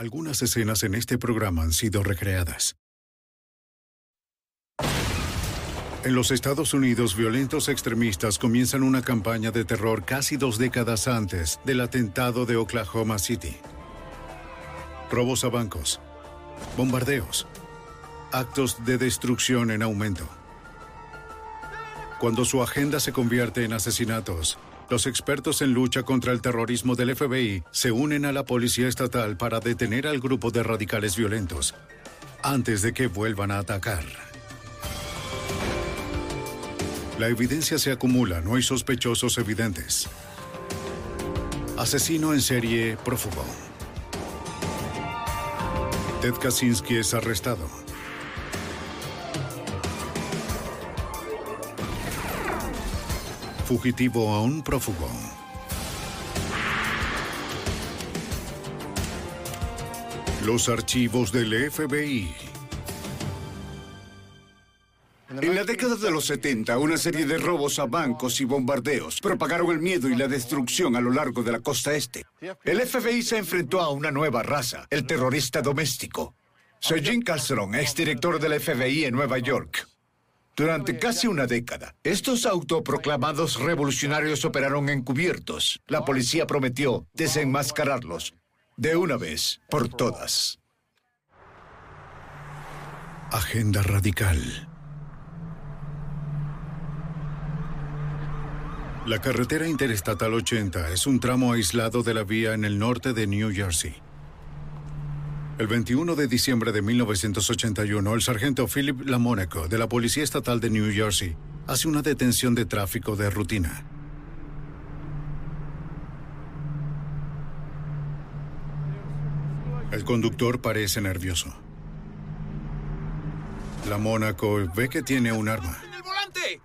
Algunas escenas en este programa han sido recreadas. En los Estados Unidos, violentos extremistas comienzan una campaña de terror casi dos décadas antes del atentado de Oklahoma City. Robos a bancos, bombardeos, actos de destrucción en aumento. Cuando su agenda se convierte en asesinatos, los expertos en lucha contra el terrorismo del FBI se unen a la policía estatal para detener al grupo de radicales violentos antes de que vuelvan a atacar. La evidencia se acumula, no hay sospechosos evidentes. Asesino en serie prófugo. Ted Kaczynski es arrestado. Fugitivo a un prófugo. Los archivos del FBI. En la década de los 70, una serie de robos a bancos y bombardeos propagaron el miedo y la destrucción a lo largo de la costa este. El FBI se enfrentó a una nueva raza, el terrorista doméstico. Soy Jim Calderon, exdirector del FBI en Nueva York. Durante casi una década, estos autoproclamados revolucionarios operaron encubiertos. La policía prometió desenmascararlos de una vez por todas. Agenda radical. La carretera interestatal 80 es un tramo aislado de la vía en el norte de New Jersey. El 21 de diciembre de 1981, el sargento Philip Lamonaco de la Policía Estatal de New Jersey hace una detención de tráfico de rutina. El conductor parece nervioso. Lamonaco ve que tiene un arma. ¡En el volante!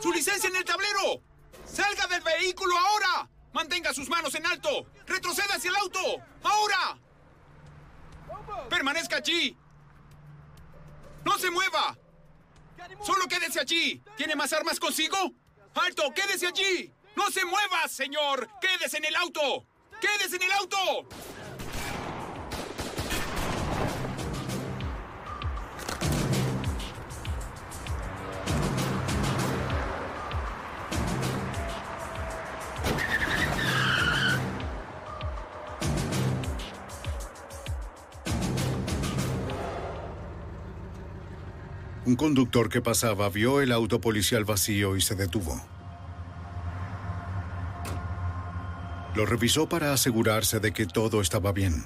¡Su licencia en el tablero! ¡Salga del vehículo ahora! ¡Mantenga sus manos en alto! ¡Retroceda hacia el auto! ¡Ahora! ¡Permanezca allí! ¡No se mueva! ¡Solo quédese allí! ¿Tiene más armas consigo? ¡Alto! ¡Quédese allí! ¡No se mueva, señor! ¡Quédese en el auto! ¡Quédese en el auto! Un conductor que pasaba vio el auto policial vacío y se detuvo. Lo revisó para asegurarse de que todo estaba bien.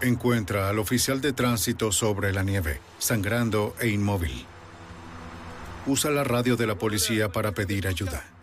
Encuentra al oficial de tránsito sobre la nieve, sangrando e inmóvil. Usa la radio de la policía para pedir ayuda.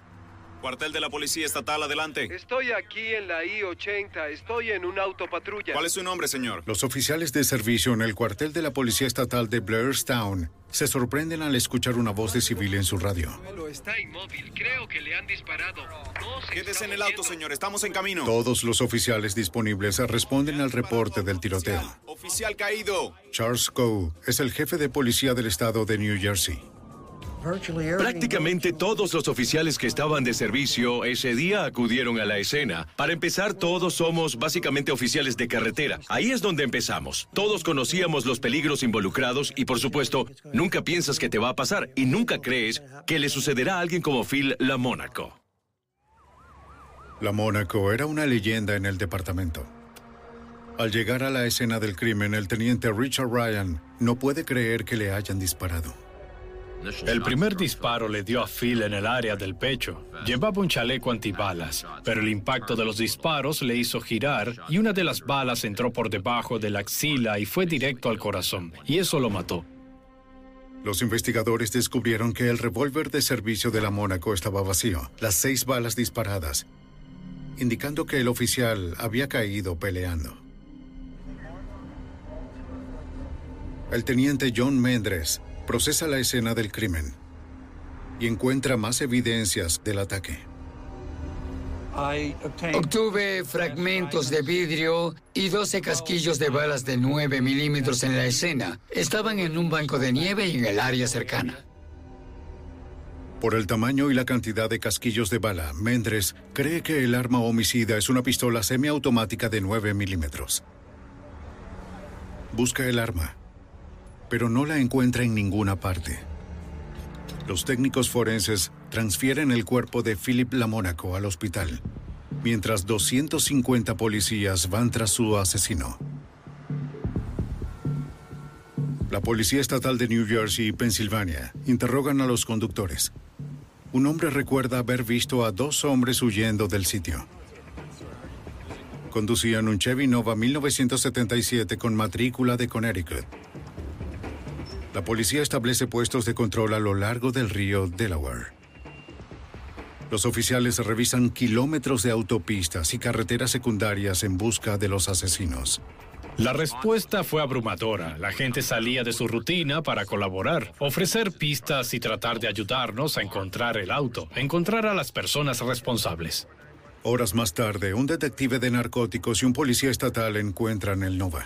Cuartel de la Policía Estatal, adelante. Estoy aquí en la I-80. Estoy en un autopatrulla. ¿Cuál es su nombre, señor? Los oficiales de servicio en el cuartel de la Policía Estatal de Blairstown se sorprenden al escuchar una voz de civil en su radio. Está inmóvil. Creo que le han disparado. No se Quédese en el auto, señor. Estamos en camino. Todos los oficiales disponibles responden al reporte del tiroteo. Oficial, oficial caído. Charles Coe es el jefe de policía del estado de New Jersey. Prácticamente todos los oficiales que estaban de servicio ese día acudieron a la escena. Para empezar, todos somos básicamente oficiales de carretera. Ahí es donde empezamos. Todos conocíamos los peligros involucrados y, por supuesto, nunca piensas que te va a pasar y nunca crees que le sucederá a alguien como Phil Lamónaco. La Mónaco era una leyenda en el departamento. Al llegar a la escena del crimen, el teniente Richard Ryan no puede creer que le hayan disparado. El primer disparo le dio a Phil en el área del pecho. Llevaba un chaleco antibalas, pero el impacto de los disparos le hizo girar y una de las balas entró por debajo de la axila y fue directo al corazón, y eso lo mató. Los investigadores descubrieron que el revólver de servicio de la Mónaco estaba vacío, las seis balas disparadas, indicando que el oficial había caído peleando. El teniente John Mendres procesa la escena del crimen y encuentra más evidencias del ataque. Obtuve fragmentos de vidrio y 12 casquillos de balas de 9 milímetros en la escena. Estaban en un banco de nieve y en el área cercana. Por el tamaño y la cantidad de casquillos de bala, Mendres cree que el arma homicida es una pistola semiautomática de 9 milímetros. Busca el arma, pero no la encuentra en ninguna parte. Los técnicos forenses transfieren el cuerpo de Philip Lamónaco al hospital, mientras 250 policías van tras su asesino. La Policía Estatal de New Jersey y Pensilvania interrogan a los conductores. Un hombre recuerda haber visto a dos hombres huyendo del sitio. Conducían un Chevy Nova 1977 con matrícula de Connecticut. La policía establece puestos de control a lo largo del río Delaware. Los oficiales revisan kilómetros de autopistas y carreteras secundarias en busca de los asesinos. La respuesta fue abrumadora. La gente salía de su rutina para colaborar, ofrecer pistas y tratar de ayudarnos a encontrar el auto, encontrar a las personas responsables. Horas más tarde, un detective de narcóticos y un policía estatal encuentran el Nova.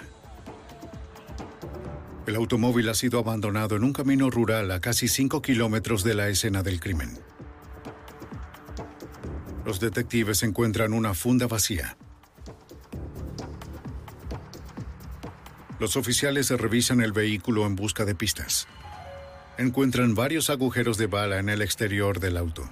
El automóvil ha sido abandonado en un camino rural a casi 5 kilómetros de la escena del crimen. Los detectives encuentran una funda vacía. Los oficiales revisan el vehículo en busca de pistas. Encuentran varios agujeros de bala en el exterior del auto.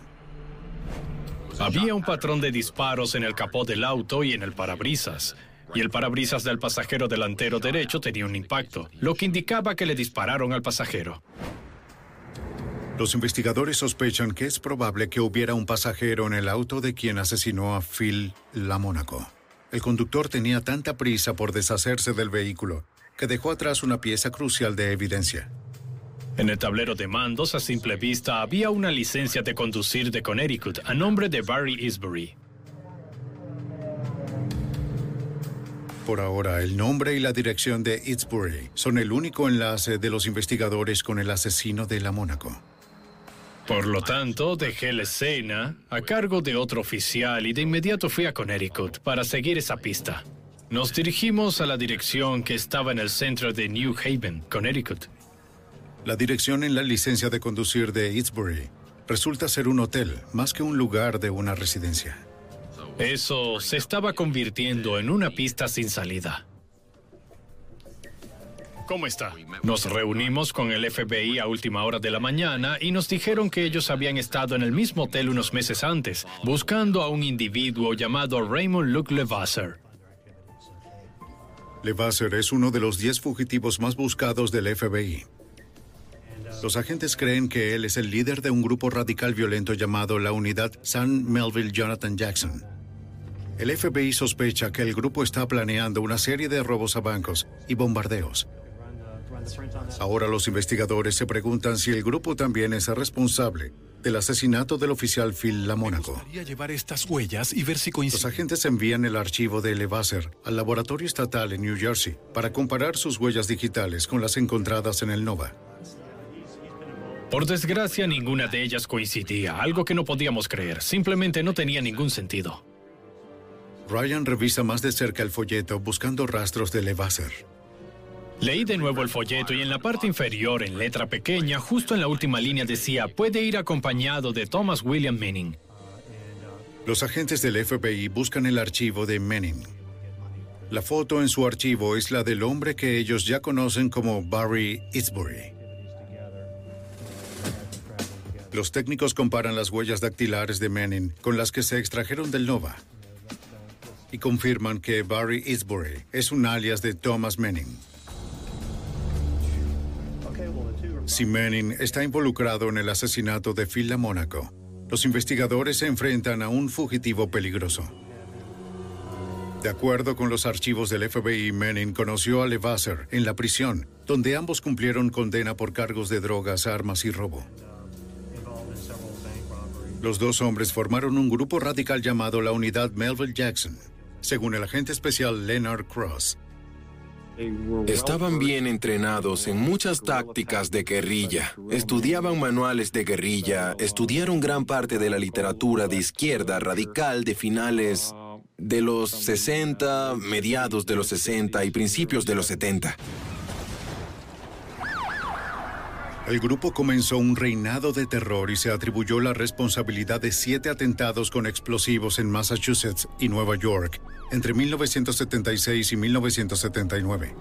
Había un patrón de disparos en el capó del auto y en el parabrisas, y el parabrisas del pasajero delantero derecho tenía un impacto, lo que indicaba que le dispararon al pasajero. Los investigadores sospechan que es probable que hubiera un pasajero en el auto de quien asesinó a Phil Lamónaco. El conductor tenía tanta prisa por deshacerse del vehículo que dejó atrás una pieza crucial de evidencia. En el tablero de mandos, a simple vista, había una licencia de conducir de Connecticut a nombre de Barry Isbury. Por ahora, el nombre y la dirección de Eatsbury son el único enlace de los investigadores con el asesino de la Mónaco. Por lo tanto, dejé la escena a cargo de otro oficial y de inmediato fui a Connecticut para seguir esa pista. Nos dirigimos a la dirección que estaba en el centro de New Haven, Connecticut. La dirección en la licencia de conducir de Eatsbury resulta ser un hotel más que un lugar de una residencia. Eso se estaba convirtiendo en una pista sin salida. ¿Cómo está? Nos reunimos con el FBI a última hora de la mañana y nos dijeron que ellos habían estado en el mismo hotel unos meses antes, buscando a un individuo llamado Raymond Luke Levasseur. Levasseur es uno de los 10 fugitivos más buscados del FBI. Los agentes creen que él es el líder de un grupo radical violento llamado la Unidad San Melville Jonathan Jackson. El FBI sospecha que el grupo está planeando una serie de robos a bancos y bombardeos. Ahora los investigadores se preguntan si el grupo también es responsable del asesinato del oficial Phil Lamónaco. llevar estas huellas y ver si Los agentes envían el archivo de Levasseur al laboratorio estatal en New Jersey para comparar sus huellas digitales con las encontradas en el Nova. Por desgracia, ninguna de ellas coincidía, algo que no podíamos creer. Simplemente no tenía ningún sentido. Ryan revisa más de cerca el folleto buscando rastros de Levasseur. Leí de nuevo el folleto y en la parte inferior, en letra pequeña, justo en la última línea decía, puede ir acompañado de Thomas William Manning. Los agentes del FBI buscan el archivo de Manning. La foto en su archivo es la del hombre que ellos ya conocen como Barry Eatsbury. Los técnicos comparan las huellas dactilares de Manning con las que se extrajeron del Nova y confirman que Barry Eastbury es un alias de Thomas Manning. Si Manning está involucrado en el asesinato de Phil Mónaco, los investigadores se enfrentan a un fugitivo peligroso. De acuerdo con los archivos del FBI, Manning conoció a Levasser en la prisión, donde ambos cumplieron condena por cargos de drogas, armas y robo. Los dos hombres formaron un grupo radical llamado la Unidad Melville Jackson, según el agente especial Leonard Cross. Estaban bien entrenados en muchas tácticas de guerrilla. Estudiaban manuales de guerrilla, estudiaron gran parte de la literatura de izquierda radical de finales de los 60, mediados de los 60 y principios de los 70. El grupo comenzó un reinado de terror y se atribuyó la responsabilidad de siete atentados con explosivos en Massachusetts y Nueva York entre 1976 y 1979,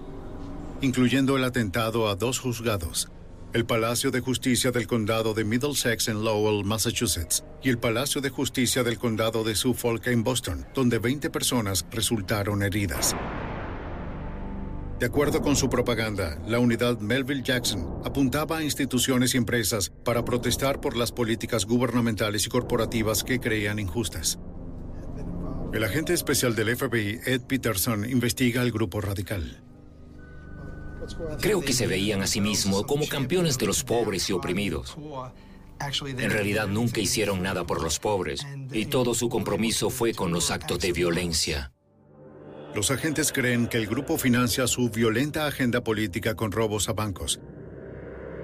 incluyendo el atentado a dos juzgados, el Palacio de Justicia del Condado de Middlesex en Lowell, Massachusetts, y el Palacio de Justicia del Condado de Suffolk en Boston, donde 20 personas resultaron heridas. De acuerdo con su propaganda, la unidad Melville Jackson apuntaba a instituciones y empresas para protestar por las políticas gubernamentales y corporativas que creían injustas. El agente especial del FBI, Ed Peterson, investiga al grupo radical. Creo que se veían a sí mismos como campeones de los pobres y oprimidos. En realidad nunca hicieron nada por los pobres y todo su compromiso fue con los actos de violencia. Los agentes creen que el grupo financia su violenta agenda política con robos a bancos.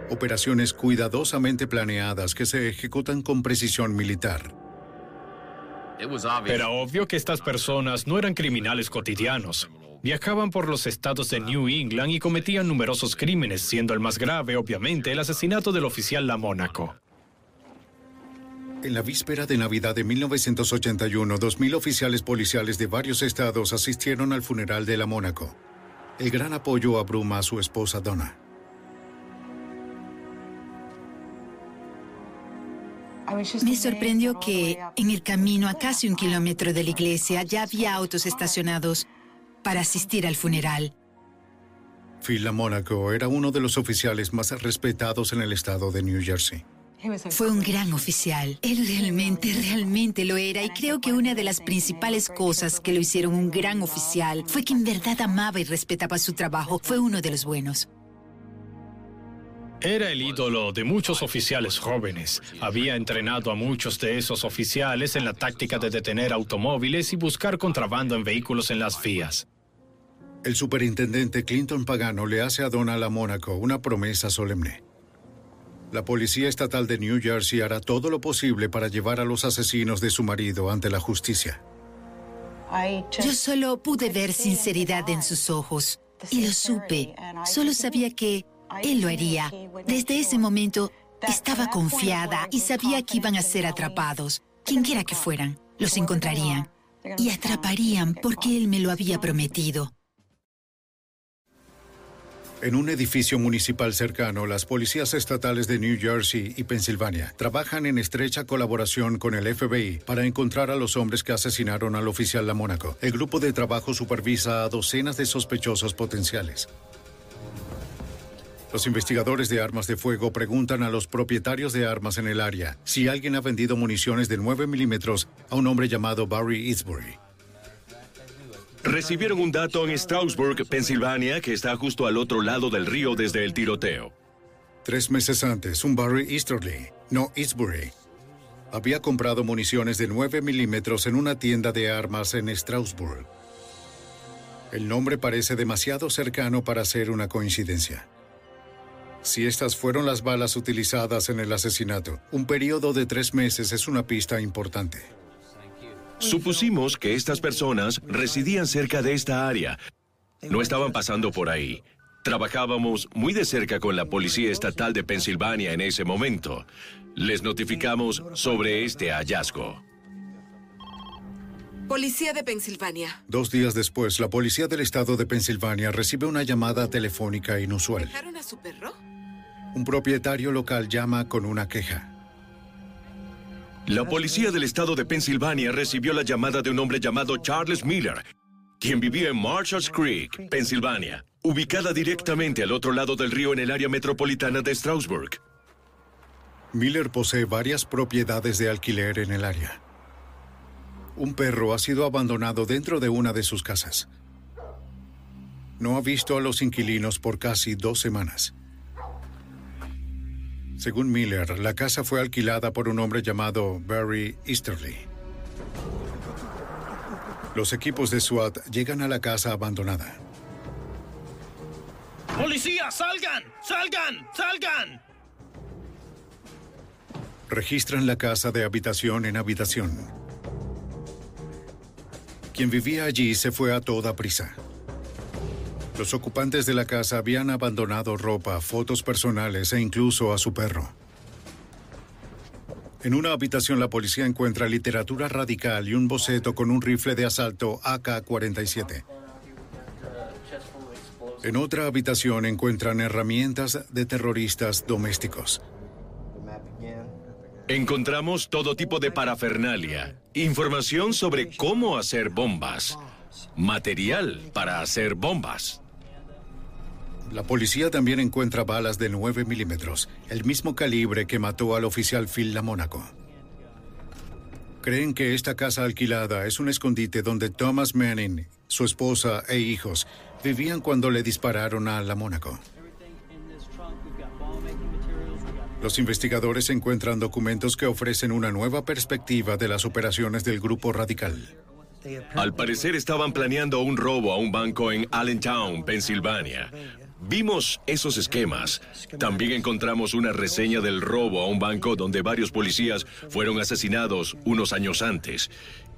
Operaciones cuidadosamente planeadas que se ejecutan con precisión militar. Era obvio que estas personas no eran criminales cotidianos. Viajaban por los estados de New England y cometían numerosos crímenes, siendo el más grave, obviamente, el asesinato del oficial La Mónaco. En la víspera de Navidad de 1981, 2.000 oficiales policiales de varios estados asistieron al funeral de la Mónaco. El gran apoyo abruma a su esposa Donna. Me sorprendió que en el camino a casi un kilómetro de la iglesia ya había autos estacionados para asistir al funeral. Phil Mónaco era uno de los oficiales más respetados en el estado de New Jersey. Fue un gran oficial. Él realmente, realmente lo era. Y creo que una de las principales cosas que lo hicieron un gran oficial fue que en verdad amaba y respetaba su trabajo. Fue uno de los buenos. Era el ídolo de muchos oficiales jóvenes. Había entrenado a muchos de esos oficiales en la táctica de detener automóviles y buscar contrabando en vehículos en las vías. El superintendente Clinton Pagano le hace a Donald a Mónaco una promesa solemne. La Policía Estatal de New Jersey hará todo lo posible para llevar a los asesinos de su marido ante la justicia. Yo solo pude ver sinceridad en sus ojos y lo supe. Solo sabía que él lo haría. Desde ese momento estaba confiada y sabía que iban a ser atrapados. Quienquiera que fueran, los encontrarían y atraparían porque él me lo había prometido. En un edificio municipal cercano, las policías estatales de New Jersey y Pensilvania trabajan en estrecha colaboración con el FBI para encontrar a los hombres que asesinaron al oficial La Mónaco. El grupo de trabajo supervisa a docenas de sospechosos potenciales. Los investigadores de armas de fuego preguntan a los propietarios de armas en el área si alguien ha vendido municiones de 9 milímetros a un hombre llamado Barry Eastbury. Recibieron un dato en Stroudsburg, Pensilvania, que está justo al otro lado del río desde el tiroteo. Tres meses antes, un Barry Easterly, no Eastbury, había comprado municiones de 9 milímetros en una tienda de armas en Stroudsburg. El nombre parece demasiado cercano para ser una coincidencia. Si estas fueron las balas utilizadas en el asesinato, un periodo de tres meses es una pista importante. Supusimos que estas personas residían cerca de esta área. No estaban pasando por ahí. Trabajábamos muy de cerca con la Policía Estatal de Pensilvania en ese momento. Les notificamos sobre este hallazgo. Policía de Pensilvania. Dos días después, la policía del estado de Pensilvania recibe una llamada telefónica inusual. ¿Dejaron a su perro? Un propietario local llama con una queja. La policía del estado de Pensilvania recibió la llamada de un hombre llamado Charles Miller, quien vivía en Marshalls Creek, Pensilvania, ubicada directamente al otro lado del río en el área metropolitana de Strasburg. Miller posee varias propiedades de alquiler en el área. Un perro ha sido abandonado dentro de una de sus casas. No ha visto a los inquilinos por casi dos semanas. Según Miller, la casa fue alquilada por un hombre llamado Barry Easterly. Los equipos de SWAT llegan a la casa abandonada. ¡Policía, salgan! ¡Salgan! ¡Salgan! Registran la casa de habitación en habitación. Quien vivía allí se fue a toda prisa. Los ocupantes de la casa habían abandonado ropa, fotos personales e incluso a su perro. En una habitación la policía encuentra literatura radical y un boceto con un rifle de asalto AK-47. En otra habitación encuentran herramientas de terroristas domésticos. Encontramos todo tipo de parafernalia, información sobre cómo hacer bombas, material para hacer bombas. La policía también encuentra balas de 9 milímetros, el mismo calibre que mató al oficial Phil Lamónaco. Creen que esta casa alquilada es un escondite donde Thomas Manning, su esposa e hijos vivían cuando le dispararon a Lamónaco. Los investigadores encuentran documentos que ofrecen una nueva perspectiva de las operaciones del grupo radical. Al parecer estaban planeando un robo a un banco en Allentown, Pensilvania. Vimos esos esquemas. También encontramos una reseña del robo a un banco donde varios policías fueron asesinados unos años antes.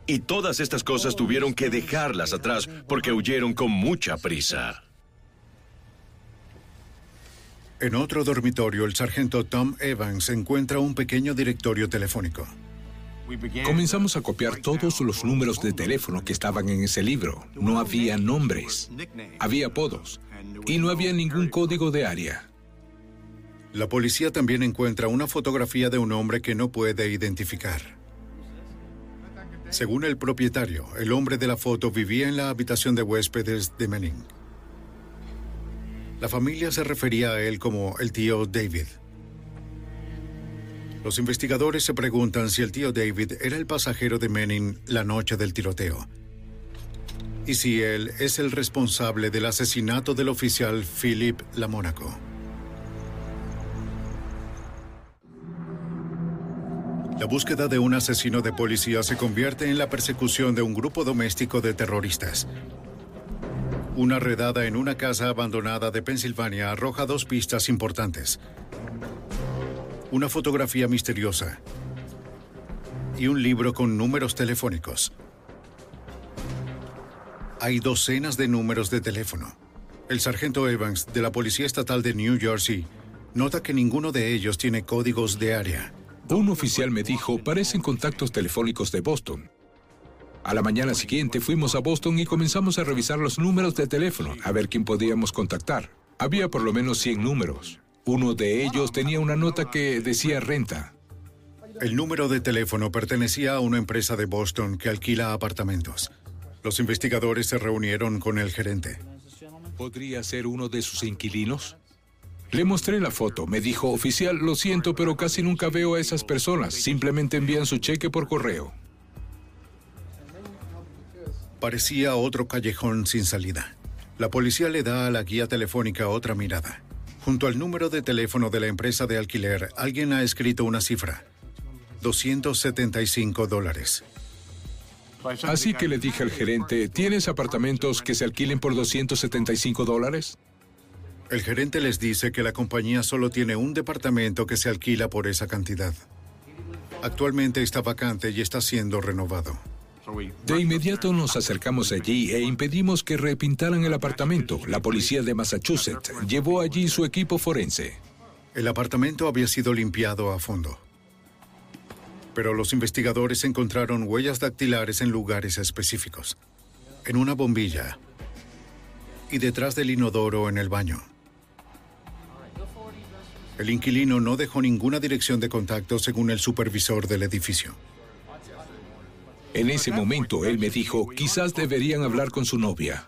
Y todas estas cosas tuvieron que dejarlas atrás porque huyeron con mucha prisa. En otro dormitorio, el sargento Tom Evans encuentra un pequeño directorio telefónico. Comenzamos a copiar todos los números de teléfono que estaban en ese libro. No había nombres, había apodos y no había ningún código de área. La policía también encuentra una fotografía de un hombre que no puede identificar. Según el propietario, el hombre de la foto vivía en la habitación de huéspedes de Manning. La familia se refería a él como el tío David. Los investigadores se preguntan si el tío David era el pasajero de Manning la noche del tiroteo. Y si él es el responsable del asesinato del oficial Philip Lamónaco. La búsqueda de un asesino de policía se convierte en la persecución de un grupo doméstico de terroristas. Una redada en una casa abandonada de Pensilvania arroja dos pistas importantes. Una fotografía misteriosa y un libro con números telefónicos. Hay docenas de números de teléfono. El sargento Evans de la Policía Estatal de New Jersey nota que ninguno de ellos tiene códigos de área. Un oficial me dijo, parecen contactos telefónicos de Boston. A la mañana siguiente fuimos a Boston y comenzamos a revisar los números de teléfono, a ver quién podíamos contactar. Había por lo menos 100 números. Uno de ellos tenía una nota que decía renta. El número de teléfono pertenecía a una empresa de Boston que alquila apartamentos. Los investigadores se reunieron con el gerente. ¿Podría ser uno de sus inquilinos? Le mostré la foto. Me dijo, oficial, lo siento, pero casi nunca veo a esas personas. Simplemente envían su cheque por correo. Parecía otro callejón sin salida. La policía le da a la guía telefónica otra mirada. Junto al número de teléfono de la empresa de alquiler, alguien ha escrito una cifra. 275 dólares. Así que le dije al gerente, ¿tienes apartamentos que se alquilen por 275 dólares? El gerente les dice que la compañía solo tiene un departamento que se alquila por esa cantidad. Actualmente está vacante y está siendo renovado. De inmediato nos acercamos allí e impedimos que repintaran el apartamento. La policía de Massachusetts llevó allí su equipo forense. El apartamento había sido limpiado a fondo. Pero los investigadores encontraron huellas dactilares en lugares específicos. En una bombilla y detrás del inodoro en el baño. El inquilino no dejó ninguna dirección de contacto según el supervisor del edificio. En ese momento él me dijo, quizás deberían hablar con su novia.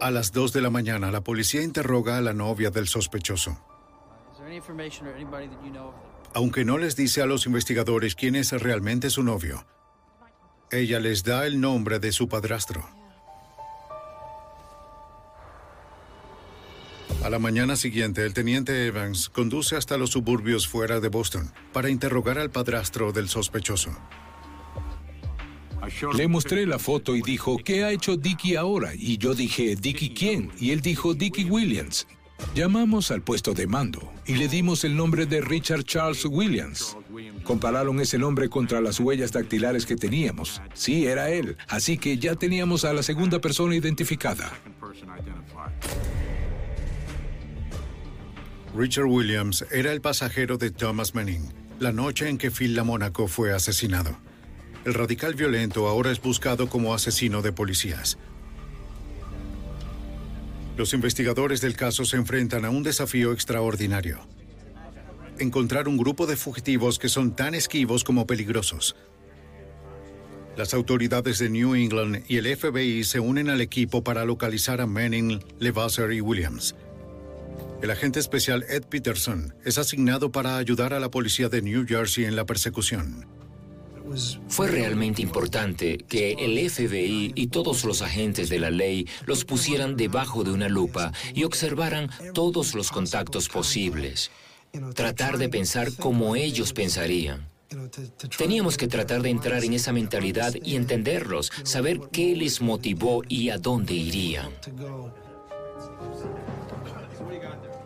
A las 2 de la mañana, la policía interroga a la novia del sospechoso. Aunque no les dice a los investigadores quién es realmente su novio, ella les da el nombre de su padrastro. A la mañana siguiente, el teniente Evans conduce hasta los suburbios fuera de Boston para interrogar al padrastro del sospechoso. Le mostré la foto y dijo, ¿qué ha hecho Dickie ahora? Y yo dije, ¿Dickie quién? Y él dijo, Dickie Williams. Llamamos al puesto de mando y le dimos el nombre de Richard Charles Williams. Compararon ese nombre contra las huellas dactilares que teníamos. Sí, era él. Así que ya teníamos a la segunda persona identificada. Richard Williams era el pasajero de Thomas Manning, la noche en que Phil Lamónaco fue asesinado. El radical violento ahora es buscado como asesino de policías. Los investigadores del caso se enfrentan a un desafío extraordinario. Encontrar un grupo de fugitivos que son tan esquivos como peligrosos. Las autoridades de New England y el FBI se unen al equipo para localizar a Manning, Levasseur y Williams. El agente especial Ed Peterson es asignado para ayudar a la policía de New Jersey en la persecución. Fue realmente importante que el FBI y todos los agentes de la ley los pusieran debajo de una lupa y observaran todos los contactos posibles. Tratar de pensar como ellos pensarían. Teníamos que tratar de entrar en esa mentalidad y entenderlos, saber qué les motivó y a dónde irían.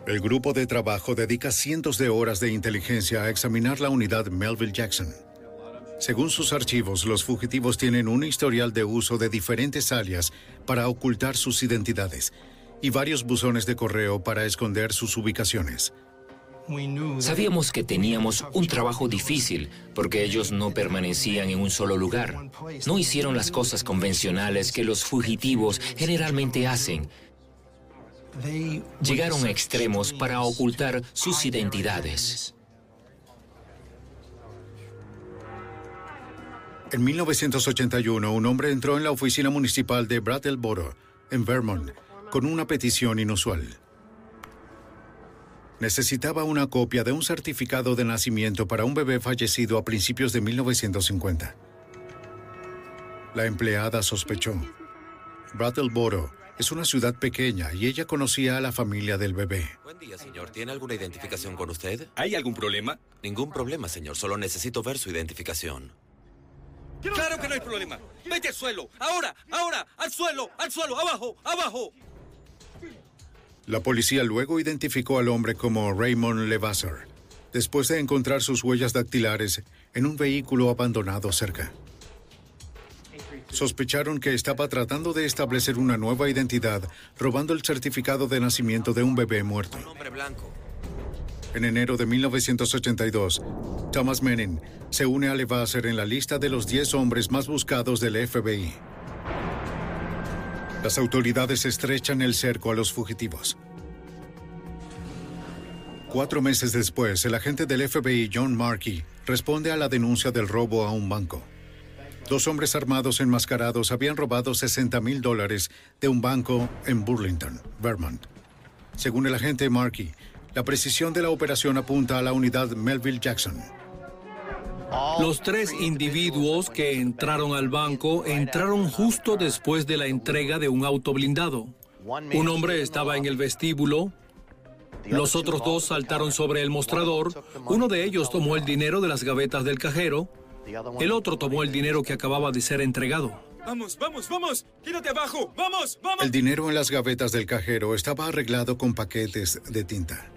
El grupo de trabajo dedica cientos de horas de inteligencia a examinar la unidad Melville Jackson. Según sus archivos, los fugitivos tienen un historial de uso de diferentes alias para ocultar sus identidades y varios buzones de correo para esconder sus ubicaciones. Sabíamos que teníamos un trabajo difícil porque ellos no permanecían en un solo lugar. No hicieron las cosas convencionales que los fugitivos generalmente hacen. Llegaron a extremos para ocultar sus identidades. En 1981, un hombre entró en la oficina municipal de Brattleboro, en Vermont, con una petición inusual. Necesitaba una copia de un certificado de nacimiento para un bebé fallecido a principios de 1950. La empleada sospechó. Brattleboro es una ciudad pequeña y ella conocía a la familia del bebé. Buen día, señor. ¿Tiene alguna identificación con usted? ¿Hay algún problema? Ningún problema, señor. Solo necesito ver su identificación. Claro que no hay problema. Vete al suelo. Ahora, ahora, al suelo, al suelo, abajo, abajo. La policía luego identificó al hombre como Raymond Levasseur, después de encontrar sus huellas dactilares en un vehículo abandonado cerca. Sospecharon que estaba tratando de establecer una nueva identidad, robando el certificado de nacimiento de un bebé muerto. En enero de 1982, Thomas Manning se une a Levasseur en la lista de los 10 hombres más buscados del FBI. Las autoridades estrechan el cerco a los fugitivos. Cuatro meses después, el agente del FBI, John Markey, responde a la denuncia del robo a un banco. Dos hombres armados enmascarados habían robado 60 mil dólares de un banco en Burlington, Vermont. Según el agente Markey, la precisión de la operación apunta a la unidad Melville Jackson. Los tres individuos que entraron al banco entraron justo después de la entrega de un auto blindado. Un hombre estaba en el vestíbulo. Los otros dos saltaron sobre el mostrador. Uno de ellos tomó el dinero de las gavetas del cajero. El otro tomó el dinero que acababa de ser entregado. Vamos, vamos, vamos. Quédate abajo. Vamos, vamos. El dinero en las gavetas del cajero estaba arreglado con paquetes de tinta.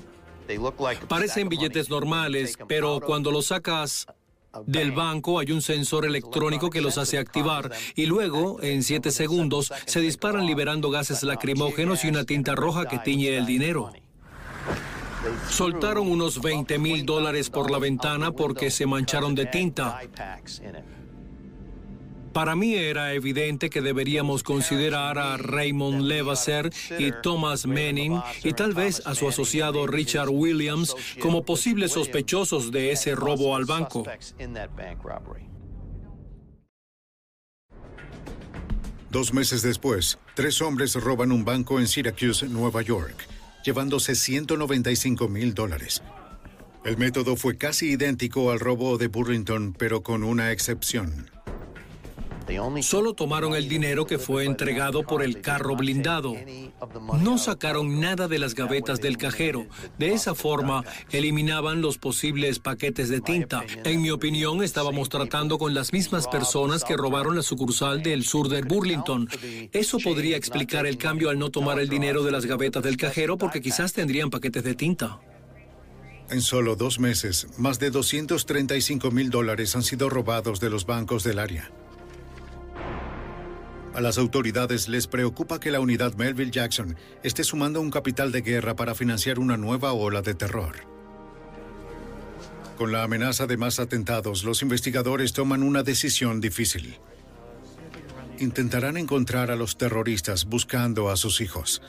Parecen billetes normales, pero cuando los sacas del banco hay un sensor electrónico que los hace activar y luego, en siete segundos, se disparan liberando gases lacrimógenos y una tinta roja que tiñe el dinero. Soltaron unos 20 mil dólares por la ventana porque se mancharon de tinta. Para mí era evidente que deberíamos considerar a Raymond Levasseur y Thomas Manning y tal vez a su asociado Richard Williams como posibles sospechosos de ese robo al banco. Dos meses después, tres hombres roban un banco en Syracuse, Nueva York, llevándose 195 mil dólares. El método fue casi idéntico al robo de Burlington, pero con una excepción. Solo tomaron el dinero que fue entregado por el carro blindado. No sacaron nada de las gavetas del cajero. De esa forma, eliminaban los posibles paquetes de tinta. En mi opinión, estábamos tratando con las mismas personas que robaron la sucursal del sur de Burlington. Eso podría explicar el cambio al no tomar el dinero de las gavetas del cajero porque quizás tendrían paquetes de tinta. En solo dos meses, más de 235 mil dólares han sido robados de los bancos del área. A las autoridades les preocupa que la unidad Melville Jackson esté sumando un capital de guerra para financiar una nueva ola de terror. Con la amenaza de más atentados, los investigadores toman una decisión difícil. Intentarán encontrar a los terroristas buscando a sus hijos.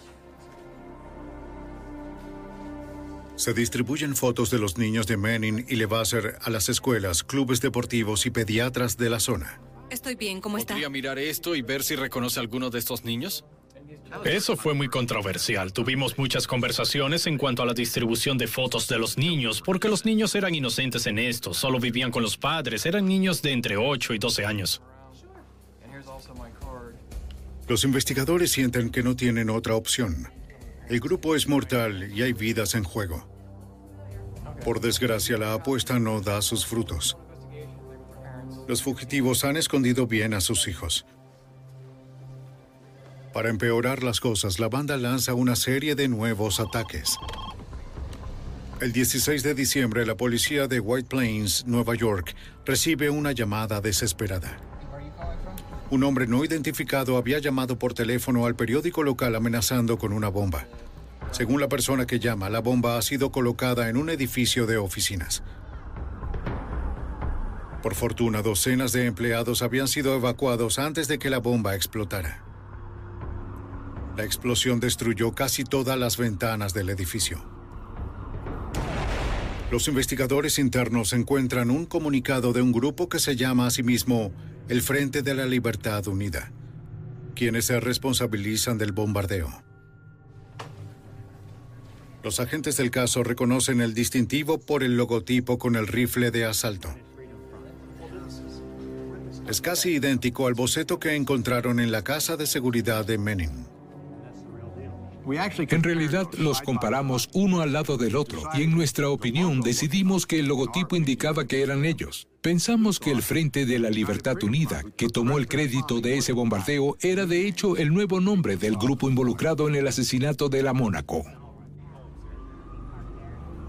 Se distribuyen fotos de los niños de Manning y Levasseur a las escuelas, clubes deportivos y pediatras de la zona. Estoy bien, ¿cómo está? ¿Podría mirar esto y ver si reconoce a alguno de estos niños? Eso fue muy controversial. Tuvimos muchas conversaciones en cuanto a la distribución de fotos de los niños, porque los niños eran inocentes en esto, solo vivían con los padres, eran niños de entre 8 y 12 años. Los investigadores sienten que no tienen otra opción. El grupo es mortal y hay vidas en juego. Por desgracia, la apuesta no da sus frutos. Los fugitivos han escondido bien a sus hijos. Para empeorar las cosas, la banda lanza una serie de nuevos ataques. El 16 de diciembre, la policía de White Plains, Nueva York, recibe una llamada desesperada. Un hombre no identificado había llamado por teléfono al periódico local amenazando con una bomba. Según la persona que llama, la bomba ha sido colocada en un edificio de oficinas. Por fortuna, docenas de empleados habían sido evacuados antes de que la bomba explotara. La explosión destruyó casi todas las ventanas del edificio. Los investigadores internos encuentran un comunicado de un grupo que se llama a sí mismo el Frente de la Libertad Unida, quienes se responsabilizan del bombardeo. Los agentes del caso reconocen el distintivo por el logotipo con el rifle de asalto. Es casi idéntico al boceto que encontraron en la casa de seguridad de Manning. En realidad los comparamos uno al lado del otro y en nuestra opinión decidimos que el logotipo indicaba que eran ellos. Pensamos que el Frente de la Libertad Unida, que tomó el crédito de ese bombardeo, era de hecho el nuevo nombre del grupo involucrado en el asesinato de la Mónaco.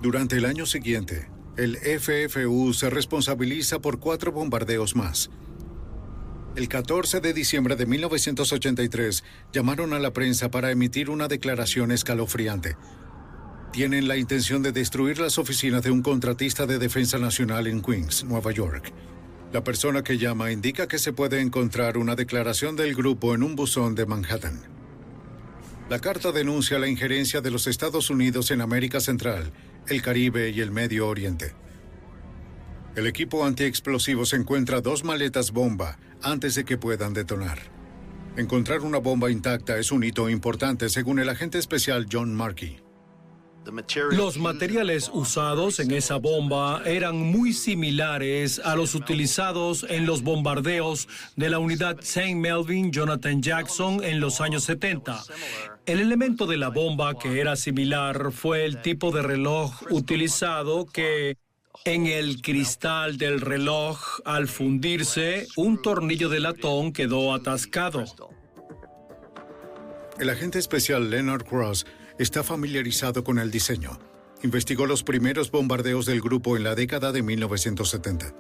Durante el año siguiente, el FFU se responsabiliza por cuatro bombardeos más, el 14 de diciembre de 1983 llamaron a la prensa para emitir una declaración escalofriante. Tienen la intención de destruir las oficinas de un contratista de defensa nacional en Queens, Nueva York. La persona que llama indica que se puede encontrar una declaración del grupo en un buzón de Manhattan. La carta denuncia la injerencia de los Estados Unidos en América Central, el Caribe y el Medio Oriente. El equipo antiexplosivos encuentra dos maletas bomba antes de que puedan detonar. Encontrar una bomba intacta es un hito importante, según el agente especial John Markey. Los materiales usados en esa bomba eran muy similares a los utilizados en los bombardeos de la unidad St. Melvin Jonathan Jackson en los años 70. El elemento de la bomba que era similar fue el tipo de reloj utilizado que en el cristal del reloj, al fundirse, un tornillo de latón quedó atascado. El agente especial Leonard Cross está familiarizado con el diseño. Investigó los primeros bombardeos del grupo en la década de 1970.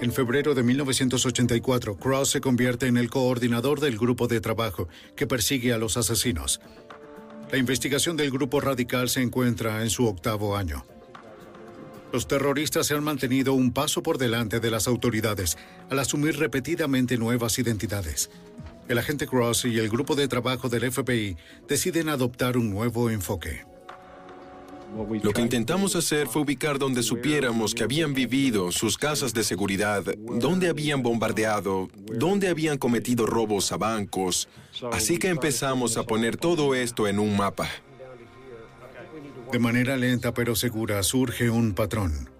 En febrero de 1984, Cross se convierte en el coordinador del grupo de trabajo que persigue a los asesinos. La investigación del grupo radical se encuentra en su octavo año. Los terroristas se han mantenido un paso por delante de las autoridades al asumir repetidamente nuevas identidades. El agente Cross y el grupo de trabajo del FBI deciden adoptar un nuevo enfoque. Lo que intentamos hacer fue ubicar donde supiéramos que habían vivido, sus casas de seguridad, dónde habían bombardeado, dónde habían cometido robos a bancos. Así que empezamos a poner todo esto en un mapa. De manera lenta pero segura surge un patrón.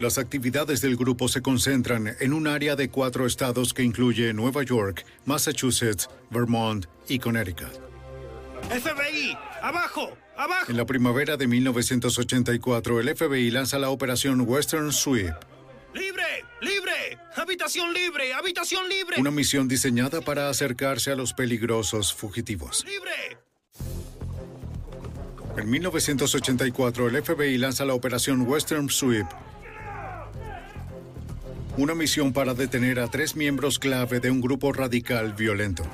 Las actividades del grupo se concentran en un área de cuatro estados que incluye Nueva York, Massachusetts, Vermont y Connecticut. FBI, abajo, abajo. En la primavera de 1984, el FBI lanza la operación Western Sweep, Libre, libre, habitación libre, habitación libre. una misión diseñada para acercarse a los peligrosos fugitivos. Libre. En 1984, el FBI lanza la operación Western Sweep, una misión para detener a tres miembros clave de un grupo radical violento.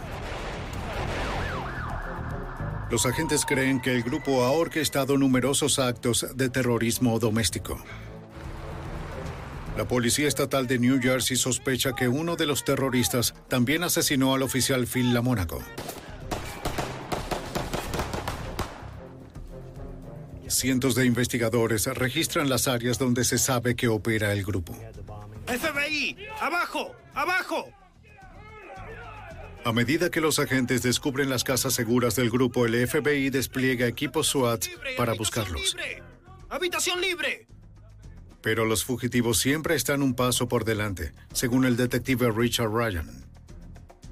Los agentes creen que el grupo ha orquestado numerosos actos de terrorismo doméstico. La policía estatal de New Jersey sospecha que uno de los terroristas también asesinó al oficial Phil Lamónaco. Cientos de investigadores registran las áreas donde se sabe que opera el grupo. FBI, abajo, abajo. A medida que los agentes descubren las casas seguras del grupo, el FBI despliega equipos SWAT para buscarlos. Habitación libre. Pero los fugitivos siempre están un paso por delante, según el detective Richard Ryan.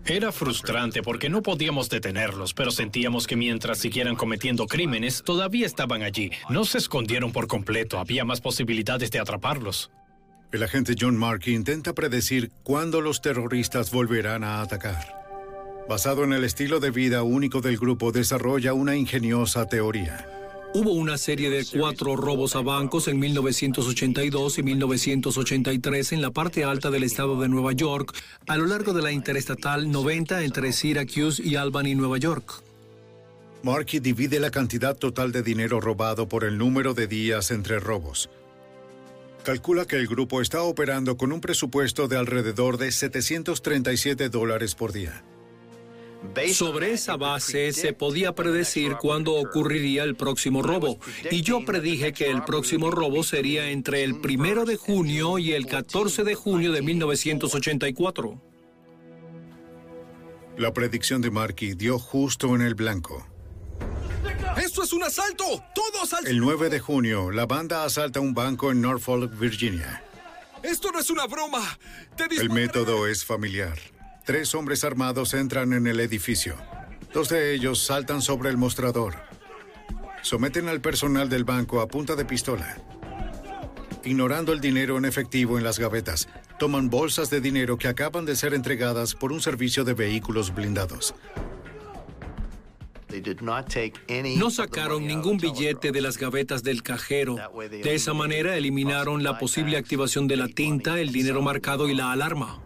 Era frustrante porque no podíamos detenerlos, pero sentíamos que mientras siguieran cometiendo crímenes, todavía estaban allí. No se escondieron por completo, había más posibilidades de atraparlos. El agente John Markey intenta predecir cuándo los terroristas volverán a atacar. Basado en el estilo de vida único del grupo, desarrolla una ingeniosa teoría. Hubo una serie de cuatro robos a bancos en 1982 y 1983 en la parte alta del estado de Nueva York, a lo largo de la interestatal 90 entre Syracuse y Albany, Nueva York. Markey divide la cantidad total de dinero robado por el número de días entre robos. Calcula que el grupo está operando con un presupuesto de alrededor de 737 dólares por día. Sobre esa base se podía predecir cuándo ocurriría el próximo robo, y yo predije que el próximo robo sería entre el primero de junio y el 14 de junio de 1984. La predicción de Markey dio justo en el blanco. ¡Esto es un asalto! ¡Todos al... El 9 de junio, la banda asalta un banco en Norfolk, Virginia. ¡Esto no es una broma! ¡Te El método es familiar. Tres hombres armados entran en el edificio. Dos de ellos saltan sobre el mostrador. Someten al personal del banco a punta de pistola. Ignorando el dinero en efectivo en las gavetas, toman bolsas de dinero que acaban de ser entregadas por un servicio de vehículos blindados. No sacaron ningún billete de las gavetas del cajero. De esa manera eliminaron la posible activación de la tinta, el dinero marcado y la alarma.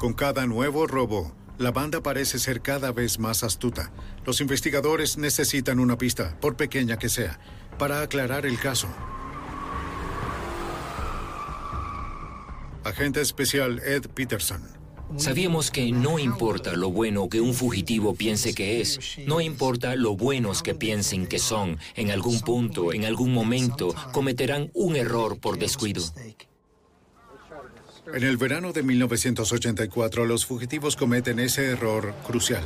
Con cada nuevo robo, la banda parece ser cada vez más astuta. Los investigadores necesitan una pista, por pequeña que sea, para aclarar el caso. Agente especial Ed Peterson. Sabíamos que no importa lo bueno que un fugitivo piense que es, no importa lo buenos que piensen que son, en algún punto, en algún momento, cometerán un error por descuido. En el verano de 1984, los fugitivos cometen ese error crucial.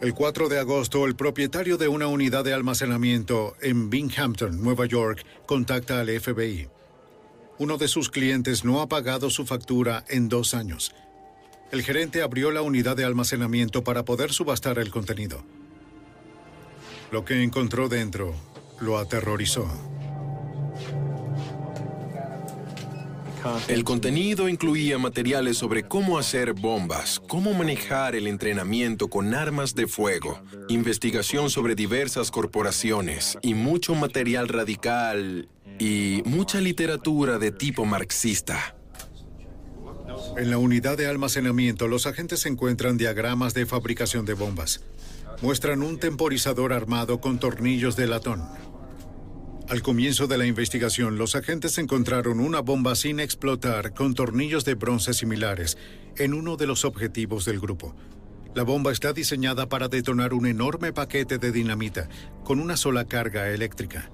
El 4 de agosto, el propietario de una unidad de almacenamiento en Binghamton, Nueva York, contacta al FBI. Uno de sus clientes no ha pagado su factura en dos años. El gerente abrió la unidad de almacenamiento para poder subastar el contenido. Lo que encontró dentro lo aterrorizó. El contenido incluía materiales sobre cómo hacer bombas, cómo manejar el entrenamiento con armas de fuego, investigación sobre diversas corporaciones y mucho material radical y mucha literatura de tipo marxista. En la unidad de almacenamiento, los agentes encuentran diagramas de fabricación de bombas. Muestran un temporizador armado con tornillos de latón. Al comienzo de la investigación, los agentes encontraron una bomba sin explotar con tornillos de bronce similares en uno de los objetivos del grupo. La bomba está diseñada para detonar un enorme paquete de dinamita con una sola carga eléctrica.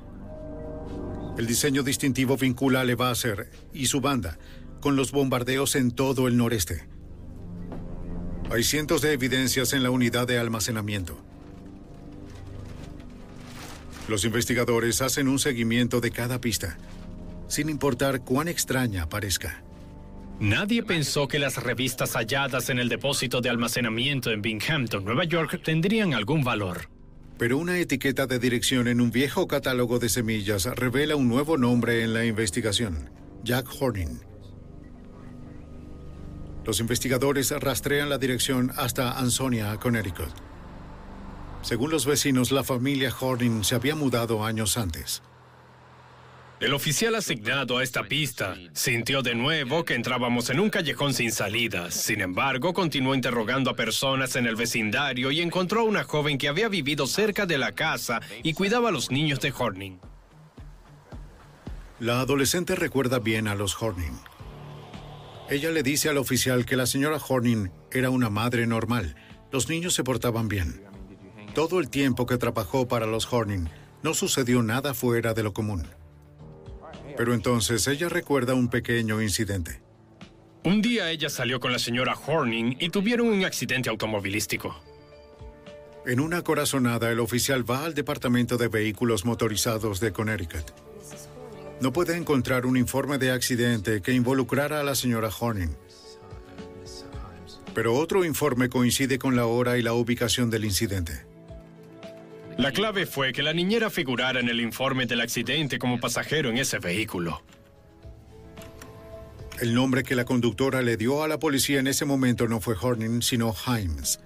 El diseño distintivo vincula a Levasseur y su banda con los bombardeos en todo el noreste. Hay cientos de evidencias en la unidad de almacenamiento. Los investigadores hacen un seguimiento de cada pista, sin importar cuán extraña parezca. Nadie pensó que las revistas halladas en el depósito de almacenamiento en Binghamton, Nueva York, tendrían algún valor. Pero una etiqueta de dirección en un viejo catálogo de semillas revela un nuevo nombre en la investigación, Jack Horning. Los investigadores rastrean la dirección hasta Ansonia, Connecticut. Según los vecinos, la familia Horning se había mudado años antes. El oficial asignado a esta pista sintió de nuevo que entrábamos en un callejón sin salidas. Sin embargo, continuó interrogando a personas en el vecindario y encontró a una joven que había vivido cerca de la casa y cuidaba a los niños de Horning. La adolescente recuerda bien a los Horning. Ella le dice al oficial que la señora Horning era una madre normal. Los niños se portaban bien. Todo el tiempo que trabajó para los Horning, no sucedió nada fuera de lo común. Pero entonces ella recuerda un pequeño incidente. Un día ella salió con la señora Horning y tuvieron un accidente automovilístico. En una corazonada, el oficial va al Departamento de Vehículos Motorizados de Connecticut. No puede encontrar un informe de accidente que involucrara a la señora Horning. Pero otro informe coincide con la hora y la ubicación del incidente. La clave fue que la niñera figurara en el informe del accidente como pasajero en ese vehículo. El nombre que la conductora le dio a la policía en ese momento no fue Horning, sino Himes.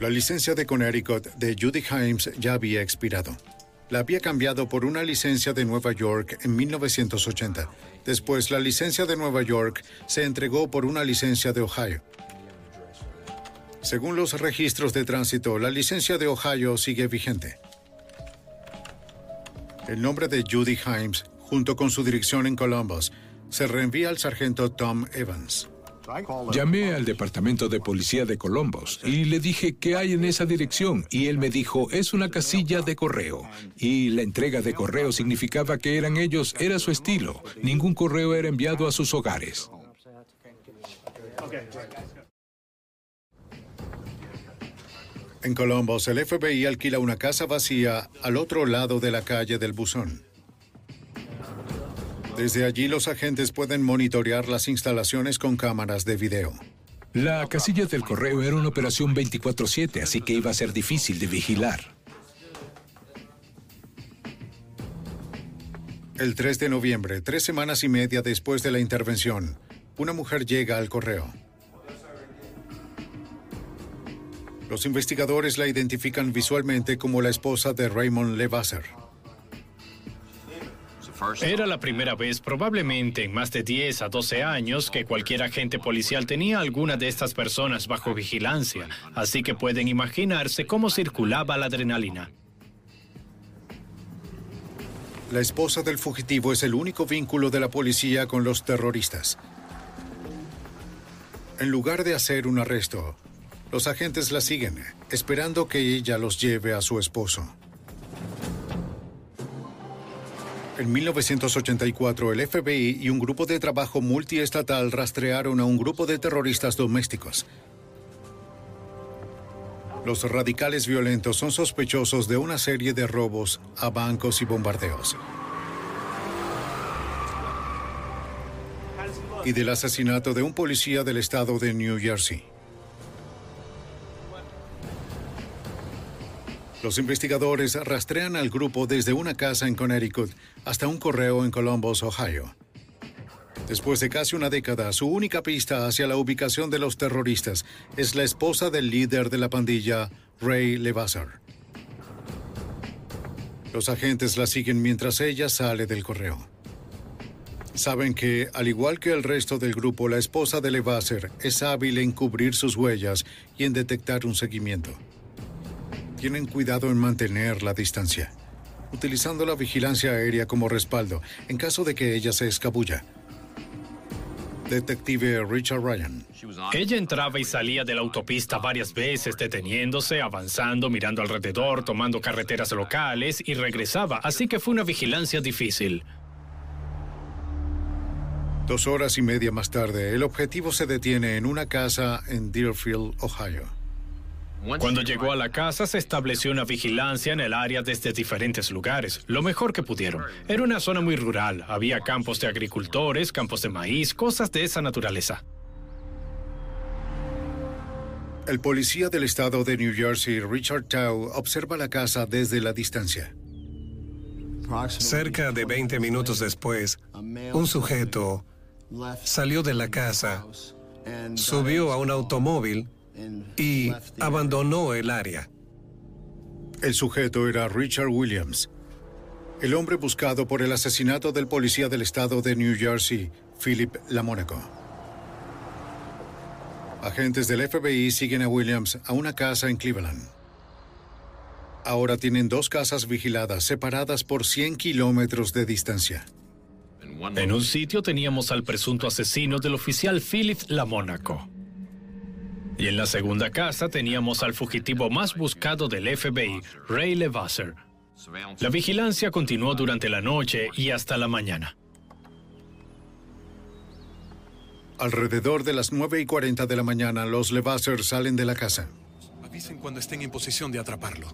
La licencia de Connecticut de Judy Himes ya había expirado. La había cambiado por una licencia de Nueva York en 1980. Después, la licencia de Nueva York se entregó por una licencia de Ohio. Según los registros de tránsito, la licencia de Ohio sigue vigente. El nombre de Judy Himes, junto con su dirección en Columbus, se reenvía al sargento Tom Evans. Llamé al departamento de policía de Columbus y le dije qué hay en esa dirección y él me dijo es una casilla de correo y la entrega de correo significaba que eran ellos, era su estilo. Ningún correo era enviado a sus hogares. En Columbus, el FBI alquila una casa vacía al otro lado de la calle del buzón. Desde allí los agentes pueden monitorear las instalaciones con cámaras de video. La casilla del correo era una operación 24/7, así que iba a ser difícil de vigilar. El 3 de noviembre, tres semanas y media después de la intervención, una mujer llega al correo. Los investigadores la identifican visualmente como la esposa de Raymond Levasseur. Era la primera vez, probablemente en más de 10 a 12 años, que cualquier agente policial tenía alguna de estas personas bajo vigilancia, así que pueden imaginarse cómo circulaba la adrenalina. La esposa del fugitivo es el único vínculo de la policía con los terroristas. En lugar de hacer un arresto, los agentes la siguen, esperando que ella los lleve a su esposo. En 1984, el FBI y un grupo de trabajo multiestatal rastrearon a un grupo de terroristas domésticos. Los radicales violentos son sospechosos de una serie de robos a bancos y bombardeos. Y del asesinato de un policía del estado de New Jersey. Los investigadores rastrean al grupo desde una casa en Connecticut hasta un correo en Columbus, Ohio. Después de casi una década, su única pista hacia la ubicación de los terroristas es la esposa del líder de la pandilla, Ray Levasseur. Los agentes la siguen mientras ella sale del correo. Saben que, al igual que el resto del grupo, la esposa de Levasseur es hábil en cubrir sus huellas y en detectar un seguimiento tienen cuidado en mantener la distancia. utilizando la vigilancia aérea como respaldo en caso de que ella se escabulla. Detective Richard Ryan. Ella entraba y salía de la autopista varias veces, deteniéndose, avanzando, mirando alrededor, tomando carreteras locales y regresaba, así que fue una vigilancia difícil. Dos horas y media más tarde, el objetivo se detiene en una casa en Deerfield, Ohio. Cuando llegó a la casa se estableció una vigilancia en el área desde diferentes lugares, lo mejor que pudieron. Era una zona muy rural, había campos de agricultores, campos de maíz, cosas de esa naturaleza. El policía del estado de New Jersey, Richard Tau, observa la casa desde la distancia. Cerca de 20 minutos después, un sujeto salió de la casa, subió a un automóvil y abandonó el área. El sujeto era Richard Williams, el hombre buscado por el asesinato del policía del estado de New Jersey, Philip Lamónaco. Agentes del FBI siguen a Williams a una casa en Cleveland. Ahora tienen dos casas vigiladas separadas por 100 kilómetros de distancia. En un sitio teníamos al presunto asesino del oficial Philip Lamónaco. Y en la segunda casa teníamos al fugitivo más buscado del FBI, Ray Levasser. La vigilancia continuó durante la noche y hasta la mañana. Alrededor de las 9 y 40 de la mañana, los Levasser salen de la casa. Avisen cuando estén en posición de atraparlo.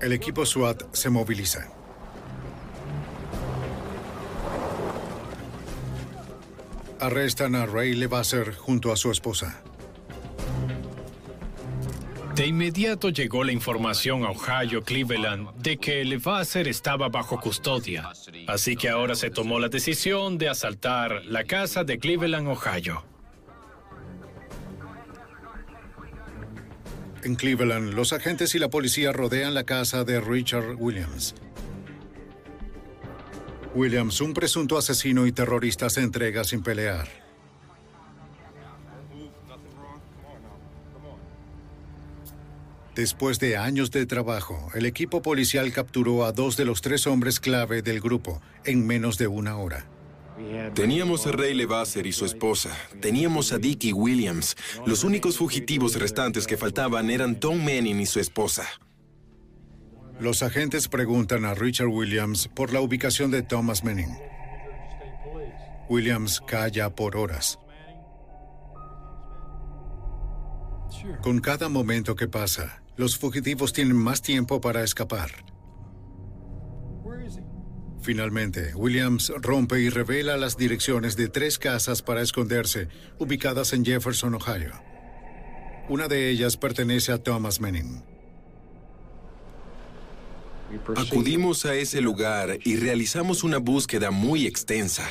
El equipo SWAT se moviliza. Arrestan a Ray Levasser junto a su esposa. De inmediato llegó la información a Ohio, Cleveland, de que Levasser estaba bajo custodia. Así que ahora se tomó la decisión de asaltar la casa de Cleveland, Ohio. En Cleveland, los agentes y la policía rodean la casa de Richard Williams. Williams, un presunto asesino y terrorista, se entrega sin pelear. Después de años de trabajo, el equipo policial capturó a dos de los tres hombres clave del grupo en menos de una hora. Teníamos a Ray Levasser y su esposa. Teníamos a Dickie Williams. Los únicos fugitivos restantes que faltaban eran Tom Manning y su esposa. Los agentes preguntan a Richard Williams por la ubicación de Thomas Manning. Williams calla por horas. Con cada momento que pasa, los fugitivos tienen más tiempo para escapar. Finalmente, Williams rompe y revela las direcciones de tres casas para esconderse, ubicadas en Jefferson, Ohio. Una de ellas pertenece a Thomas Manning. Acudimos a ese lugar y realizamos una búsqueda muy extensa.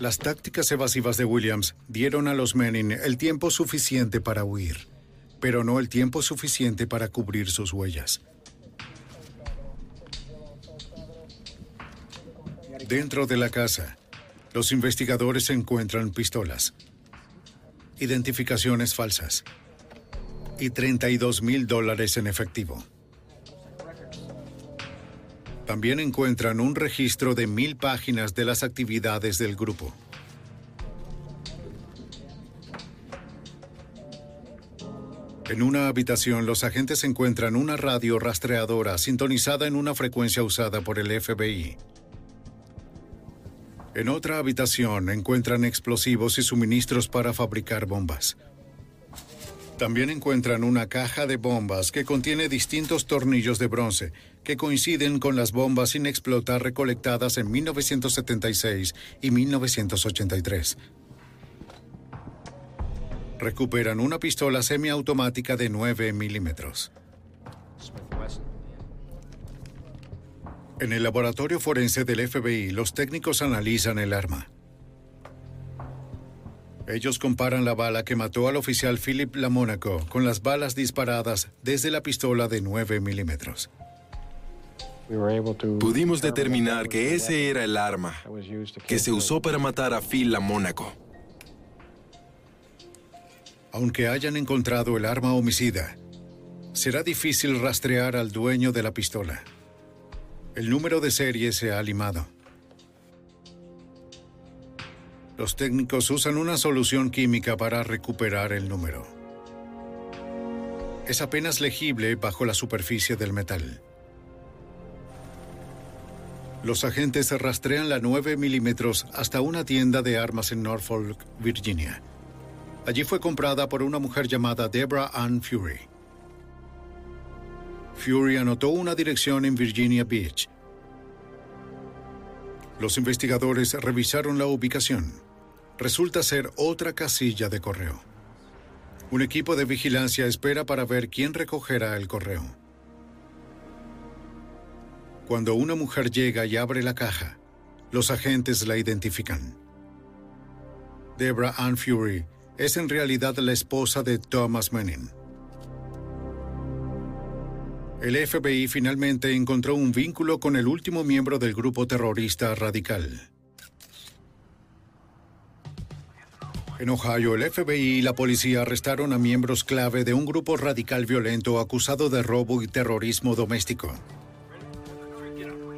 Las tácticas evasivas de Williams dieron a los Manning el tiempo suficiente para huir, pero no el tiempo suficiente para cubrir sus huellas. Dentro de la casa, los investigadores encuentran pistolas, identificaciones falsas y 32 mil dólares en efectivo. También encuentran un registro de mil páginas de las actividades del grupo. En una habitación, los agentes encuentran una radio rastreadora sintonizada en una frecuencia usada por el FBI. En otra habitación encuentran explosivos y suministros para fabricar bombas. También encuentran una caja de bombas que contiene distintos tornillos de bronce que coinciden con las bombas sin explotar recolectadas en 1976 y 1983. Recuperan una pistola semiautomática de 9 milímetros. En el laboratorio forense del FBI, los técnicos analizan el arma. Ellos comparan la bala que mató al oficial Philip Lamónaco con las balas disparadas desde la pistola de 9 milímetros. Pudimos determinar que ese era el arma que se usó para matar a Phil Lamónaco. Aunque hayan encontrado el arma homicida, será difícil rastrear al dueño de la pistola. El número de serie se ha limado. Los técnicos usan una solución química para recuperar el número. Es apenas legible bajo la superficie del metal. Los agentes rastrean la 9 milímetros hasta una tienda de armas en Norfolk, Virginia. Allí fue comprada por una mujer llamada Deborah Ann Fury. Fury anotó una dirección en Virginia Beach. Los investigadores revisaron la ubicación. Resulta ser otra casilla de correo. Un equipo de vigilancia espera para ver quién recogerá el correo. Cuando una mujer llega y abre la caja, los agentes la identifican. Deborah Ann Fury es en realidad la esposa de Thomas Manning. El FBI finalmente encontró un vínculo con el último miembro del grupo terrorista radical. En Ohio, el FBI y la policía arrestaron a miembros clave de un grupo radical violento acusado de robo y terrorismo doméstico.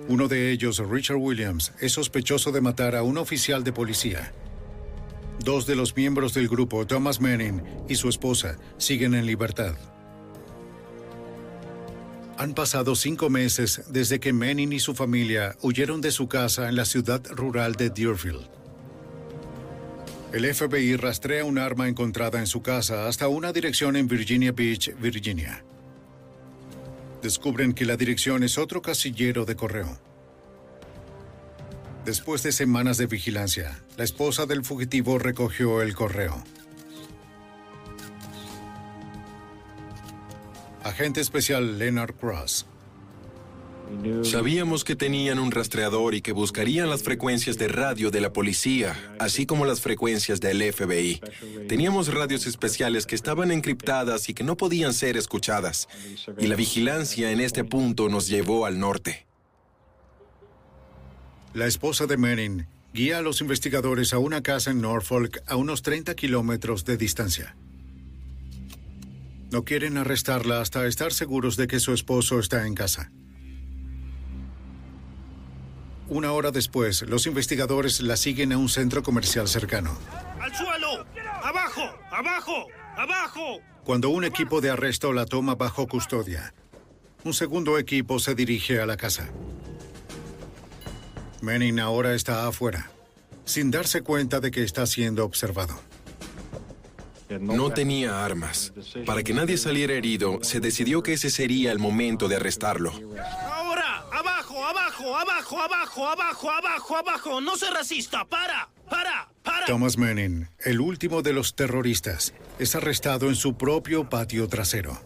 Uno de ellos, Richard Williams, es sospechoso de matar a un oficial de policía. Dos de los miembros del grupo, Thomas Manning y su esposa, siguen en libertad. Han pasado cinco meses desde que Manning y su familia huyeron de su casa en la ciudad rural de Deerfield. El FBI rastrea un arma encontrada en su casa hasta una dirección en Virginia Beach, Virginia. Descubren que la dirección es otro casillero de correo. Después de semanas de vigilancia, la esposa del fugitivo recogió el correo. Agente especial Leonard Cross. Sabíamos que tenían un rastreador y que buscarían las frecuencias de radio de la policía, así como las frecuencias del FBI. Teníamos radios especiales que estaban encriptadas y que no podían ser escuchadas. Y la vigilancia en este punto nos llevó al norte. La esposa de Manning guía a los investigadores a una casa en Norfolk a unos 30 kilómetros de distancia. No quieren arrestarla hasta estar seguros de que su esposo está en casa. Una hora después, los investigadores la siguen a un centro comercial cercano. ¡Al suelo! ¡Abajo! ¡Abajo! ¡Abajo! Cuando un equipo de arresto la toma bajo custodia, un segundo equipo se dirige a la casa. Manning ahora está afuera, sin darse cuenta de que está siendo observado. No tenía armas. Para que nadie saliera herido, se decidió que ese sería el momento de arrestarlo. ¡Abajo! ¡Abajo! ¡Abajo! ¡Abajo! ¡Abajo! ¡Abajo! ¡Abajo! ¡No sé racista! ¡Para! ¡Para! ¡Para! Thomas Manning, el último de los terroristas, es arrestado en su propio patio trasero.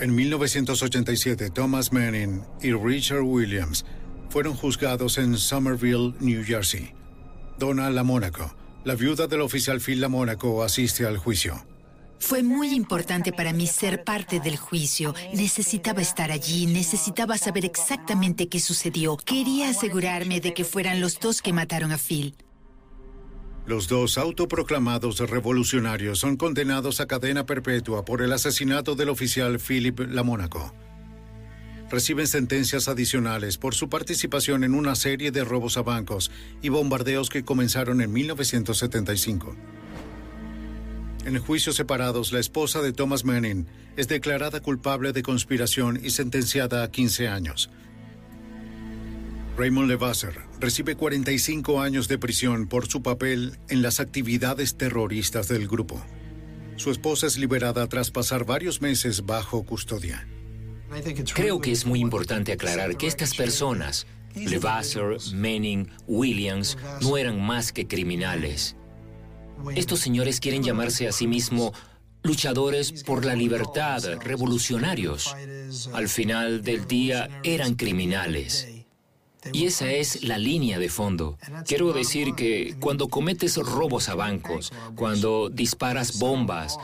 En 1987, Thomas Manning y Richard Williams fueron juzgados en Somerville, New Jersey. Donna Lamónaco, la viuda del oficial Phil Lamónaco, asiste al juicio. Fue muy importante para mí ser parte del juicio. Necesitaba estar allí, necesitaba saber exactamente qué sucedió. Quería asegurarme de que fueran los dos que mataron a Phil. Los dos autoproclamados revolucionarios son condenados a cadena perpetua por el asesinato del oficial Philip Lamónaco. Reciben sentencias adicionales por su participación en una serie de robos a bancos y bombardeos que comenzaron en 1975. En juicios separados, la esposa de Thomas Manning es declarada culpable de conspiración y sentenciada a 15 años. Raymond Levasseur recibe 45 años de prisión por su papel en las actividades terroristas del grupo. Su esposa es liberada tras pasar varios meses bajo custodia. Creo que es muy importante aclarar que estas personas, Levasseur, Manning, Williams, no eran más que criminales. Estos señores quieren llamarse a sí mismos luchadores por la libertad, revolucionarios. Al final del día eran criminales. Y esa es la línea de fondo. Quiero decir que cuando cometes robos a bancos, cuando disparas bombas,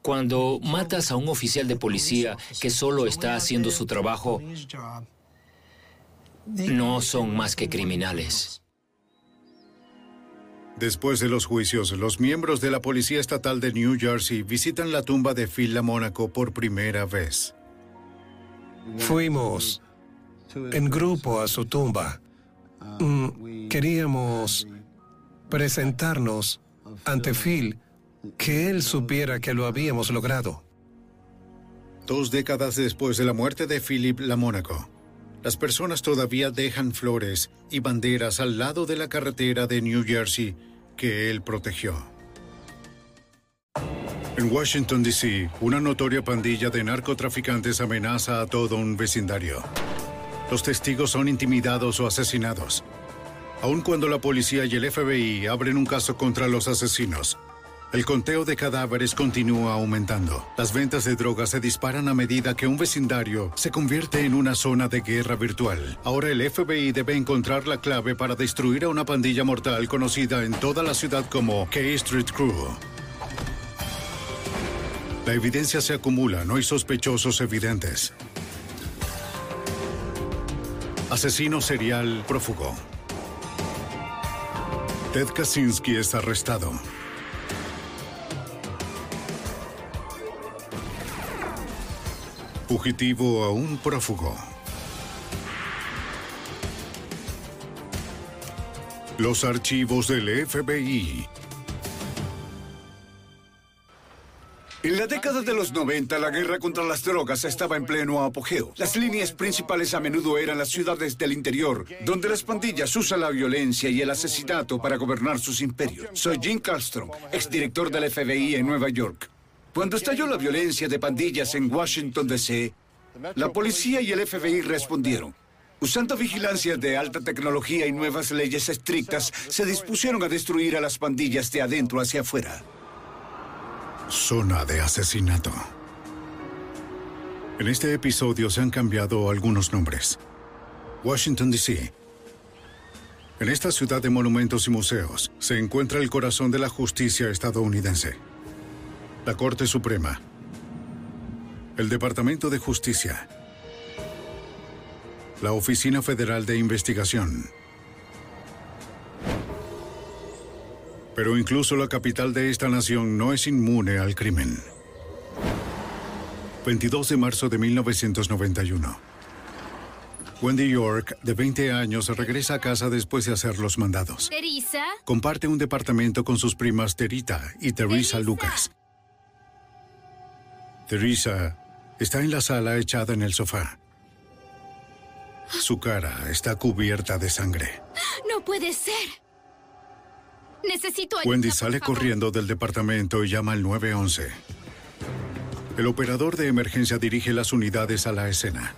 cuando matas a un oficial de policía que solo está haciendo su trabajo, no son más que criminales. Después de los juicios, los miembros de la Policía Estatal de New Jersey visitan la tumba de Phil LaMonaco por primera vez. Fuimos en grupo a su tumba. Mm, queríamos presentarnos ante Phil, que él supiera que lo habíamos logrado. Dos décadas después de la muerte de Philip LaMonaco, las personas todavía dejan flores y banderas al lado de la carretera de New Jersey que él protegió. En Washington, D.C., una notoria pandilla de narcotraficantes amenaza a todo un vecindario. Los testigos son intimidados o asesinados. Aun cuando la policía y el FBI abren un caso contra los asesinos, el conteo de cadáveres continúa aumentando. Las ventas de drogas se disparan a medida que un vecindario se convierte en una zona de guerra virtual. Ahora el FBI debe encontrar la clave para destruir a una pandilla mortal conocida en toda la ciudad como K Street Crew. La evidencia se acumula, no hay sospechosos evidentes. Asesino serial prófugo. Ted Kaczynski es arrestado. Fugitivo a un prófugo. Los archivos del FBI. En la década de los 90, la guerra contra las drogas estaba en pleno apogeo. Las líneas principales a menudo eran las ciudades del interior, donde las pandillas usan la violencia y el asesinato para gobernar sus imperios. Soy Jim Carlstrom, exdirector del FBI en Nueva York. Cuando estalló la violencia de pandillas en Washington, D.C., la policía y el FBI respondieron. Usando vigilancia de alta tecnología y nuevas leyes estrictas, se dispusieron a destruir a las pandillas de adentro hacia afuera. Zona de asesinato. En este episodio se han cambiado algunos nombres. Washington, D.C. En esta ciudad de monumentos y museos se encuentra el corazón de la justicia estadounidense. La Corte Suprema. El Departamento de Justicia. La Oficina Federal de Investigación. Pero incluso la capital de esta nación no es inmune al crimen. 22 de marzo de 1991. Wendy York, de 20 años, regresa a casa después de hacer los mandados. ¿Teresa? Comparte un departamento con sus primas Terita y Teresa Lucas. Teresa está en la sala echada en el sofá. Su cara está cubierta de sangre. No puede ser. Necesito ayuda. Wendy por sale favor. corriendo del departamento y llama al 911. El operador de emergencia dirige las unidades a la escena.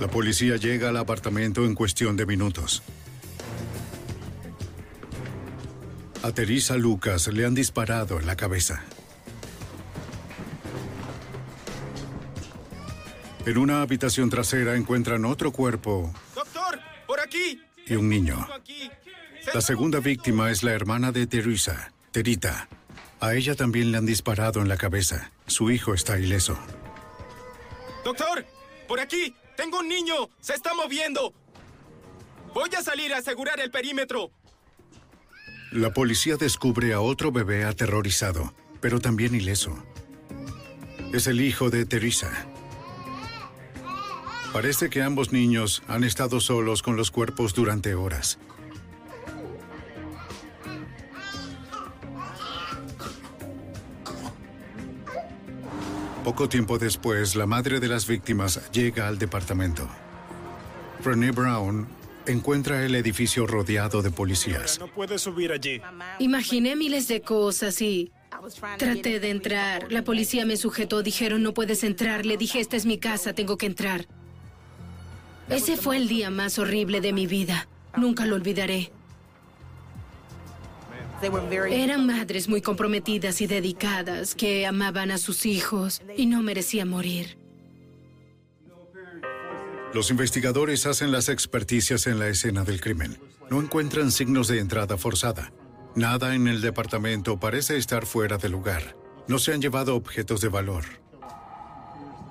La policía llega al apartamento en cuestión de minutos. A Teresa Lucas le han disparado en la cabeza. En una habitación trasera encuentran otro cuerpo ¡Doctor! ¡Por aquí! y un niño. La segunda víctima es la hermana de Teresa, Terita. A ella también le han disparado en la cabeza. Su hijo está ileso. ¡Doctor! ¡Por aquí! ¡Tengo un niño! ¡Se está moviendo! Voy a salir a asegurar el perímetro. La policía descubre a otro bebé aterrorizado, pero también ileso. Es el hijo de Teresa. Parece que ambos niños han estado solos con los cuerpos durante horas. Poco tiempo después, la madre de las víctimas llega al departamento. Brené Brown encuentra el edificio rodeado de policías. No puedes subir allí. Imaginé miles de cosas y traté de entrar. La policía me sujetó, dijeron no puedes entrar. Le dije, esta es mi casa, tengo que entrar. Ese fue el día más horrible de mi vida. Nunca lo olvidaré. Eran madres muy comprometidas y dedicadas que amaban a sus hijos y no merecían morir. Los investigadores hacen las experticias en la escena del crimen. No encuentran signos de entrada forzada. Nada en el departamento parece estar fuera de lugar. No se han llevado objetos de valor.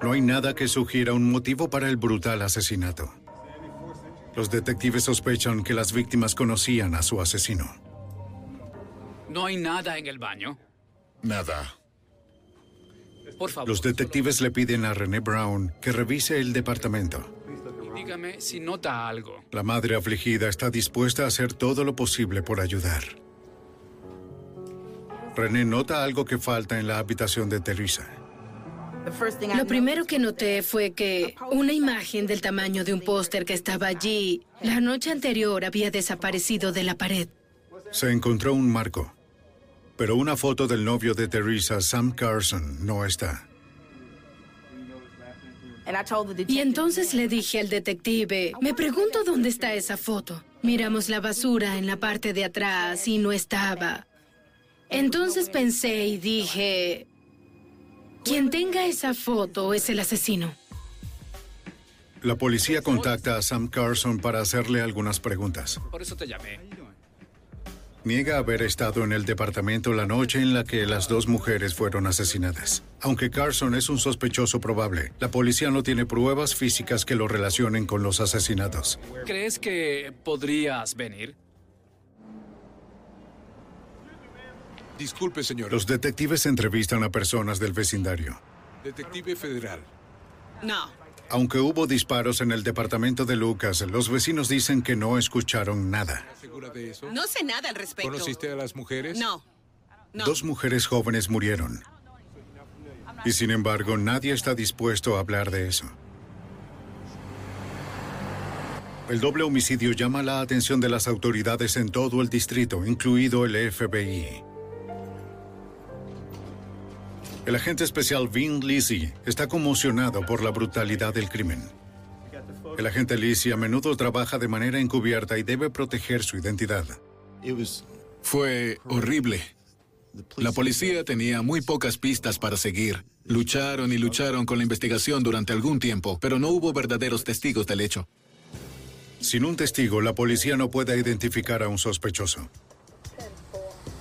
No hay nada que sugiera un motivo para el brutal asesinato. Los detectives sospechan que las víctimas conocían a su asesino. ¿No hay nada en el baño? Nada. Por favor. Los detectives le piden a René Brown que revise el departamento. Dígame si nota algo. La madre afligida está dispuesta a hacer todo lo posible por ayudar. René nota algo que falta en la habitación de Teresa. Lo primero que noté fue que una imagen del tamaño de un póster que estaba allí la noche anterior había desaparecido de la pared. Se encontró un marco, pero una foto del novio de Teresa, Sam Carson, no está. Y entonces le dije al detective, me pregunto dónde está esa foto. Miramos la basura en la parte de atrás y no estaba. Entonces pensé y dije, quien tenga esa foto es el asesino. La policía contacta a Sam Carson para hacerle algunas preguntas. Por eso te llamé. Niega haber estado en el departamento la noche en la que las dos mujeres fueron asesinadas. Aunque Carson es un sospechoso probable, la policía no tiene pruebas físicas que lo relacionen con los asesinatos. ¿Crees que podrías venir? Disculpe, señor. Los detectives entrevistan a personas del vecindario. Detective federal. No. Aunque hubo disparos en el departamento de Lucas, los vecinos dicen que no escucharon nada. ¿Segura de eso? No sé nada al respecto. ¿Conociste a las mujeres? No. No. Dos mujeres jóvenes murieron. Y sin embargo, nadie está dispuesto a hablar de eso. El doble homicidio llama la atención de las autoridades en todo el distrito, incluido el FBI. El agente especial Vin Lisi está conmocionado por la brutalidad del crimen. El agente Lisi a menudo trabaja de manera encubierta y debe proteger su identidad. Fue horrible. La policía tenía muy pocas pistas para seguir. Lucharon y lucharon con la investigación durante algún tiempo, pero no hubo verdaderos testigos del hecho. Sin un testigo, la policía no puede identificar a un sospechoso.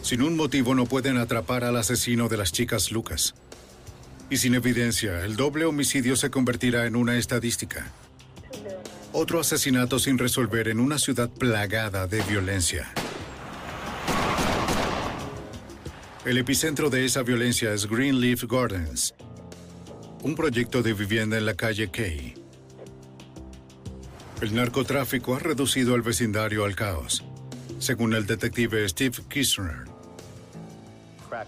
Sin un motivo no pueden atrapar al asesino de las chicas Lucas. Y sin evidencia, el doble homicidio se convertirá en una estadística. Otro asesinato sin resolver en una ciudad plagada de violencia. El epicentro de esa violencia es Greenleaf Gardens, un proyecto de vivienda en la calle Kay. El narcotráfico ha reducido el vecindario al caos, según el detective Steve Kirchner.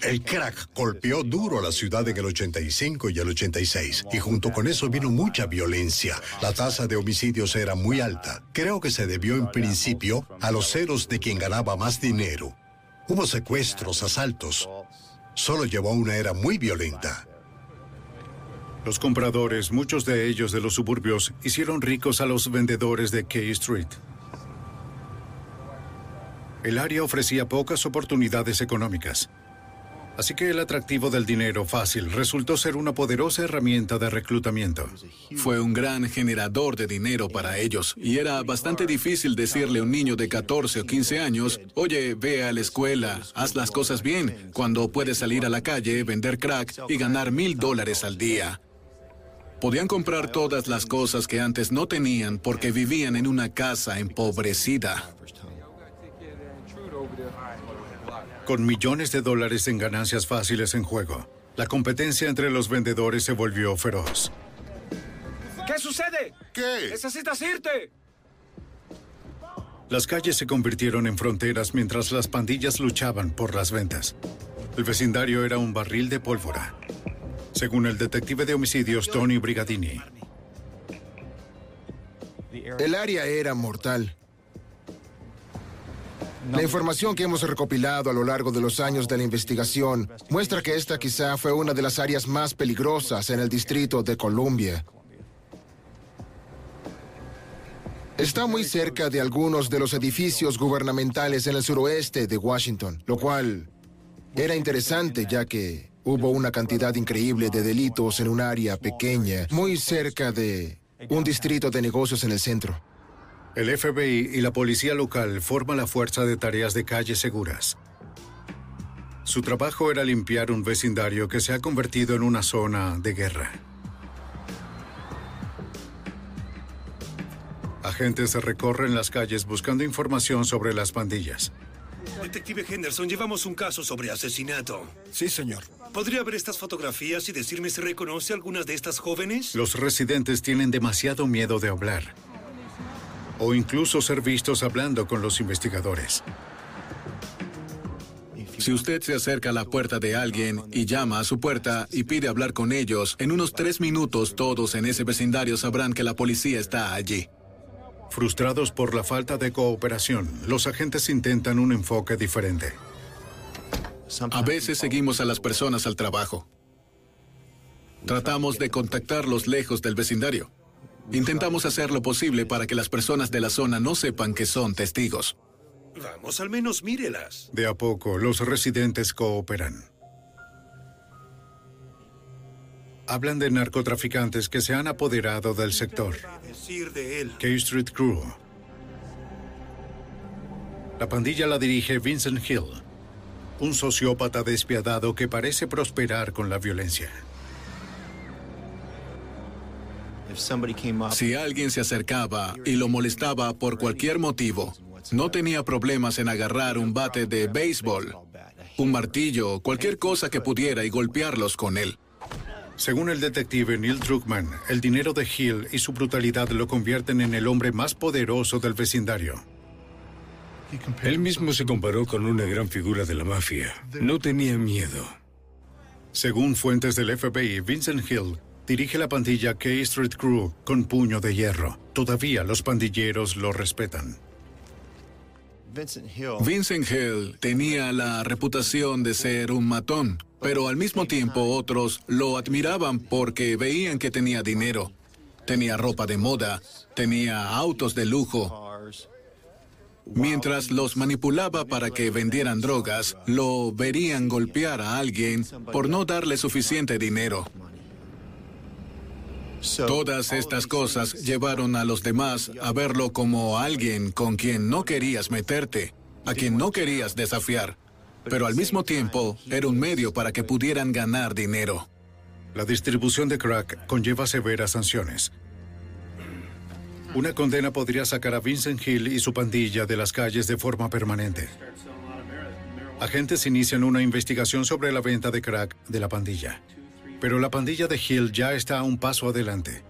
El crack golpeó duro a la ciudad en el 85 y el 86, y junto con eso vino mucha violencia. La tasa de homicidios era muy alta. Creo que se debió en principio a los ceros de quien ganaba más dinero. Hubo secuestros, asaltos. Solo llevó a una era muy violenta. Los compradores, muchos de ellos de los suburbios, hicieron ricos a los vendedores de K Street. El área ofrecía pocas oportunidades económicas. Así que el atractivo del dinero fácil resultó ser una poderosa herramienta de reclutamiento. Fue un gran generador de dinero para ellos y era bastante difícil decirle a un niño de 14 o 15 años, oye, ve a la escuela, haz las cosas bien, cuando puedes salir a la calle, vender crack y ganar mil dólares al día. Podían comprar todas las cosas que antes no tenían porque vivían en una casa empobrecida. Con millones de dólares en ganancias fáciles en juego, la competencia entre los vendedores se volvió feroz. ¿Qué sucede? ¿Qué? Necesitas irte. Las calles se convirtieron en fronteras mientras las pandillas luchaban por las ventas. El vecindario era un barril de pólvora, según el detective de homicidios Tony Brigadini. El área era mortal. La información que hemos recopilado a lo largo de los años de la investigación muestra que esta quizá fue una de las áreas más peligrosas en el distrito de Columbia. Está muy cerca de algunos de los edificios gubernamentales en el suroeste de Washington, lo cual era interesante ya que hubo una cantidad increíble de delitos en un área pequeña, muy cerca de un distrito de negocios en el centro. El FBI y la policía local forman la Fuerza de Tareas de Calles Seguras. Su trabajo era limpiar un vecindario que se ha convertido en una zona de guerra. Agentes recorren las calles buscando información sobre las pandillas. Detective Henderson, llevamos un caso sobre asesinato. Sí, señor. ¿Podría ver estas fotografías y decirme si reconoce algunas de estas jóvenes? Los residentes tienen demasiado miedo de hablar. O incluso ser vistos hablando con los investigadores. Si usted se acerca a la puerta de alguien y llama a su puerta y pide hablar con ellos, en unos tres minutos todos en ese vecindario sabrán que la policía está allí. Frustrados por la falta de cooperación, los agentes intentan un enfoque diferente. A veces seguimos a las personas al trabajo. Tratamos de contactarlos lejos del vecindario. Intentamos hacer lo posible para que las personas de la zona no sepan que son testigos. Vamos, al menos mírelas. De a poco, los residentes cooperan. Hablan de narcotraficantes que se han apoderado del sector. Decir de él. K Street Crew. La pandilla la dirige Vincent Hill, un sociópata despiadado que parece prosperar con la violencia. Si alguien se acercaba y lo molestaba por cualquier motivo, no tenía problemas en agarrar un bate de béisbol, un martillo, cualquier cosa que pudiera y golpearlos con él. Según el detective Neil Druckmann, el dinero de Hill y su brutalidad lo convierten en el hombre más poderoso del vecindario. Él mismo se comparó con una gran figura de la mafia. No tenía miedo. Según fuentes del FBI, Vincent Hill dirige la pandilla K Street Crew con puño de hierro. Todavía los pandilleros lo respetan. Vincent Hill tenía la reputación de ser un matón, pero al mismo tiempo otros lo admiraban porque veían que tenía dinero, tenía ropa de moda, tenía autos de lujo. Mientras los manipulaba para que vendieran drogas, lo verían golpear a alguien por no darle suficiente dinero. Todas estas cosas llevaron a los demás a verlo como alguien con quien no querías meterte, a quien no querías desafiar, pero al mismo tiempo era un medio para que pudieran ganar dinero. La distribución de crack conlleva severas sanciones. Una condena podría sacar a Vincent Hill y su pandilla de las calles de forma permanente. Agentes inician una investigación sobre la venta de crack de la pandilla. Pero la pandilla de Hill ya está a un paso adelante.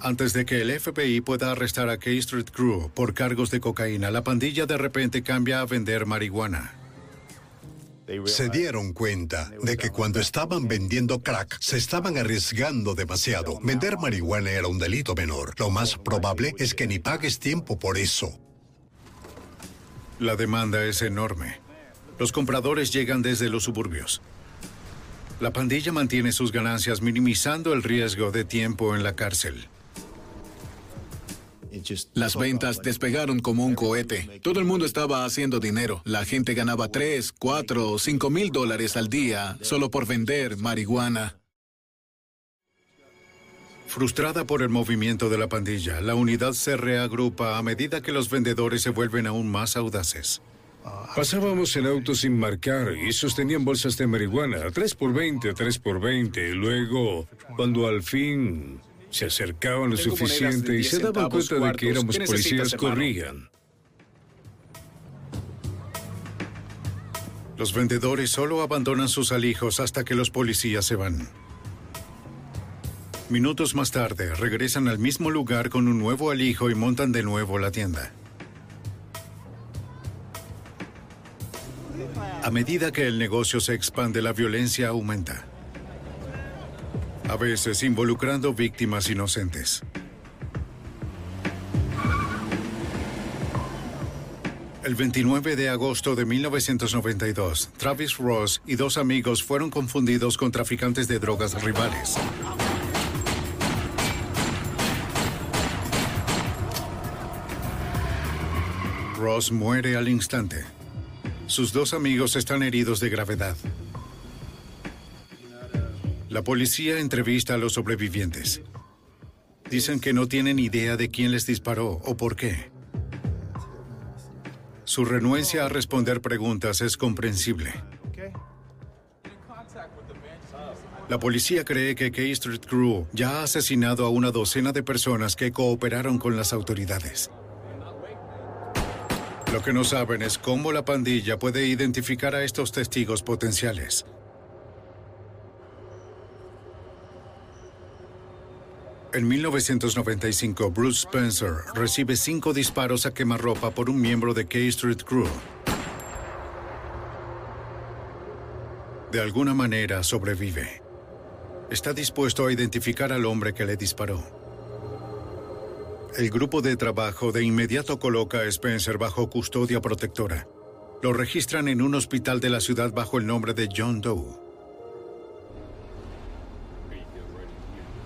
Antes de que el FBI pueda arrestar a K Street Crew por cargos de cocaína, la pandilla de repente cambia a vender marihuana. Se dieron cuenta de que cuando estaban vendiendo crack se estaban arriesgando demasiado. Vender marihuana era un delito menor. Lo más probable es que ni pagues tiempo por eso. La demanda es enorme. Los compradores llegan desde los suburbios. La pandilla mantiene sus ganancias minimizando el riesgo de tiempo en la cárcel. Las ventas despegaron como un cohete. Todo el mundo estaba haciendo dinero. La gente ganaba 3, 4 o 5 mil dólares al día solo por vender marihuana. Frustrada por el movimiento de la pandilla, la unidad se reagrupa a medida que los vendedores se vuelven aún más audaces. Pasábamos en autos sin marcar y sostenían bolsas de marihuana, 3 por 20, 3 por 20. Luego, cuando al fin se acercaban lo Tengo suficiente y 10 se daban cuenta de que éramos ¿Qué necesitas, policías, corrían. Los vendedores solo abandonan sus alijos hasta que los policías se van. Minutos más tarde, regresan al mismo lugar con un nuevo alijo y montan de nuevo la tienda. A medida que el negocio se expande, la violencia aumenta. A veces involucrando víctimas inocentes. El 29 de agosto de 1992, Travis Ross y dos amigos fueron confundidos con traficantes de drogas rivales. Ross muere al instante. Sus dos amigos están heridos de gravedad. La policía entrevista a los sobrevivientes. Dicen que no tienen idea de quién les disparó o por qué. Su renuencia a responder preguntas es comprensible. La policía cree que K Street Crew ya ha asesinado a una docena de personas que cooperaron con las autoridades. Lo que no saben es cómo la pandilla puede identificar a estos testigos potenciales. En 1995, Bruce Spencer recibe cinco disparos a quemarropa por un miembro de K Street Crew. De alguna manera sobrevive. Está dispuesto a identificar al hombre que le disparó. El grupo de trabajo de inmediato coloca a Spencer bajo custodia protectora. Lo registran en un hospital de la ciudad bajo el nombre de John Doe.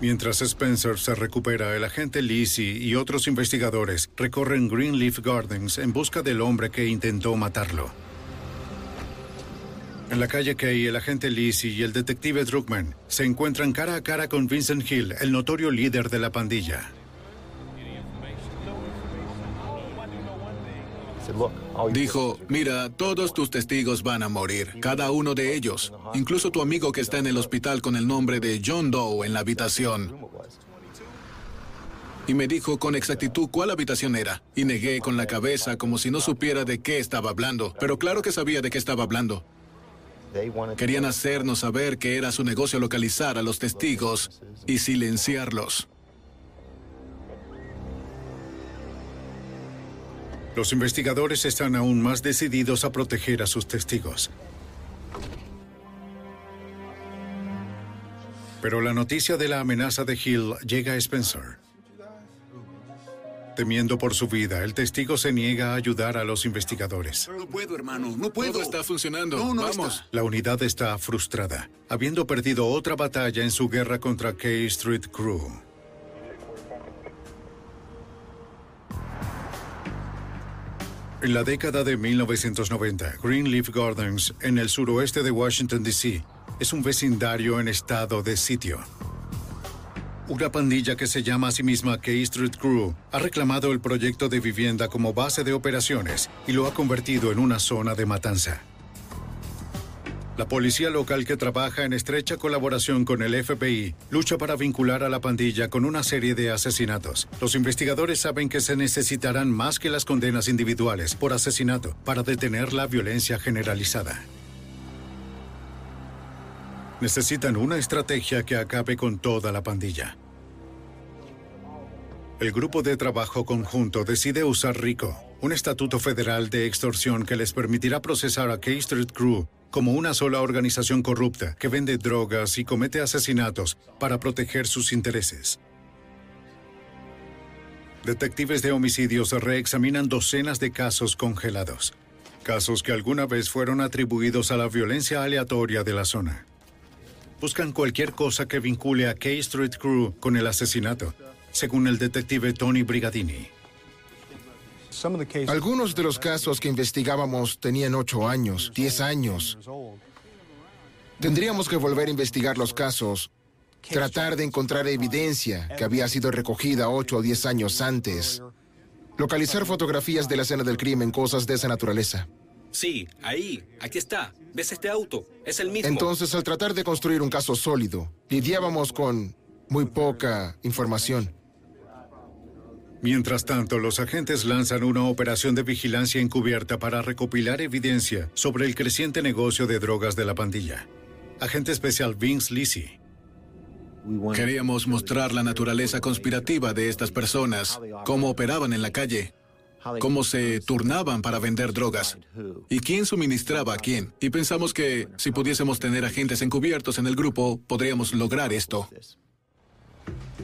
Mientras Spencer se recupera, el agente Lizzie y otros investigadores recorren Greenleaf Gardens en busca del hombre que intentó matarlo. En la calle Kay, el agente Lizzie y el detective Druckmann se encuentran cara a cara con Vincent Hill, el notorio líder de la pandilla. Dijo, mira, todos tus testigos van a morir, cada uno de ellos, incluso tu amigo que está en el hospital con el nombre de John Doe en la habitación. Y me dijo con exactitud cuál habitación era, y negué con la cabeza como si no supiera de qué estaba hablando, pero claro que sabía de qué estaba hablando. Querían hacernos saber que era su negocio localizar a los testigos y silenciarlos. Los investigadores están aún más decididos a proteger a sus testigos. Pero la noticia de la amenaza de Hill llega a Spencer. Temiendo por su vida, el testigo se niega a ayudar a los investigadores. No puedo, hermano, no puedo. Todo está funcionando. Vamos. La unidad está frustrada, habiendo perdido otra batalla en su guerra contra K Street Crew. En la década de 1990, Greenleaf Gardens, en el suroeste de Washington, D.C., es un vecindario en estado de sitio. Una pandilla que se llama a sí misma K Street Crew ha reclamado el proyecto de vivienda como base de operaciones y lo ha convertido en una zona de matanza. La policía local que trabaja en estrecha colaboración con el FBI lucha para vincular a la pandilla con una serie de asesinatos. Los investigadores saben que se necesitarán más que las condenas individuales por asesinato para detener la violencia generalizada. Necesitan una estrategia que acabe con toda la pandilla. El grupo de trabajo conjunto decide usar RICO, un estatuto federal de extorsión que les permitirá procesar a K Street Crew como una sola organización corrupta que vende drogas y comete asesinatos para proteger sus intereses. Detectives de homicidios reexaminan docenas de casos congelados, casos que alguna vez fueron atribuidos a la violencia aleatoria de la zona. Buscan cualquier cosa que vincule a K Street Crew con el asesinato, según el detective Tony Brigadini. Algunos de los casos que investigábamos tenían ocho años, diez años. Tendríamos que volver a investigar los casos, tratar de encontrar evidencia que había sido recogida ocho o diez años antes, localizar fotografías de la escena del crimen, cosas de esa naturaleza. Sí, ahí, aquí está. ¿Ves este auto? Es el mismo. Entonces, al tratar de construir un caso sólido, lidiábamos con muy poca información. Mientras tanto, los agentes lanzan una operación de vigilancia encubierta para recopilar evidencia sobre el creciente negocio de drogas de la pandilla. Agente especial Vince Lisi. Queríamos mostrar la naturaleza conspirativa de estas personas, cómo operaban en la calle, cómo se turnaban para vender drogas y quién suministraba a quién. Y pensamos que si pudiésemos tener agentes encubiertos en el grupo, podríamos lograr esto.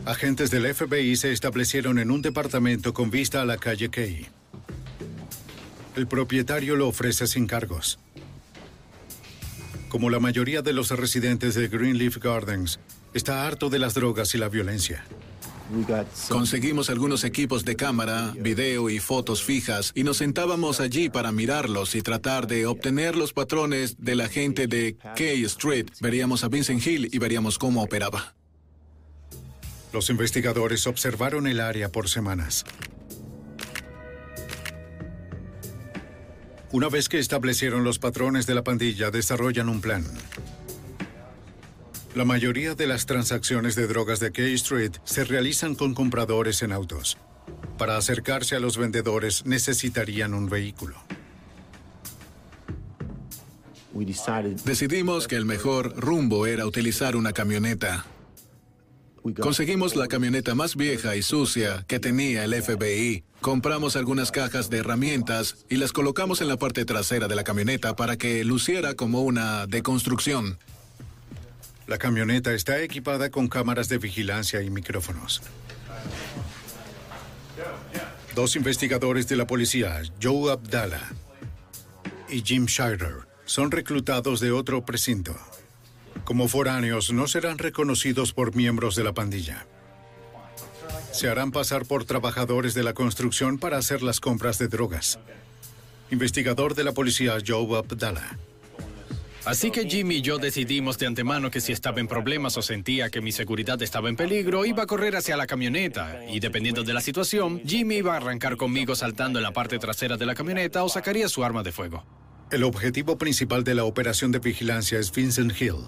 Agentes del FBI se establecieron en un departamento con vista a la calle Kay. El propietario lo ofrece sin cargos. Como la mayoría de los residentes de Greenleaf Gardens, está harto de las drogas y la violencia. Conseguimos algunos equipos de cámara, video y fotos fijas y nos sentábamos allí para mirarlos y tratar de obtener los patrones de la gente de K Street. Veríamos a Vincent Hill y veríamos cómo operaba. Los investigadores observaron el área por semanas. Una vez que establecieron los patrones de la pandilla, desarrollan un plan. La mayoría de las transacciones de drogas de K Street se realizan con compradores en autos. Para acercarse a los vendedores necesitarían un vehículo. Decidimos que el mejor rumbo era utilizar una camioneta. Conseguimos la camioneta más vieja y sucia que tenía el FBI. Compramos algunas cajas de herramientas y las colocamos en la parte trasera de la camioneta para que luciera como una deconstrucción. La camioneta está equipada con cámaras de vigilancia y micrófonos. Dos investigadores de la policía, Joe Abdallah y Jim Shirer, son reclutados de otro precinto. Como foráneos, no serán reconocidos por miembros de la pandilla. Se harán pasar por trabajadores de la construcción para hacer las compras de drogas. Investigador de la policía Joe Abdallah. Así que Jimmy y yo decidimos de antemano que si estaba en problemas o sentía que mi seguridad estaba en peligro, iba a correr hacia la camioneta. Y dependiendo de la situación, Jimmy iba a arrancar conmigo saltando en la parte trasera de la camioneta o sacaría su arma de fuego. El objetivo principal de la operación de vigilancia es Vincent Hill.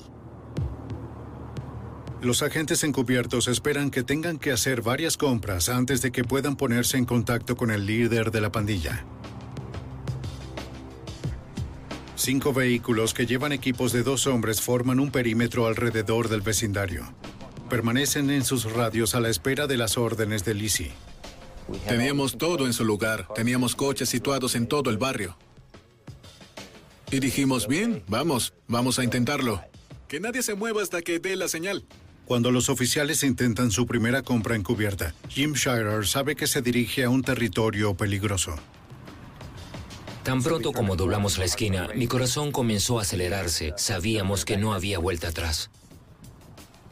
Los agentes encubiertos esperan que tengan que hacer varias compras antes de que puedan ponerse en contacto con el líder de la pandilla. Cinco vehículos que llevan equipos de dos hombres forman un perímetro alrededor del vecindario. Permanecen en sus radios a la espera de las órdenes de Lizzie. Teníamos todo en su lugar. Teníamos coches situados en todo el barrio. Y dijimos, bien, vamos, vamos a intentarlo. Que nadie se mueva hasta que dé la señal. Cuando los oficiales intentan su primera compra encubierta, Jim Shirer sabe que se dirige a un territorio peligroso. Tan pronto como doblamos la esquina, mi corazón comenzó a acelerarse. Sabíamos que no había vuelta atrás.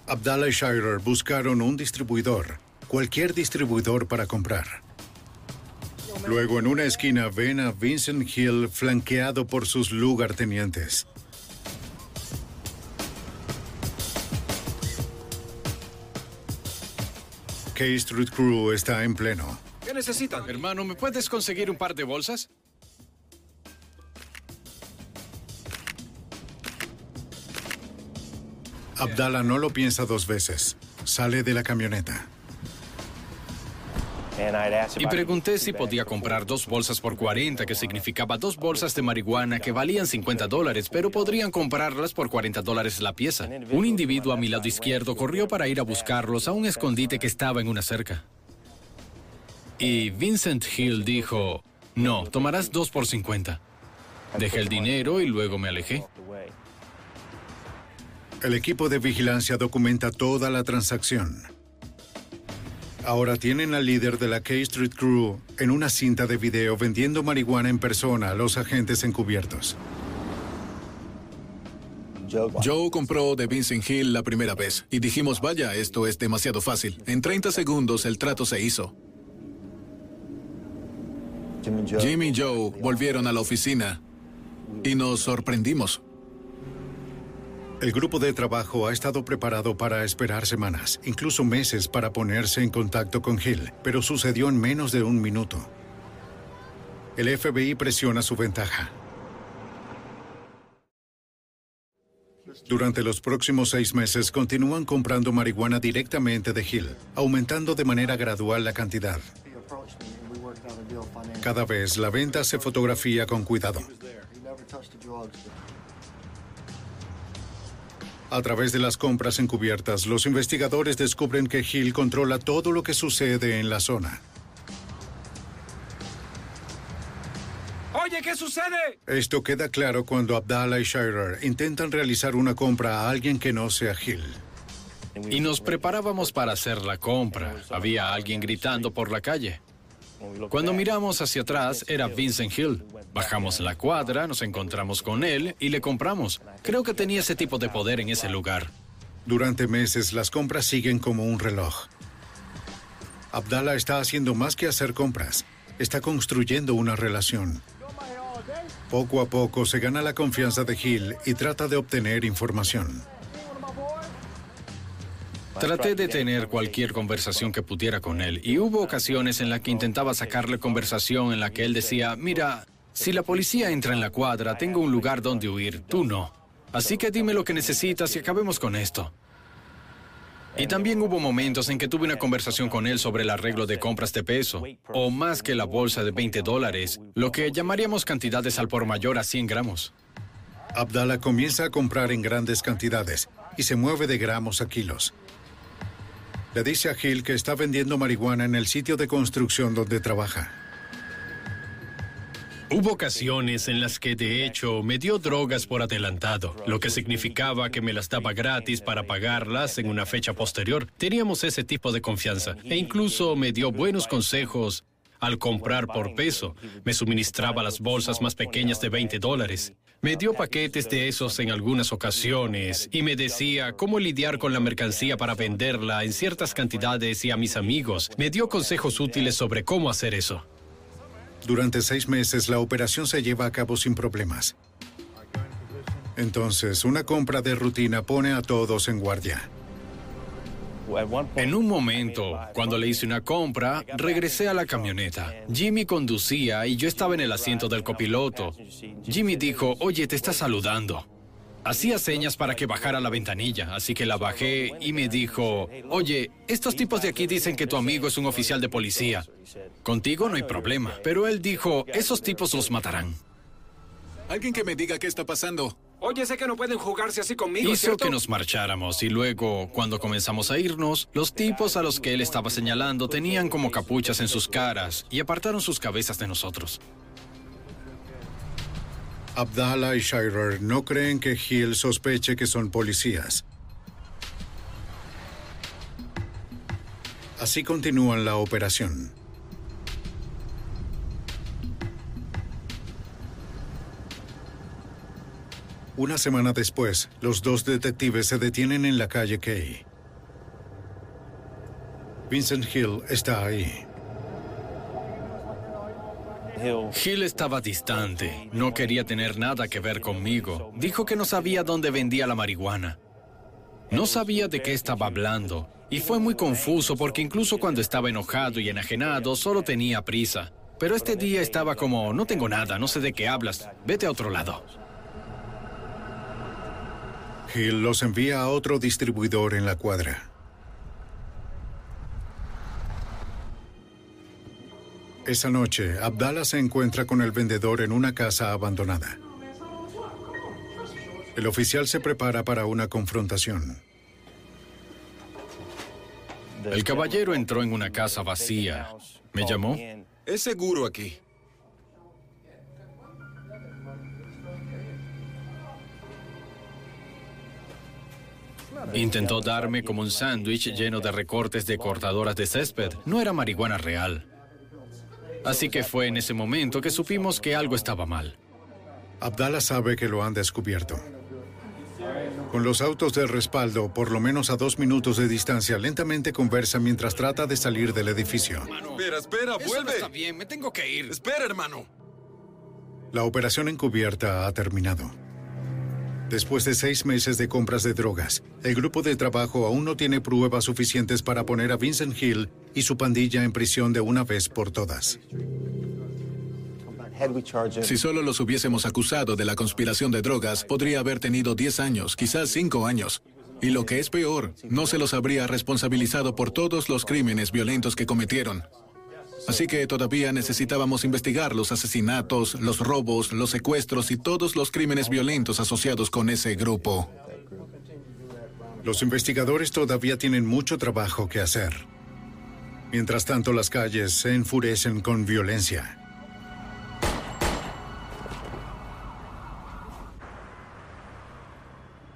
Abdallah y Shirer buscaron un distribuidor, cualquier distribuidor para comprar. Luego, en una esquina, ven a Vincent Hill flanqueado por sus lugartenientes. K Street Crew está en pleno. ¿Qué necesitan? Hermano, ¿me puedes conseguir un par de bolsas? Abdallah no lo piensa dos veces. Sale de la camioneta. Y pregunté si podía comprar dos bolsas por 40, que significaba dos bolsas de marihuana que valían 50 dólares, pero podrían comprarlas por 40 dólares la pieza. Un individuo a mi lado izquierdo corrió para ir a buscarlos a un escondite que estaba en una cerca. Y Vincent Hill dijo, no, tomarás dos por 50. Dejé el dinero y luego me alejé. El equipo de vigilancia documenta toda la transacción. Ahora tienen al líder de la K Street Crew en una cinta de video vendiendo marihuana en persona a los agentes encubiertos. Joe compró de Vincent Hill la primera vez y dijimos, vaya, esto es demasiado fácil. En 30 segundos el trato se hizo. Jimmy y Joe volvieron a la oficina y nos sorprendimos. El grupo de trabajo ha estado preparado para esperar semanas, incluso meses, para ponerse en contacto con Hill, pero sucedió en menos de un minuto. El FBI presiona su ventaja. Durante los próximos seis meses continúan comprando marihuana directamente de Hill, aumentando de manera gradual la cantidad. Cada vez la venta se fotografía con cuidado. A través de las compras encubiertas, los investigadores descubren que Hill controla todo lo que sucede en la zona. Oye, ¿qué sucede? Esto queda claro cuando Abdallah y Shirer intentan realizar una compra a alguien que no sea Hill. Y nos preparábamos para hacer la compra. Había alguien gritando por la calle. Cuando miramos hacia atrás era Vincent Hill. Bajamos la cuadra, nos encontramos con él y le compramos. Creo que tenía ese tipo de poder en ese lugar. Durante meses las compras siguen como un reloj. Abdallah está haciendo más que hacer compras. Está construyendo una relación. Poco a poco se gana la confianza de Hill y trata de obtener información. Traté de tener cualquier conversación que pudiera con él y hubo ocasiones en las que intentaba sacarle conversación en la que él decía, mira, si la policía entra en la cuadra, tengo un lugar donde huir, tú no. Así que dime lo que necesitas y acabemos con esto. Y también hubo momentos en que tuve una conversación con él sobre el arreglo de compras de peso, o más que la bolsa de 20 dólares, lo que llamaríamos cantidades al por mayor a 100 gramos. Abdallah comienza a comprar en grandes cantidades y se mueve de gramos a kilos. Le dice a Gil que está vendiendo marihuana en el sitio de construcción donde trabaja. Hubo ocasiones en las que de hecho me dio drogas por adelantado, lo que significaba que me las daba gratis para pagarlas en una fecha posterior. Teníamos ese tipo de confianza e incluso me dio buenos consejos al comprar por peso. Me suministraba las bolsas más pequeñas de 20 dólares. Me dio paquetes de esos en algunas ocasiones y me decía cómo lidiar con la mercancía para venderla en ciertas cantidades y a mis amigos. Me dio consejos útiles sobre cómo hacer eso. Durante seis meses la operación se lleva a cabo sin problemas. Entonces, una compra de rutina pone a todos en guardia. En un momento, cuando le hice una compra, regresé a la camioneta. Jimmy conducía y yo estaba en el asiento del copiloto. Jimmy dijo, oye, te está saludando. Hacía señas para que bajara la ventanilla, así que la bajé y me dijo, oye, estos tipos de aquí dicen que tu amigo es un oficial de policía. Contigo no hay problema. Pero él dijo, esos tipos los matarán. Alguien que me diga qué está pasando. Oye, sé que no pueden jugarse así conmigo, Hizo ¿cierto? que nos marcháramos y luego, cuando comenzamos a irnos, los tipos a los que él estaba señalando tenían como capuchas en sus caras y apartaron sus cabezas de nosotros. Abdallah y Shirer no creen que Hill sospeche que son policías. Así continúan la operación. Una semana después, los dos detectives se detienen en la calle Kay. Vincent Hill está ahí. Hill estaba distante, no quería tener nada que ver conmigo. Dijo que no sabía dónde vendía la marihuana. No sabía de qué estaba hablando y fue muy confuso porque incluso cuando estaba enojado y enajenado solo tenía prisa. Pero este día estaba como, no tengo nada, no sé de qué hablas, vete a otro lado. Hill los envía a otro distribuidor en la cuadra. Esa noche, Abdallah se encuentra con el vendedor en una casa abandonada. El oficial se prepara para una confrontación. El caballero entró en una casa vacía. ¿Me llamó? Es seguro aquí. Intentó darme como un sándwich lleno de recortes de cortadoras de césped. No era marihuana real. Así que fue en ese momento que supimos que algo estaba mal. Abdallah sabe que lo han descubierto. Con los autos de respaldo, por lo menos a dos minutos de distancia, lentamente conversa mientras trata de salir del edificio. Espera, espera, Eso no vuelve. está bien, me tengo que ir. Espera, hermano. La operación encubierta ha terminado. Después de seis meses de compras de drogas, el grupo de trabajo aún no tiene pruebas suficientes para poner a Vincent Hill y su pandilla en prisión de una vez por todas. Si solo los hubiésemos acusado de la conspiración de drogas, podría haber tenido 10 años, quizás 5 años. Y lo que es peor, no se los habría responsabilizado por todos los crímenes violentos que cometieron. Así que todavía necesitábamos investigar los asesinatos, los robos, los secuestros y todos los crímenes violentos asociados con ese grupo. Los investigadores todavía tienen mucho trabajo que hacer. Mientras tanto, las calles se enfurecen con violencia.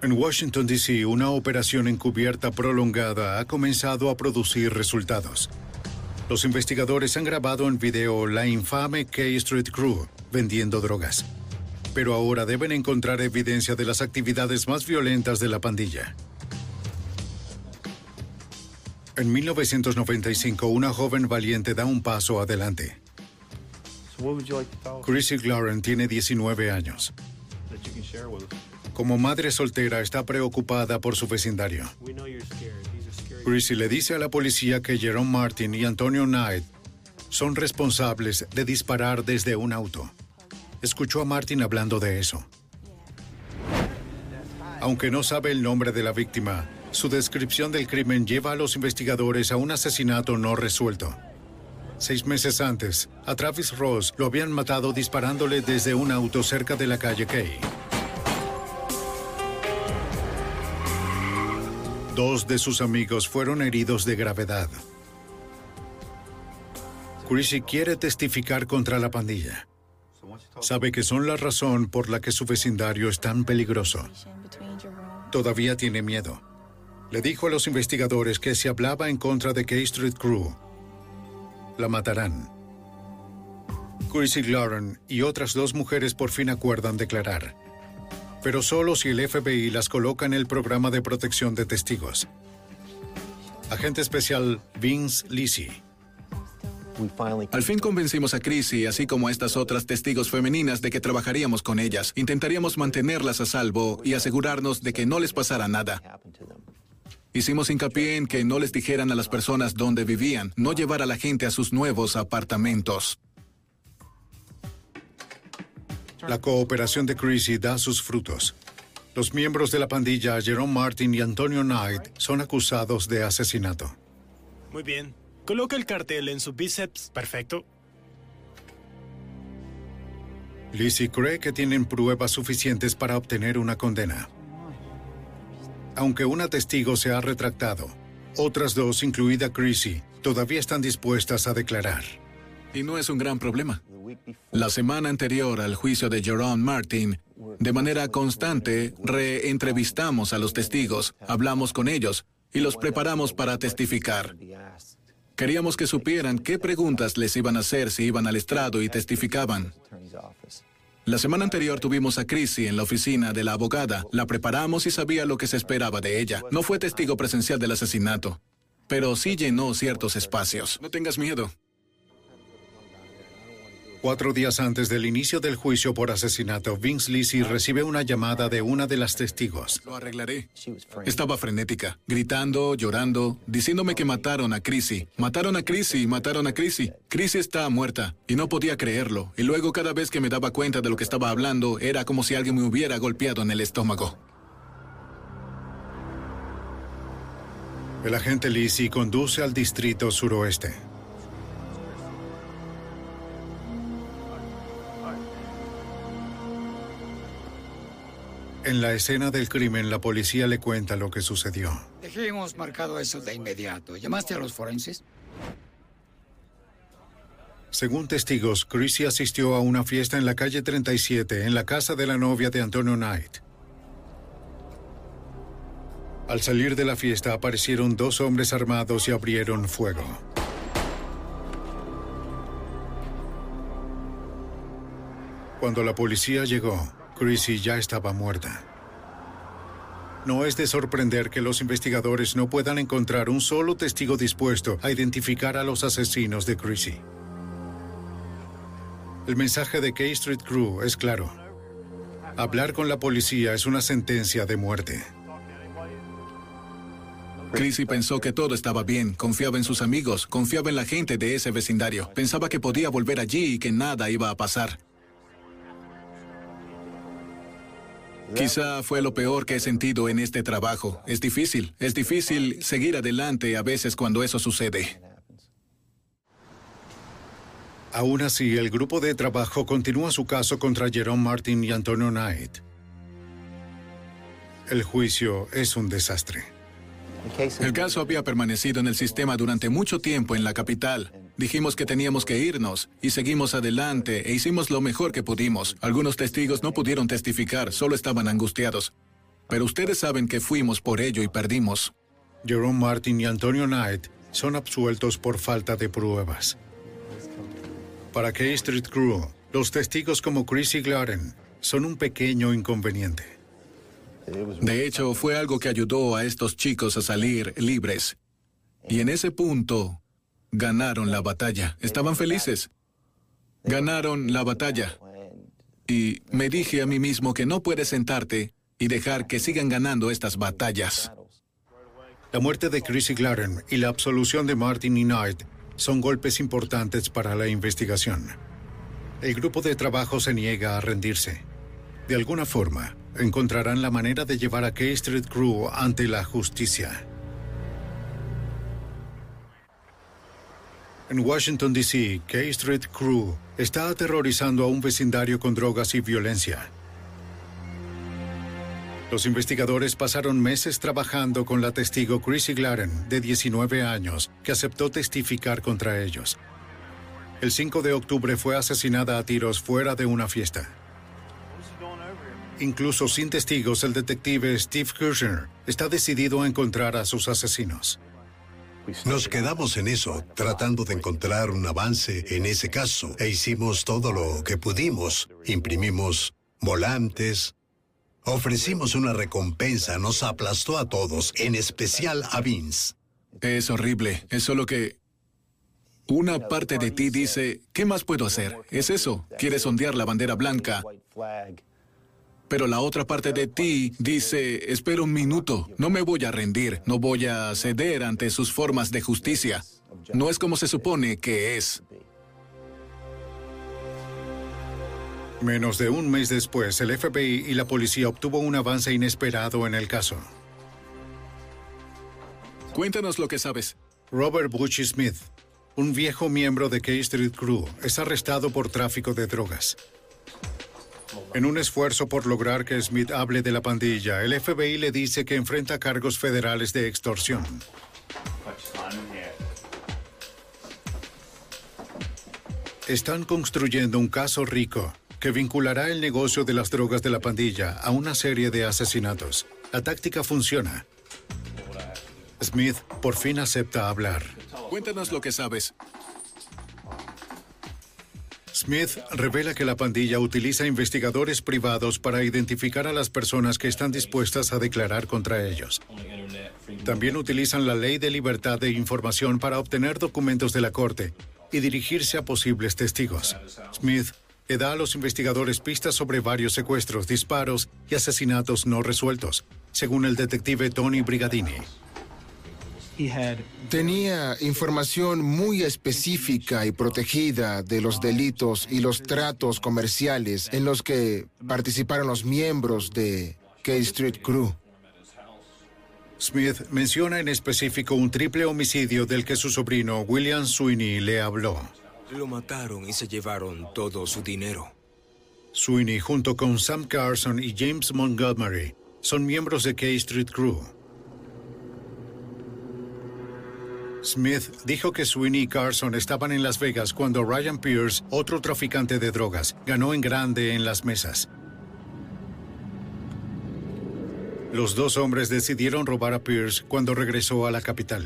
En Washington, D.C., una operación encubierta prolongada ha comenzado a producir resultados. Los investigadores han grabado en video la infame K Street Crew vendiendo drogas. Pero ahora deben encontrar evidencia de las actividades más violentas de la pandilla. En 1995, una joven valiente da un paso adelante. Chrissy Glaren tiene 19 años. Como madre soltera, está preocupada por su vecindario. Chrissy le dice a la policía que Jerome Martin y Antonio Knight son responsables de disparar desde un auto. Escuchó a Martin hablando de eso. Aunque no sabe el nombre de la víctima, Su descripción del crimen lleva a los investigadores a un asesinato no resuelto. Seis meses antes, a Travis Ross lo habían matado disparándole desde un auto cerca de la calle Kay. Dos de sus amigos fueron heridos de gravedad. Chrissy quiere testificar contra la pandilla. Sabe que son la razón por la que su vecindario es tan peligroso. Todavía tiene miedo. Le dijo a los investigadores que si hablaba en contra de K Street Crew, la matarán. Chrissy Lauren y otras dos mujeres por fin acuerdan declarar, pero solo si el FBI las coloca en el programa de protección de testigos. Agente especial Vince Lisi. Al fin convencimos a Chrissy, así como a estas otras testigos femeninas, de que trabajaríamos con ellas. Intentaríamos mantenerlas a salvo y asegurarnos de que no les pasara nada. Hicimos hincapié en que no les dijeran a las personas dónde vivían, no llevar a la gente a sus nuevos apartamentos. La cooperación de Chrissy da sus frutos. Los miembros de la pandilla Jerome Martin y Antonio Knight son acusados de asesinato. Muy bien. Coloca el cartel en su bíceps. Perfecto. Lizzie cree que tienen pruebas suficientes para obtener una condena. Aunque una testigo se ha retractado, otras dos, incluida Chrissy, todavía están dispuestas a declarar. Y no es un gran problema. La semana anterior al juicio de Jerome Martin, de manera constante, reentrevistamos a los testigos, hablamos con ellos y los preparamos para testificar. Queríamos que supieran qué preguntas les iban a hacer si iban al estrado y testificaban. La semana anterior tuvimos a Chrissy en la oficina de la abogada. La preparamos y sabía lo que se esperaba de ella. No fue testigo presencial del asesinato, pero sí llenó ciertos espacios. No tengas miedo. Cuatro días antes del inicio del juicio por asesinato, Vince Lisi recibe una llamada de una de las testigos. Lo arreglaré. Estaba frenética, gritando, llorando, diciéndome que mataron a Chrissy. Mataron a Chrissy, mataron a Chrissy. Chrissy está muerta y no podía creerlo. Y luego cada vez que me daba cuenta de lo que estaba hablando, era como si alguien me hubiera golpeado en el estómago. El agente Lisi conduce al distrito suroeste. En la escena del crimen, la policía le cuenta lo que sucedió. Dejemos marcado eso de inmediato. ¿Llamaste a los forenses? Según testigos, Chrissy asistió a una fiesta en la calle 37, en la casa de la novia de Antonio Knight. Al salir de la fiesta aparecieron dos hombres armados y abrieron fuego. Cuando la policía llegó, Chrissy ya estaba muerta. No es de sorprender que los investigadores no puedan encontrar un solo testigo dispuesto a identificar a los asesinos de Chrissy. El mensaje de K Street Crew es claro. Hablar con la policía es una sentencia de muerte. Chrissy pensó que todo estaba bien, confiaba en sus amigos, confiaba en la gente de ese vecindario, pensaba que podía volver allí y que nada iba a pasar. Quizá fue lo peor que he sentido en este trabajo. Es difícil, es difícil seguir adelante a veces cuando eso sucede. Aún así, el grupo de trabajo continúa su caso contra Jerome Martin y Antonio Knight. El juicio es un desastre. El caso había permanecido en el sistema durante mucho tiempo en la capital. Dijimos que teníamos que irnos y seguimos adelante e hicimos lo mejor que pudimos. Algunos testigos no pudieron testificar, solo estaban angustiados. Pero ustedes saben que fuimos por ello y perdimos. Jerome Martin y Antonio Knight son absueltos por falta de pruebas. Para K Street Crew, los testigos como Chrissy Glaren son un pequeño inconveniente. De hecho, fue algo que ayudó a estos chicos a salir libres. Y en ese punto, ganaron la batalla. Estaban felices. Ganaron la batalla. Y me dije a mí mismo que no puedes sentarte y dejar que sigan ganando estas batallas. La muerte de Chrissy Glaren y la absolución de Martin y Knight son golpes importantes para la investigación. El grupo de trabajo se niega a rendirse. De alguna forma, encontrarán la manera de llevar a K Street Crew ante la justicia. En Washington, D.C., K Street Crew está aterrorizando a un vecindario con drogas y violencia. Los investigadores pasaron meses trabajando con la testigo Chrissy Glaren, de 19 años, que aceptó testificar contra ellos. El 5 de octubre fue asesinada a tiros fuera de una fiesta. Incluso sin testigos, el detective Steve Kirchner está decidido a encontrar a sus asesinos. Nos quedamos en eso, tratando de encontrar un avance en ese caso, e hicimos todo lo que pudimos. Imprimimos volantes, ofrecimos una recompensa, nos aplastó a todos, en especial a Vince. Es horrible, es solo que... Una parte de ti dice, ¿qué más puedo hacer? Es eso, quieres ondear la bandera blanca. Pero la otra parte de ti dice, espera un minuto, no me voy a rendir, no voy a ceder ante sus formas de justicia. No es como se supone que es. Menos de un mes después, el FBI y la policía obtuvo un avance inesperado en el caso. Cuéntanos lo que sabes. Robert Butch Smith, un viejo miembro de K Street Crew, es arrestado por tráfico de drogas. En un esfuerzo por lograr que Smith hable de la pandilla, el FBI le dice que enfrenta cargos federales de extorsión. Están construyendo un caso rico que vinculará el negocio de las drogas de la pandilla a una serie de asesinatos. La táctica funciona. Smith por fin acepta hablar. Cuéntanos lo que sabes. Smith revela que la pandilla utiliza investigadores privados para identificar a las personas que están dispuestas a declarar contra ellos. También utilizan la ley de libertad de información para obtener documentos de la corte y dirigirse a posibles testigos. Smith le da a los investigadores pistas sobre varios secuestros, disparos y asesinatos no resueltos, según el detective Tony Brigadini. Tenía información muy específica y protegida de los delitos y los tratos comerciales en los que participaron los miembros de K Street Crew. Smith menciona en específico un triple homicidio del que su sobrino William Sweeney le habló. Lo mataron y se llevaron todo su dinero. Sweeney, junto con Sam Carson y James Montgomery, son miembros de K Street Crew. Smith dijo que Sweeney y Carson estaban en Las Vegas cuando Ryan Pierce, otro traficante de drogas, ganó en grande en las mesas. Los dos hombres decidieron robar a Pierce cuando regresó a la capital.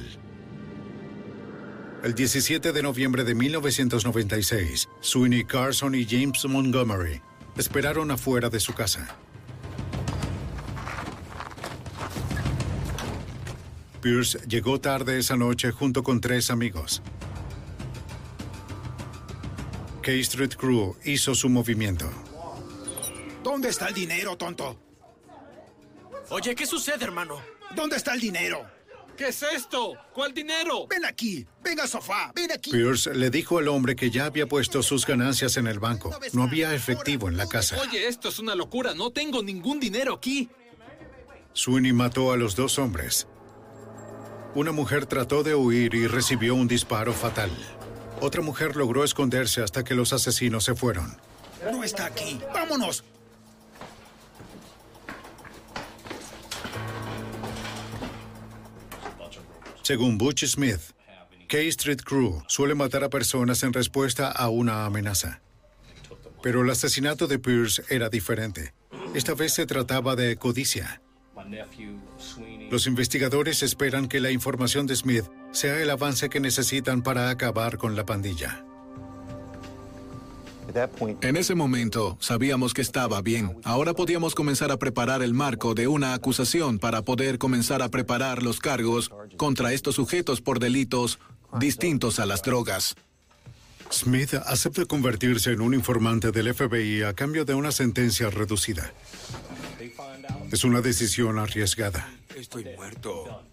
El 17 de noviembre de 1996, Sweeney Carson y James Montgomery esperaron afuera de su casa. Pierce llegó tarde esa noche junto con tres amigos. K Street Crew hizo su movimiento. ¿Dónde está el dinero, tonto? Oye, ¿qué sucede, hermano? ¿Dónde está el dinero? ¿Qué es esto? ¿Cuál dinero? Ven aquí, ven al sofá, ven aquí. Pierce le dijo al hombre que ya había puesto sus ganancias en el banco. No había efectivo en la casa. Oye, esto es una locura. No tengo ningún dinero aquí. Sweeney mató a los dos hombres. Una mujer trató de huir y recibió un disparo fatal. Otra mujer logró esconderse hasta que los asesinos se fueron. No está aquí. ¡Vámonos! Según Butch Smith, K Street Crew suele matar a personas en respuesta a una amenaza. Pero el asesinato de Pierce era diferente. Esta vez se trataba de codicia. Los investigadores esperan que la información de Smith sea el avance que necesitan para acabar con la pandilla. En ese momento sabíamos que estaba bien. Ahora podíamos comenzar a preparar el marco de una acusación para poder comenzar a preparar los cargos contra estos sujetos por delitos distintos a las drogas. Smith acepta convertirse en un informante del FBI a cambio de una sentencia reducida. Es una decisión arriesgada. Estoy muerto.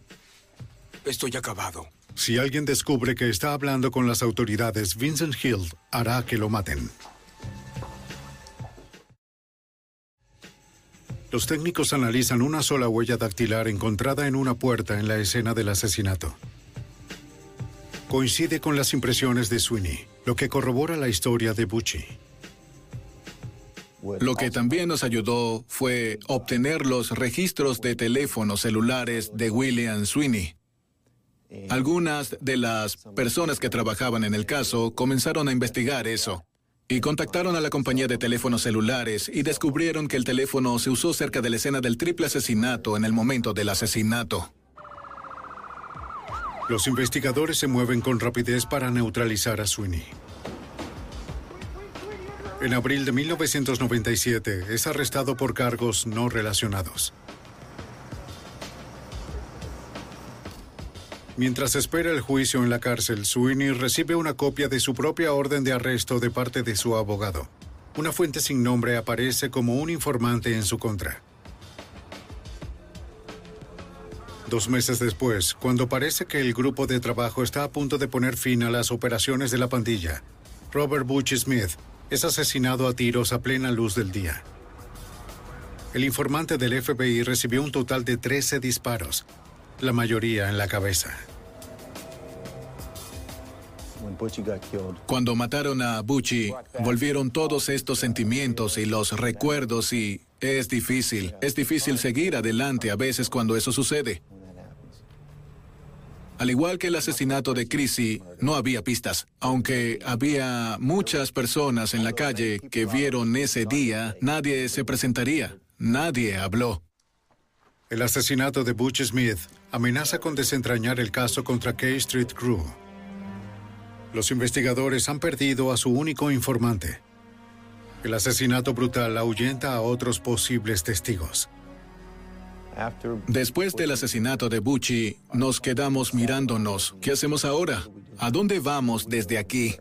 Estoy acabado. Si alguien descubre que está hablando con las autoridades, Vincent Hill hará que lo maten. Los técnicos analizan una sola huella dactilar encontrada en una puerta en la escena del asesinato. Coincide con las impresiones de Sweeney, lo que corrobora la historia de Bucci. Lo que también nos ayudó fue obtener los registros de teléfonos celulares de William Sweeney. Algunas de las personas que trabajaban en el caso comenzaron a investigar eso y contactaron a la compañía de teléfonos celulares y descubrieron que el teléfono se usó cerca de la escena del triple asesinato en el momento del asesinato. Los investigadores se mueven con rapidez para neutralizar a Sweeney. En abril de 1997 es arrestado por cargos no relacionados. Mientras espera el juicio en la cárcel, Sweeney recibe una copia de su propia orden de arresto de parte de su abogado. Una fuente sin nombre aparece como un informante en su contra. Dos meses después, cuando parece que el grupo de trabajo está a punto de poner fin a las operaciones de la pandilla, Robert Butch Smith es asesinado a tiros a plena luz del día. El informante del FBI recibió un total de 13 disparos, la mayoría en la cabeza. Cuando mataron a Bucci, volvieron todos estos sentimientos y los recuerdos y es difícil, es difícil seguir adelante a veces cuando eso sucede. Al igual que el asesinato de Chrissy, no había pistas. Aunque había muchas personas en la calle que vieron ese día, nadie se presentaría, nadie habló. El asesinato de Butch Smith amenaza con desentrañar el caso contra K Street Crew. Los investigadores han perdido a su único informante. El asesinato brutal ahuyenta a otros posibles testigos. Después del asesinato de Bucci, nos quedamos mirándonos. ¿Qué hacemos ahora? ¿A dónde vamos desde aquí?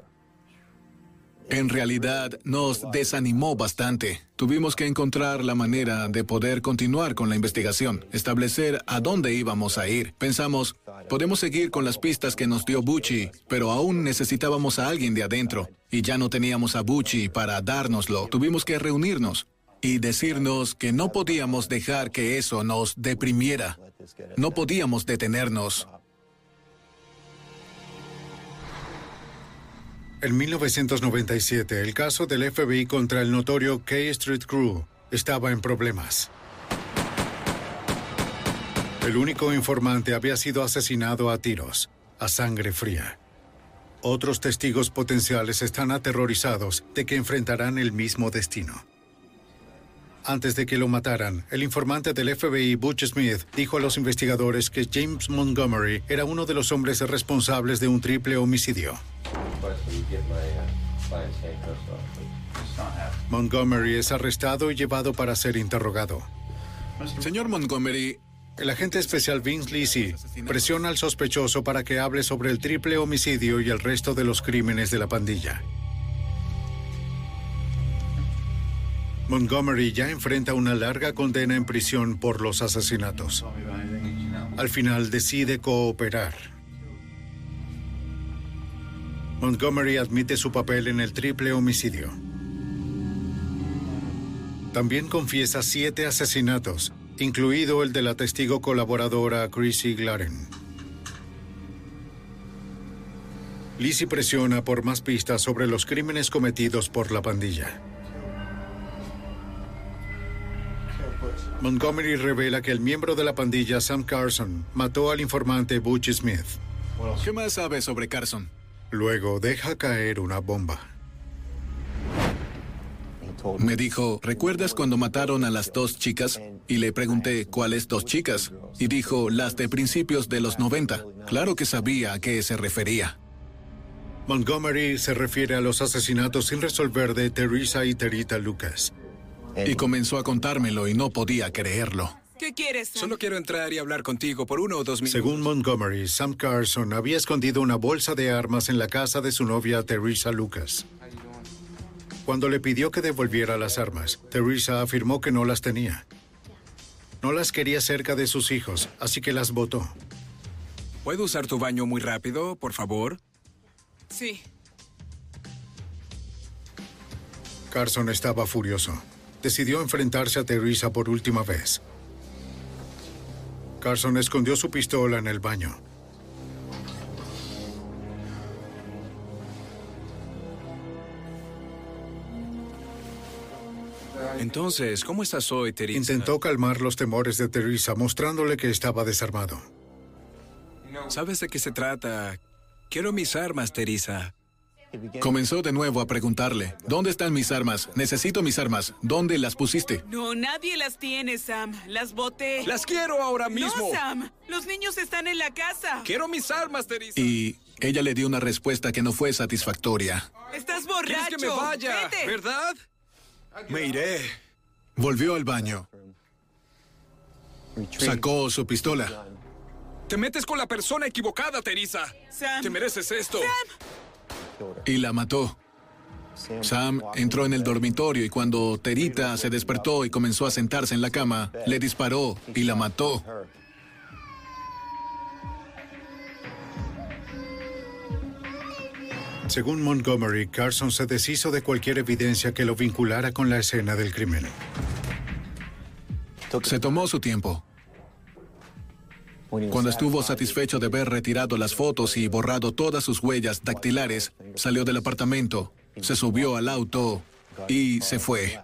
En realidad nos desanimó bastante. Tuvimos que encontrar la manera de poder continuar con la investigación, establecer a dónde íbamos a ir. Pensamos, podemos seguir con las pistas que nos dio Bucci, pero aún necesitábamos a alguien de adentro, y ya no teníamos a Bucci para dárnoslo. Tuvimos que reunirnos y decirnos que no podíamos dejar que eso nos deprimiera. No podíamos detenernos. En 1997, el caso del FBI contra el notorio K Street Crew estaba en problemas. El único informante había sido asesinado a tiros, a sangre fría. Otros testigos potenciales están aterrorizados de que enfrentarán el mismo destino. Antes de que lo mataran, el informante del FBI, Butch Smith, dijo a los investigadores que James Montgomery era uno de los hombres responsables de un triple homicidio. Montgomery es arrestado y llevado para ser interrogado. Señor Montgomery, el agente especial Vince Lisi presiona al sospechoso para que hable sobre el triple homicidio y el resto de los crímenes de la pandilla. Montgomery ya enfrenta una larga condena en prisión por los asesinatos. Al final decide cooperar. Montgomery admite su papel en el triple homicidio. También confiesa siete asesinatos, incluido el de la testigo colaboradora Chrissy Glaren. Lizzie presiona por más pistas sobre los crímenes cometidos por la pandilla. Montgomery revela que el miembro de la pandilla Sam Carson mató al informante Butch Smith. ¿Qué más sabe sobre Carson? Luego deja caer una bomba. Me dijo, ¿recuerdas cuando mataron a las dos chicas? Y le pregunté, ¿cuáles dos chicas? Y dijo, las de principios de los 90. Claro que sabía a qué se refería. Montgomery se refiere a los asesinatos sin resolver de Teresa y Terita Lucas. Y comenzó a contármelo y no podía creerlo. ¿Qué quieres? Solo quiero entrar y hablar contigo por uno o dos minutos. Según Montgomery, Sam Carson había escondido una bolsa de armas en la casa de su novia Teresa Lucas. Cuando le pidió que devolviera las armas, Teresa afirmó que no las tenía. No las quería cerca de sus hijos, así que las botó. ¿Puedo usar tu baño muy rápido, por favor? Sí. Carson estaba furioso. Decidió enfrentarse a Teresa por última vez. Carson escondió su pistola en el baño. Entonces, ¿cómo estás hoy, Teresa? Intentó calmar los temores de Teresa mostrándole que estaba desarmado. ¿Sabes de qué se trata? Quiero mis armas, Teresa. Comenzó de nuevo a preguntarle, ¿dónde están mis armas? Necesito mis armas. ¿Dónde las pusiste? No, nadie las tiene, Sam. Las boté. Las quiero ahora mismo. No, Sam. Los niños están en la casa. Quiero mis armas, Teresa. Y ella le dio una respuesta que no fue satisfactoria. Estás borracho. ¿Quieres que me vaya? Vete. ¿Verdad? Me iré. Volvió al baño. Sacó su pistola. Te metes con la persona equivocada, Teresa. Sam. Te mereces esto. Y la mató. Sam entró en el dormitorio y cuando Terita se despertó y comenzó a sentarse en la cama, le disparó y la mató. Según Montgomery, Carson se deshizo de cualquier evidencia que lo vinculara con la escena del crimen. Se tomó su tiempo. Cuando estuvo satisfecho de haber retirado las fotos y borrado todas sus huellas dactilares, salió del apartamento, se subió al auto y se fue.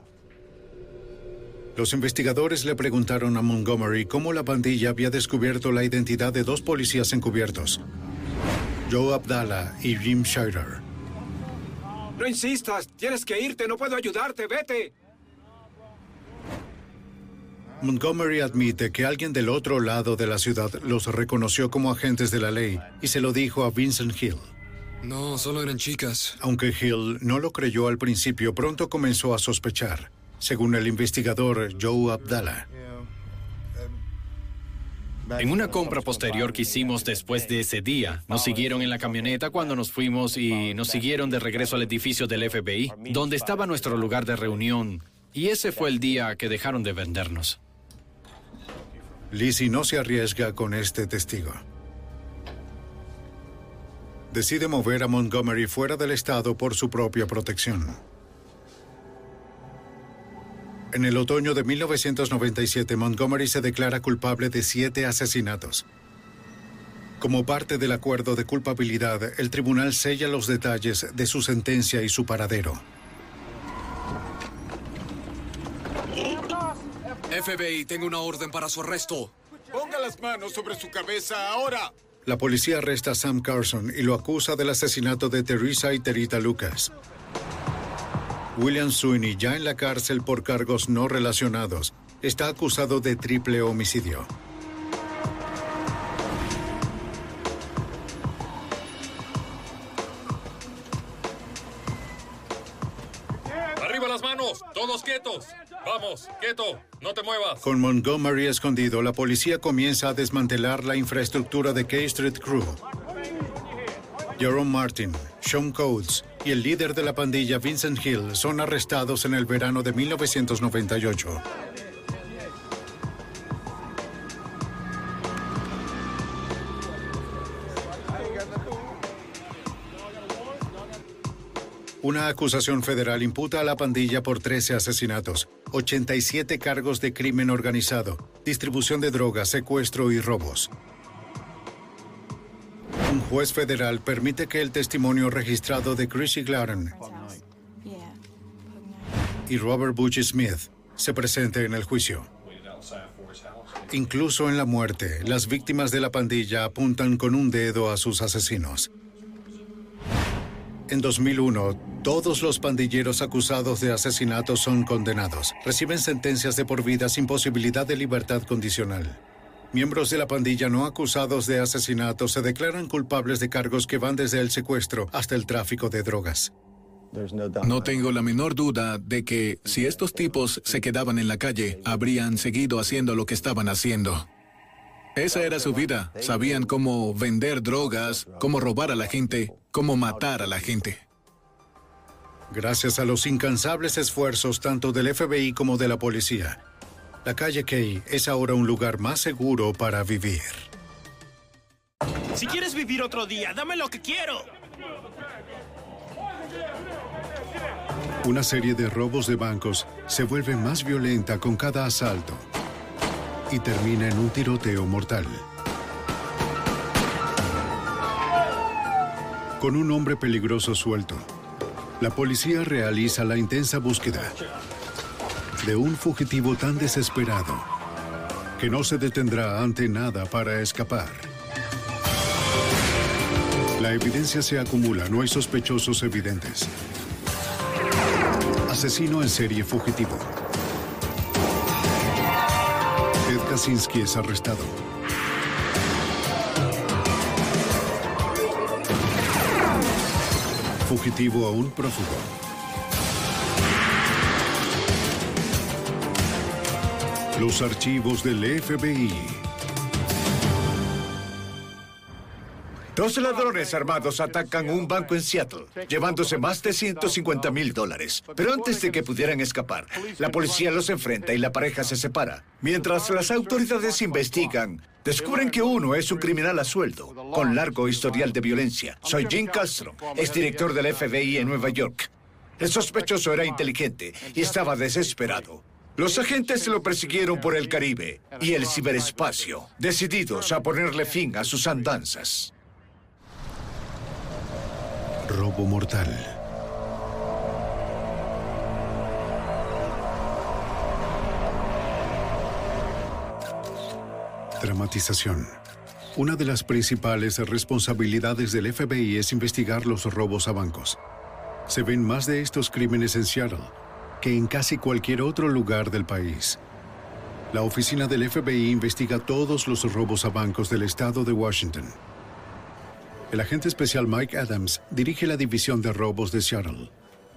Los investigadores le preguntaron a Montgomery cómo la pandilla había descubierto la identidad de dos policías encubiertos, Joe Abdallah y Jim Scheider. No insistas. Tienes que irte. No puedo ayudarte. Vete. Montgomery admite que alguien del otro lado de la ciudad los reconoció como agentes de la ley y se lo dijo a Vincent Hill. No, solo eran chicas. Aunque Hill no lo creyó al principio, pronto comenzó a sospechar, según el investigador Joe Abdallah. En una compra posterior que hicimos después de ese día, nos siguieron en la camioneta cuando nos fuimos y nos siguieron de regreso al edificio del FBI, donde estaba nuestro lugar de reunión. Y ese fue el día que dejaron de vendernos. Lizzie no se arriesga con este testigo. Decide mover a Montgomery fuera del estado por su propia protección. En el otoño de 1997, Montgomery se declara culpable de siete asesinatos. Como parte del acuerdo de culpabilidad, el tribunal sella los detalles de su sentencia y su paradero. FBI, tengo una orden para su arresto. Ponga las manos sobre su cabeza ahora. La policía arresta a Sam Carson y lo acusa del asesinato de Teresa y Terita Lucas. William Sweeney, ya en la cárcel por cargos no relacionados, está acusado de triple homicidio. ¡Arriba las manos! ¡Todos quietos! Vamos, quieto, no te muevas. Con Montgomery escondido, la policía comienza a desmantelar la infraestructura de K Street Crew. Jerome Martin, Sean Coates y el líder de la pandilla Vincent Hill son arrestados en el verano de 1998. Una acusación federal imputa a la pandilla por 13 asesinatos, 87 cargos de crimen organizado, distribución de drogas, secuestro y robos. Un juez federal permite que el testimonio registrado de Chrissy Glaron y Robert Butch Smith se presente en el juicio. Incluso en la muerte, las víctimas de la pandilla apuntan con un dedo a sus asesinos. En 2001, todos los pandilleros acusados de asesinato son condenados. Reciben sentencias de por vida sin posibilidad de libertad condicional. Miembros de la pandilla no acusados de asesinato se declaran culpables de cargos que van desde el secuestro hasta el tráfico de drogas. No tengo la menor duda de que si estos tipos se quedaban en la calle, habrían seguido haciendo lo que estaban haciendo. Esa era su vida. Sabían cómo vender drogas, cómo robar a la gente, cómo matar a la gente. Gracias a los incansables esfuerzos tanto del FBI como de la policía, la calle Kay es ahora un lugar más seguro para vivir. Si quieres vivir otro día, dame lo que quiero. Una serie de robos de bancos se vuelve más violenta con cada asalto y termina en un tiroteo mortal. Con un hombre peligroso suelto, la policía realiza la intensa búsqueda de un fugitivo tan desesperado que no se detendrá ante nada para escapar. La evidencia se acumula, no hay sospechosos evidentes. Asesino en serie fugitivo. Kaczynski es arrestado. Fugitivo aún prófugo. Los archivos del FBI. Dos ladrones armados atacan un banco en Seattle, llevándose más de 150 mil dólares. Pero antes de que pudieran escapar, la policía los enfrenta y la pareja se separa. Mientras las autoridades investigan, descubren que uno es un criminal a sueldo, con largo historial de violencia. Soy Jim Castro, exdirector del FBI en Nueva York. El sospechoso era inteligente y estaba desesperado. Los agentes lo persiguieron por el Caribe y el ciberespacio, decididos a ponerle fin a sus andanzas. Robo mortal. Dramatización. Una de las principales responsabilidades del FBI es investigar los robos a bancos. Se ven más de estos crímenes en Seattle que en casi cualquier otro lugar del país. La oficina del FBI investiga todos los robos a bancos del estado de Washington. El agente especial Mike Adams dirige la división de robos de Seattle.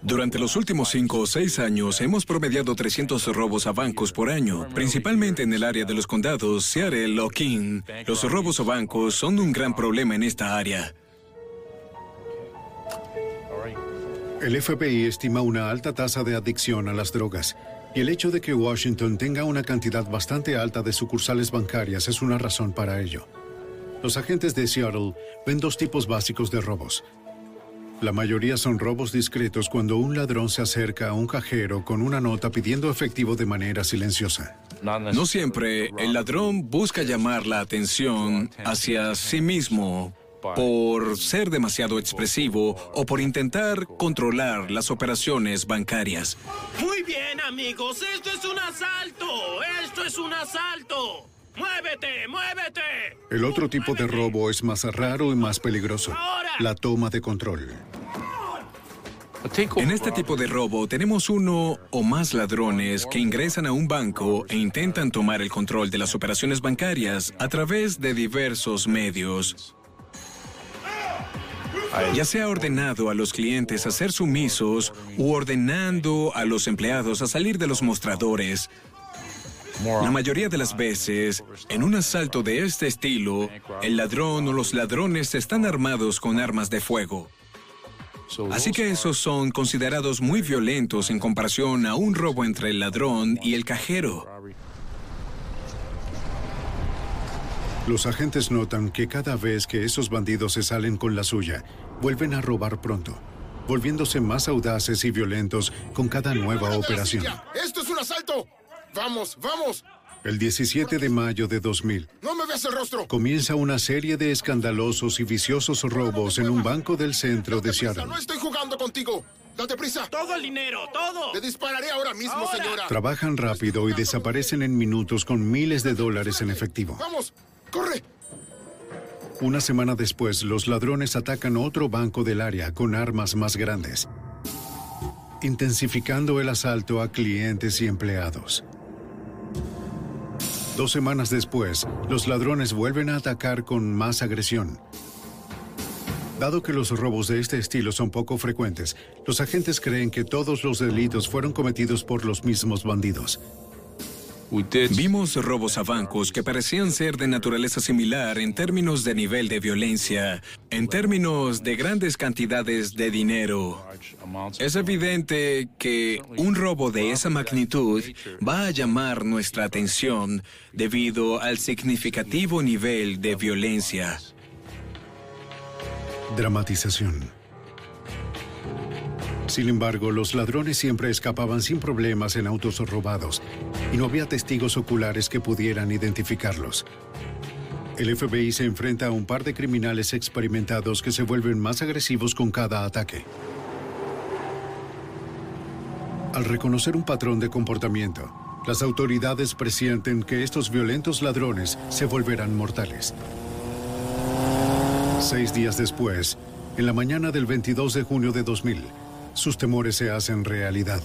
Durante los últimos cinco o seis años hemos promediado 300 robos a bancos por año, principalmente en el área de los condados Seattle o King. Los robos a bancos son un gran problema en esta área. El FBI estima una alta tasa de adicción a las drogas y el hecho de que Washington tenga una cantidad bastante alta de sucursales bancarias es una razón para ello. Los agentes de Seattle ven dos tipos básicos de robos. La mayoría son robos discretos cuando un ladrón se acerca a un cajero con una nota pidiendo efectivo de manera silenciosa. No siempre el ladrón busca llamar la atención hacia sí mismo por ser demasiado expresivo o por intentar controlar las operaciones bancarias. Muy bien, amigos, esto es un asalto. Esto es un asalto. ¡Muévete, muévete! El otro tipo de robo es más raro y más peligroso. La toma de control. En este tipo de robo tenemos uno o más ladrones que ingresan a un banco e intentan tomar el control de las operaciones bancarias a través de diversos medios. Ya sea ordenado a los clientes a ser sumisos u ordenando a los empleados a salir de los mostradores. La mayoría de las veces, en un asalto de este estilo, el ladrón o los ladrones están armados con armas de fuego. Así que esos son considerados muy violentos en comparación a un robo entre el ladrón y el cajero. Los agentes notan que cada vez que esos bandidos se salen con la suya, vuelven a robar pronto, volviéndose más audaces y violentos con cada nueva operación. ¡Esto es un asalto! ¡Vamos, vamos! El 17 de mayo de 2000, ¡No me veas el rostro! comienza una serie de escandalosos y viciosos robos en un banco del centro de Seattle. ¡No estoy jugando contigo! ¡Date prisa! ¡Todo el dinero, todo! ¡Le dispararé ahora mismo, señora! Trabajan rápido y desaparecen en minutos con miles de dólares en efectivo. ¡Vamos! ¡Corre! Una semana después, los ladrones atacan otro banco del área con armas más grandes, intensificando el asalto a clientes y empleados. Dos semanas después, los ladrones vuelven a atacar con más agresión. Dado que los robos de este estilo son poco frecuentes, los agentes creen que todos los delitos fueron cometidos por los mismos bandidos. Vimos robos a bancos que parecían ser de naturaleza similar en términos de nivel de violencia, en términos de grandes cantidades de dinero. Es evidente que un robo de esa magnitud va a llamar nuestra atención debido al significativo nivel de violencia. Dramatización. Sin embargo, los ladrones siempre escapaban sin problemas en autos robados y no había testigos oculares que pudieran identificarlos. El FBI se enfrenta a un par de criminales experimentados que se vuelven más agresivos con cada ataque. Al reconocer un patrón de comportamiento, las autoridades presienten que estos violentos ladrones se volverán mortales. Seis días después, en la mañana del 22 de junio de 2000, sus temores se hacen realidad.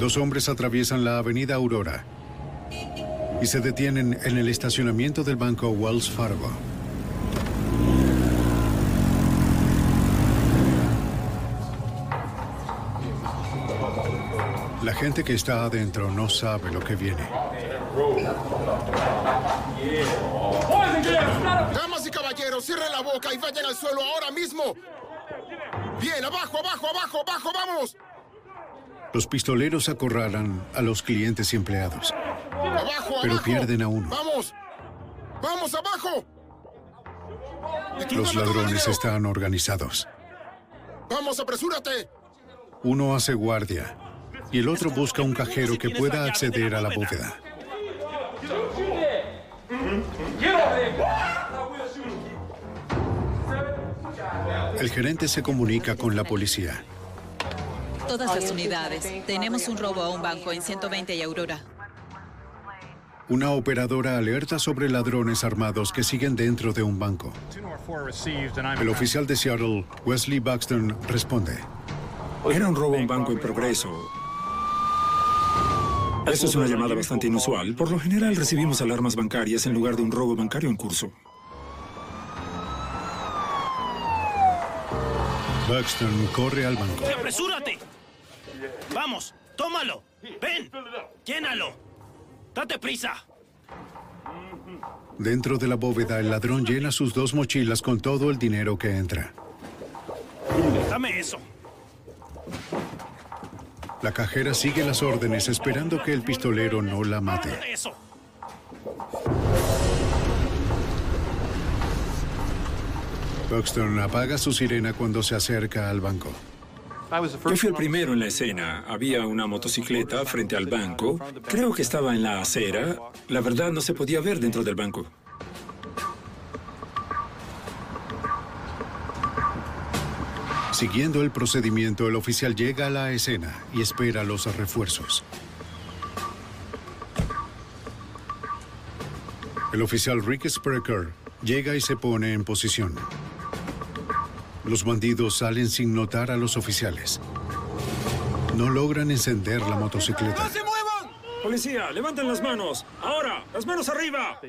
Dos hombres atraviesan la avenida Aurora y se detienen en el estacionamiento del banco Wells Fargo. La gente que está adentro no sabe lo que viene. Damas y caballeros, cierren la boca y vayan al suelo ahora mismo. Bien, abajo, abajo, abajo, abajo, vamos. Los pistoleros acorralan a los clientes y empleados, Abajo, pero abajo. pierden a uno. Vamos. Vamos, abajo. Los ladrones están organizados. Vamos, apresúrate. Uno hace guardia y el otro busca un cajero que pueda acceder a la bóveda. El gerente se comunica con la policía. Todas las unidades. Tenemos un robo a un banco en 120 y Aurora. Una operadora alerta sobre ladrones armados que siguen dentro de un banco. El oficial de Seattle, Wesley Buxton, responde. Era un robo a un banco en progreso. Eso es una llamada bastante inusual. Por lo general recibimos alarmas bancarias en lugar de un robo bancario en curso. Buxton corre al banco. ¡Apresúrate! Vamos, tómalo. Ven, llénalo. Date prisa. Dentro de la bóveda, el ladrón llena sus dos mochilas con todo el dinero que entra. Dame eso. La cajera sigue las órdenes esperando que el pistolero no la mate. Dame eso. Buxton apaga su sirena cuando se acerca al banco. Yo fui el primero en la escena. Había una motocicleta frente al banco. Creo que estaba en la acera. La verdad no se podía ver dentro del banco. Siguiendo el procedimiento, el oficial llega a la escena y espera los refuerzos. El oficial Rick Sprecher llega y se pone en posición. Los bandidos salen sin notar a los oficiales. No logran encender la motocicleta. Policía, levanten las manos. Ahora, las manos arriba.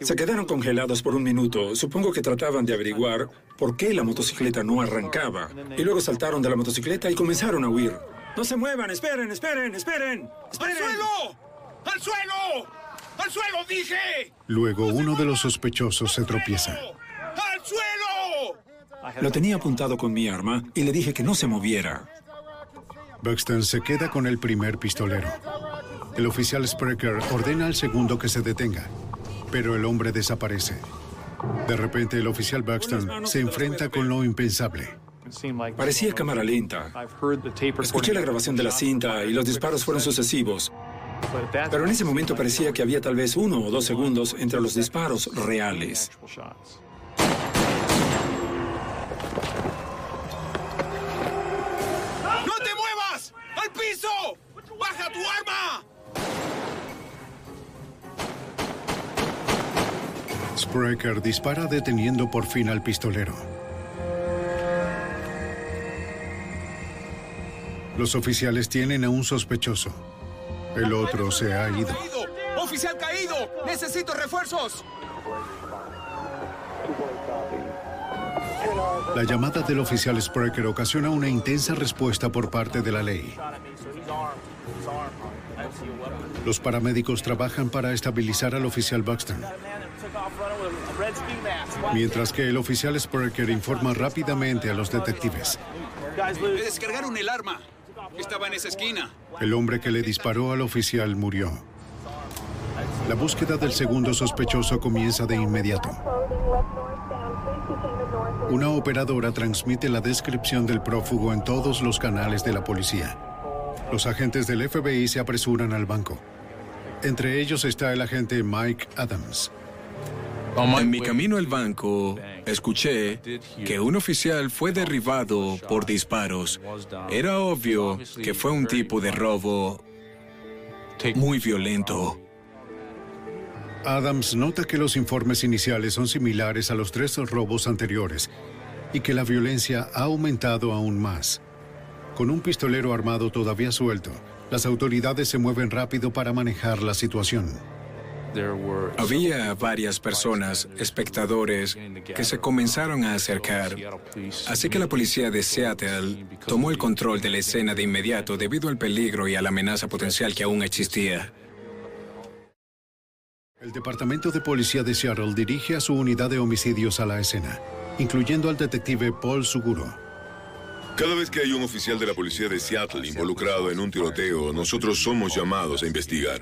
Se quedaron congelados por un minuto. Supongo que trataban de averiguar por qué la motocicleta no arrancaba. Y luego saltaron de la motocicleta y comenzaron a huir. No se muevan, esperen, esperen, esperen. ¡Al suelo! ¡Al suelo! ¡Al suelo, dije! Luego uno de los sospechosos se tropieza. Lo tenía apuntado con mi arma y le dije que no se moviera. Buxton se queda con el primer pistolero. El oficial Sprecher ordena al segundo que se detenga, pero el hombre desaparece. De repente el oficial Buxton se enfrenta con lo impensable. Parecía cámara lenta. Escuché la grabación de la cinta y los disparos fueron sucesivos. Pero en ese momento parecía que había tal vez uno o dos segundos entre los disparos reales. ¡Baja tu arma! Sprecher dispara deteniendo por fin al pistolero. Los oficiales tienen a un sospechoso. El otro se ha ido. ¡Oficial caído! ¡Necesito refuerzos! La llamada del oficial Sprecher ocasiona una intensa respuesta por parte de la ley. Los paramédicos trabajan para estabilizar al oficial Buxton, mientras que el oficial Sprecher informa rápidamente a los detectives. Descargaron el arma. Estaba en esa esquina. El hombre que le disparó al oficial murió. La búsqueda del segundo sospechoso comienza de inmediato. Una operadora transmite la descripción del prófugo en todos los canales de la policía. Los agentes del FBI se apresuran al banco. Entre ellos está el agente Mike Adams. En mi camino al banco, escuché que un oficial fue derribado por disparos. Era obvio que fue un tipo de robo muy violento. Adams nota que los informes iniciales son similares a los tres robos anteriores y que la violencia ha aumentado aún más. Con un pistolero armado todavía suelto, las autoridades se mueven rápido para manejar la situación. Había varias personas, espectadores, que se comenzaron a acercar. Así que la policía de Seattle tomó el control de la escena de inmediato debido al peligro y a la amenaza potencial que aún existía. El Departamento de Policía de Seattle dirige a su unidad de homicidios a la escena, incluyendo al detective Paul Suguro. Cada vez que hay un oficial de la policía de Seattle involucrado en un tiroteo, nosotros somos llamados a investigar.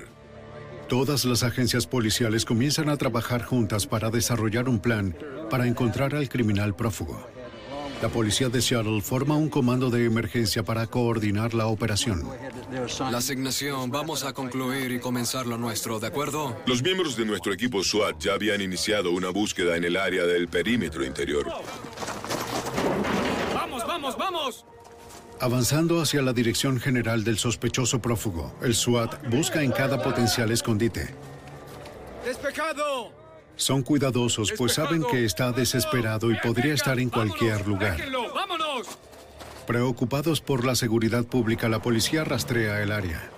Todas las agencias policiales comienzan a trabajar juntas para desarrollar un plan para encontrar al criminal prófugo. La policía de Seattle forma un comando de emergencia para coordinar la operación. La asignación, vamos a concluir y comenzar lo nuestro, ¿de acuerdo? Los miembros de nuestro equipo SWAT ya habían iniciado una búsqueda en el área del perímetro interior. ¡Vamos, vamos! Avanzando hacia la dirección general del sospechoso prófugo, el SWAT busca en cada potencial escondite. ¡Despejado! Son cuidadosos pues saben que está desesperado y podría estar en cualquier lugar. ¡Vámonos! Preocupados por la seguridad pública, la policía rastrea el área.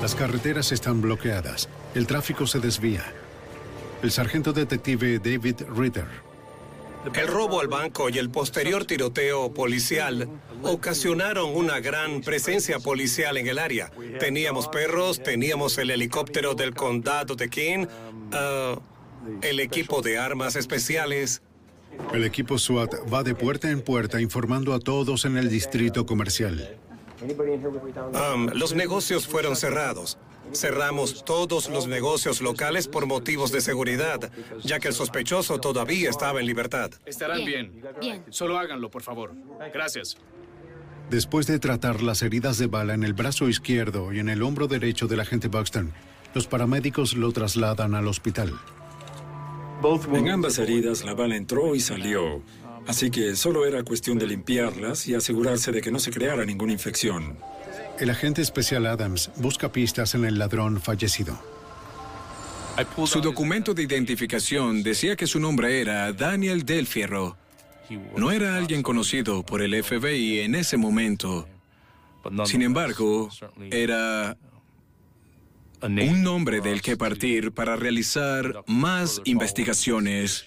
Las carreteras están bloqueadas. El tráfico se desvía. El sargento detective David Ritter el robo al banco y el posterior tiroteo policial ocasionaron una gran presencia policial en el área. Teníamos perros, teníamos el helicóptero del condado de King, uh, el equipo de armas especiales. El equipo SWAT va de puerta en puerta informando a todos en el distrito comercial. Um, los negocios fueron cerrados. Cerramos todos los negocios locales por motivos de seguridad, ya que el sospechoso todavía estaba en libertad. Estarán bien. Bien. Solo háganlo, por favor. Gracias. Después de tratar las heridas de bala en el brazo izquierdo y en el hombro derecho del agente Buxton, los paramédicos lo trasladan al hospital. En ambas heridas la bala entró y salió, así que solo era cuestión de limpiarlas y asegurarse de que no se creara ninguna infección. El agente especial Adams busca pistas en el ladrón fallecido. Su documento de identificación decía que su nombre era Daniel Del Fierro. No era alguien conocido por el FBI en ese momento. Sin embargo, era un nombre del que partir para realizar más investigaciones.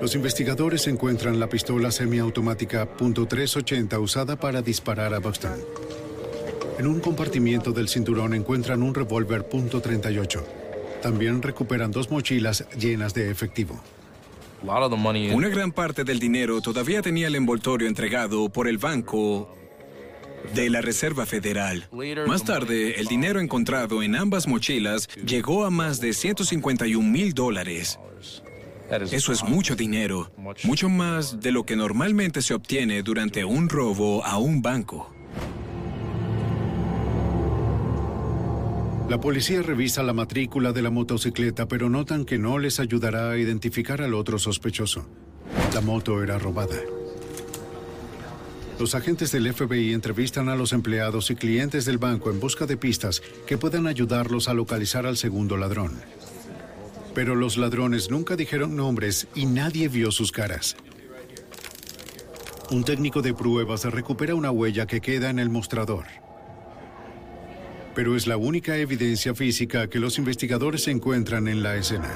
Los investigadores encuentran la pistola semiautomática .380 usada para disparar a Buxton. En un compartimiento del cinturón encuentran un revólver .38. También recuperan dos mochilas llenas de efectivo. Una gran parte del dinero todavía tenía el envoltorio entregado por el banco de la Reserva Federal. Más tarde, el dinero encontrado en ambas mochilas llegó a más de 151 mil dólares. Eso es mucho dinero, mucho más de lo que normalmente se obtiene durante un robo a un banco. La policía revisa la matrícula de la motocicleta, pero notan que no les ayudará a identificar al otro sospechoso. La moto era robada. Los agentes del FBI entrevistan a los empleados y clientes del banco en busca de pistas que puedan ayudarlos a localizar al segundo ladrón. Pero los ladrones nunca dijeron nombres y nadie vio sus caras. Un técnico de pruebas recupera una huella que queda en el mostrador. Pero es la única evidencia física que los investigadores encuentran en la escena.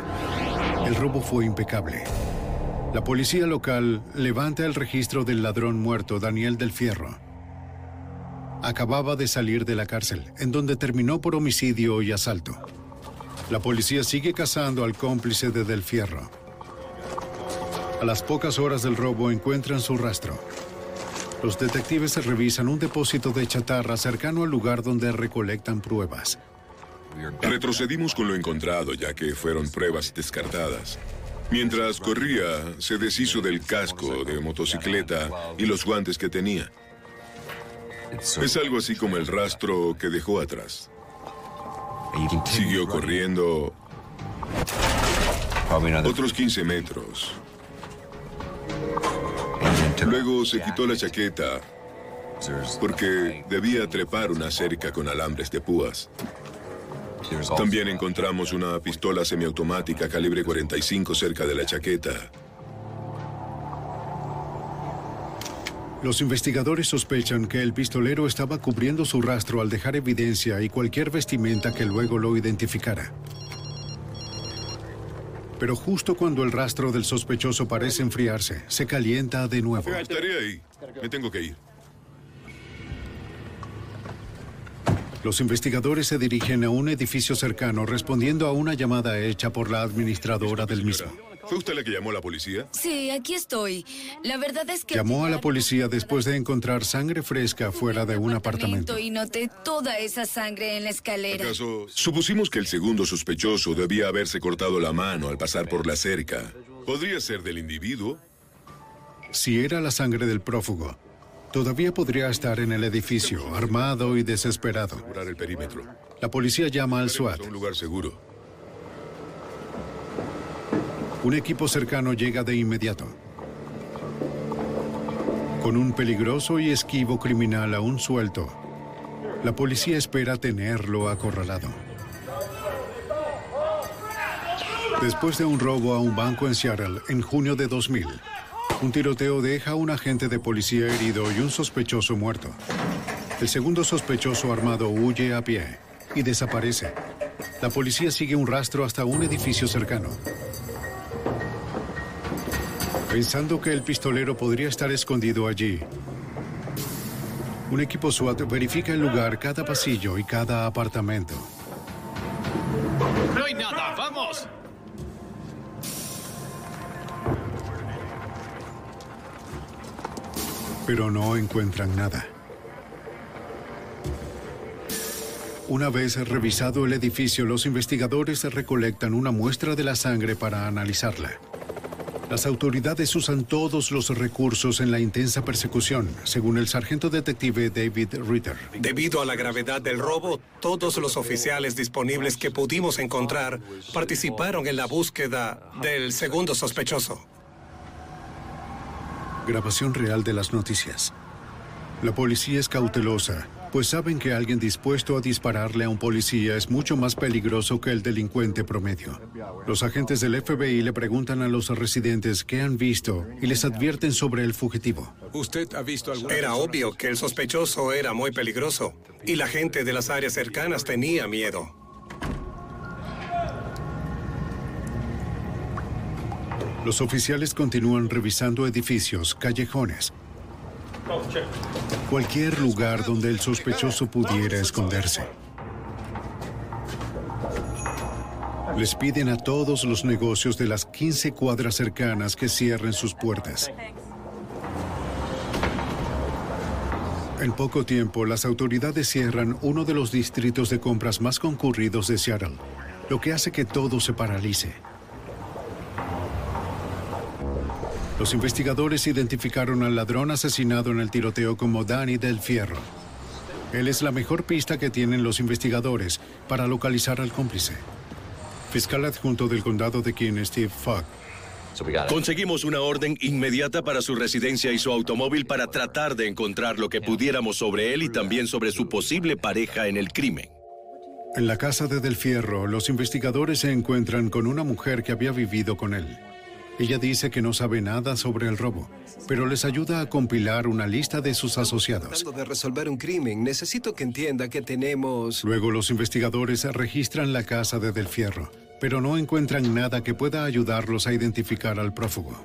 El robo fue impecable. La policía local levanta el registro del ladrón muerto, Daniel del Fierro. Acababa de salir de la cárcel, en donde terminó por homicidio y asalto. La policía sigue cazando al cómplice de Del Fierro. A las pocas horas del robo encuentran su rastro. Los detectives revisan un depósito de chatarra cercano al lugar donde recolectan pruebas. Retrocedimos con lo encontrado ya que fueron pruebas descartadas. Mientras corría, se deshizo del casco de motocicleta y los guantes que tenía. Es algo así como el rastro que dejó atrás. Siguió corriendo otros 15 metros. Luego se quitó la chaqueta porque debía trepar una cerca con alambres de púas. También encontramos una pistola semiautomática calibre 45 cerca de la chaqueta. Los investigadores sospechan que el pistolero estaba cubriendo su rastro al dejar evidencia y cualquier vestimenta que luego lo identificara. Pero justo cuando el rastro del sospechoso parece enfriarse, se calienta de nuevo. Estaré ahí. Me tengo que ir. Los investigadores se dirigen a un edificio cercano respondiendo a una llamada hecha por la administradora del mismo. ¿Fue usted la que llamó a la policía? Sí, aquí estoy. La verdad es que... Llamó a la policía después de encontrar sangre fresca fuera de un apartamento. Y noté toda esa sangre en la escalera. ¿Acaso supusimos que el segundo sospechoso debía haberse cortado la mano al pasar por la cerca? ¿Podría ser del individuo? Si era la sangre del prófugo, todavía podría estar en el edificio, armado y desesperado. Curar el perímetro. La policía llama al SWAT. Un lugar seguro. Un equipo cercano llega de inmediato. Con un peligroso y esquivo criminal aún suelto, la policía espera tenerlo acorralado. Después de un robo a un banco en Seattle en junio de 2000, un tiroteo deja a un agente de policía herido y un sospechoso muerto. El segundo sospechoso armado huye a pie y desaparece. La policía sigue un rastro hasta un edificio cercano. Pensando que el pistolero podría estar escondido allí, un equipo SWAT verifica el lugar, cada pasillo y cada apartamento. No hay nada, vamos. Pero no encuentran nada. Una vez revisado el edificio, los investigadores recolectan una muestra de la sangre para analizarla. Las autoridades usan todos los recursos en la intensa persecución, según el sargento detective David Ritter. Debido a la gravedad del robo, todos los oficiales disponibles que pudimos encontrar participaron en la búsqueda del segundo sospechoso. Grabación real de las noticias. La policía es cautelosa pues saben que alguien dispuesto a dispararle a un policía es mucho más peligroso que el delincuente promedio. Los agentes del FBI le preguntan a los residentes qué han visto y les advierten sobre el fugitivo. ¿Usted ha visto algo? Era obvio que el sospechoso era muy peligroso y la gente de las áreas cercanas tenía miedo. Los oficiales continúan revisando edificios, callejones, Cualquier lugar donde el sospechoso pudiera esconderse. Les piden a todos los negocios de las 15 cuadras cercanas que cierren sus puertas. En poco tiempo, las autoridades cierran uno de los distritos de compras más concurridos de Seattle, lo que hace que todo se paralice. Los investigadores identificaron al ladrón asesinado en el tiroteo como Danny del Fierro. Él es la mejor pista que tienen los investigadores para localizar al cómplice. Fiscal adjunto del condado de Keene, Steve Fogg. Conseguimos una orden inmediata para su residencia y su automóvil para tratar de encontrar lo que pudiéramos sobre él y también sobre su posible pareja en el crimen. En la casa de Del Fierro, los investigadores se encuentran con una mujer que había vivido con él. Ella dice que no sabe nada sobre el robo, pero les ayuda a compilar una lista de sus asociados. De resolver un crimen, necesito que entienda que tenemos... Luego los investigadores registran la casa de Del Fierro, pero no encuentran nada que pueda ayudarlos a identificar al prófugo.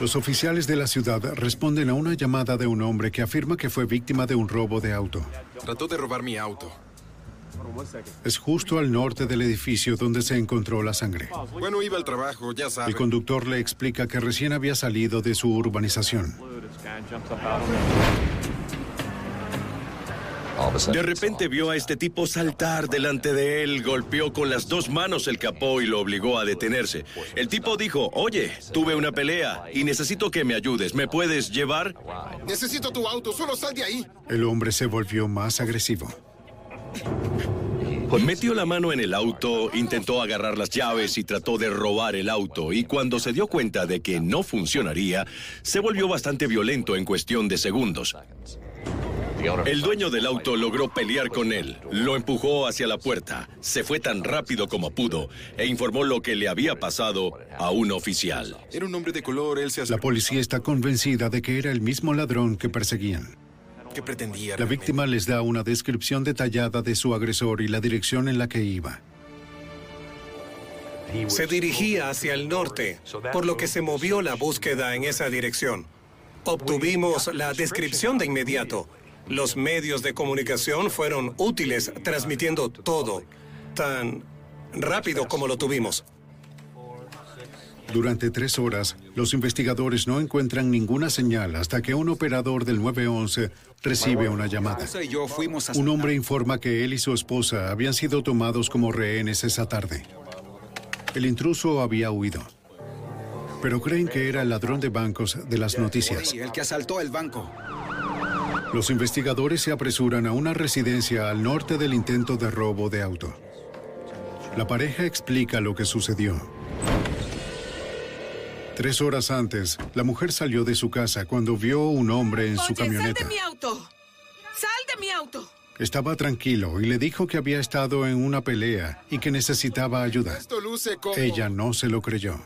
Los oficiales de la ciudad responden a una llamada de un hombre que afirma que fue víctima de un robo de auto. Trató de robar mi auto. Es justo al norte del edificio donde se encontró la sangre. Bueno, iba al trabajo, ya sabe. El conductor le explica que recién había salido de su urbanización. De repente vio a este tipo saltar delante de él, golpeó con las dos manos el capó y lo obligó a detenerse. El tipo dijo, oye, tuve una pelea y necesito que me ayudes. ¿Me puedes llevar? Necesito tu auto, solo sal de ahí. El hombre se volvió más agresivo. Metió la mano en el auto, intentó agarrar las llaves y trató de robar el auto. Y cuando se dio cuenta de que no funcionaría, se volvió bastante violento en cuestión de segundos. El dueño del auto logró pelear con él, lo empujó hacia la puerta, se fue tan rápido como pudo e informó lo que le había pasado a un oficial. Era un hombre de color, él se La policía está convencida de que era el mismo ladrón que perseguían. ¿Qué pretendía? La víctima les da una descripción detallada de su agresor y la dirección en la que iba. Se dirigía hacia el norte, por lo que se movió la búsqueda en esa dirección. Obtuvimos la descripción de inmediato. Los medios de comunicación fueron útiles transmitiendo todo, tan rápido como lo tuvimos. Durante tres horas, los investigadores no encuentran ninguna señal hasta que un operador del 911 recibe una llamada. Un hombre informa que él y su esposa habían sido tomados como rehenes esa tarde. El intruso había huido. Pero creen que era el ladrón de bancos de las noticias. El que asaltó el banco. Los investigadores se apresuran a una residencia al norte del intento de robo de auto. La pareja explica lo que sucedió. Tres horas antes, la mujer salió de su casa cuando vio un hombre en su camioneta. sal de mi auto. Sal de mi auto. Estaba tranquilo y le dijo que había estado en una pelea y que necesitaba ayuda. Esto luce como... Ella no se lo creyó.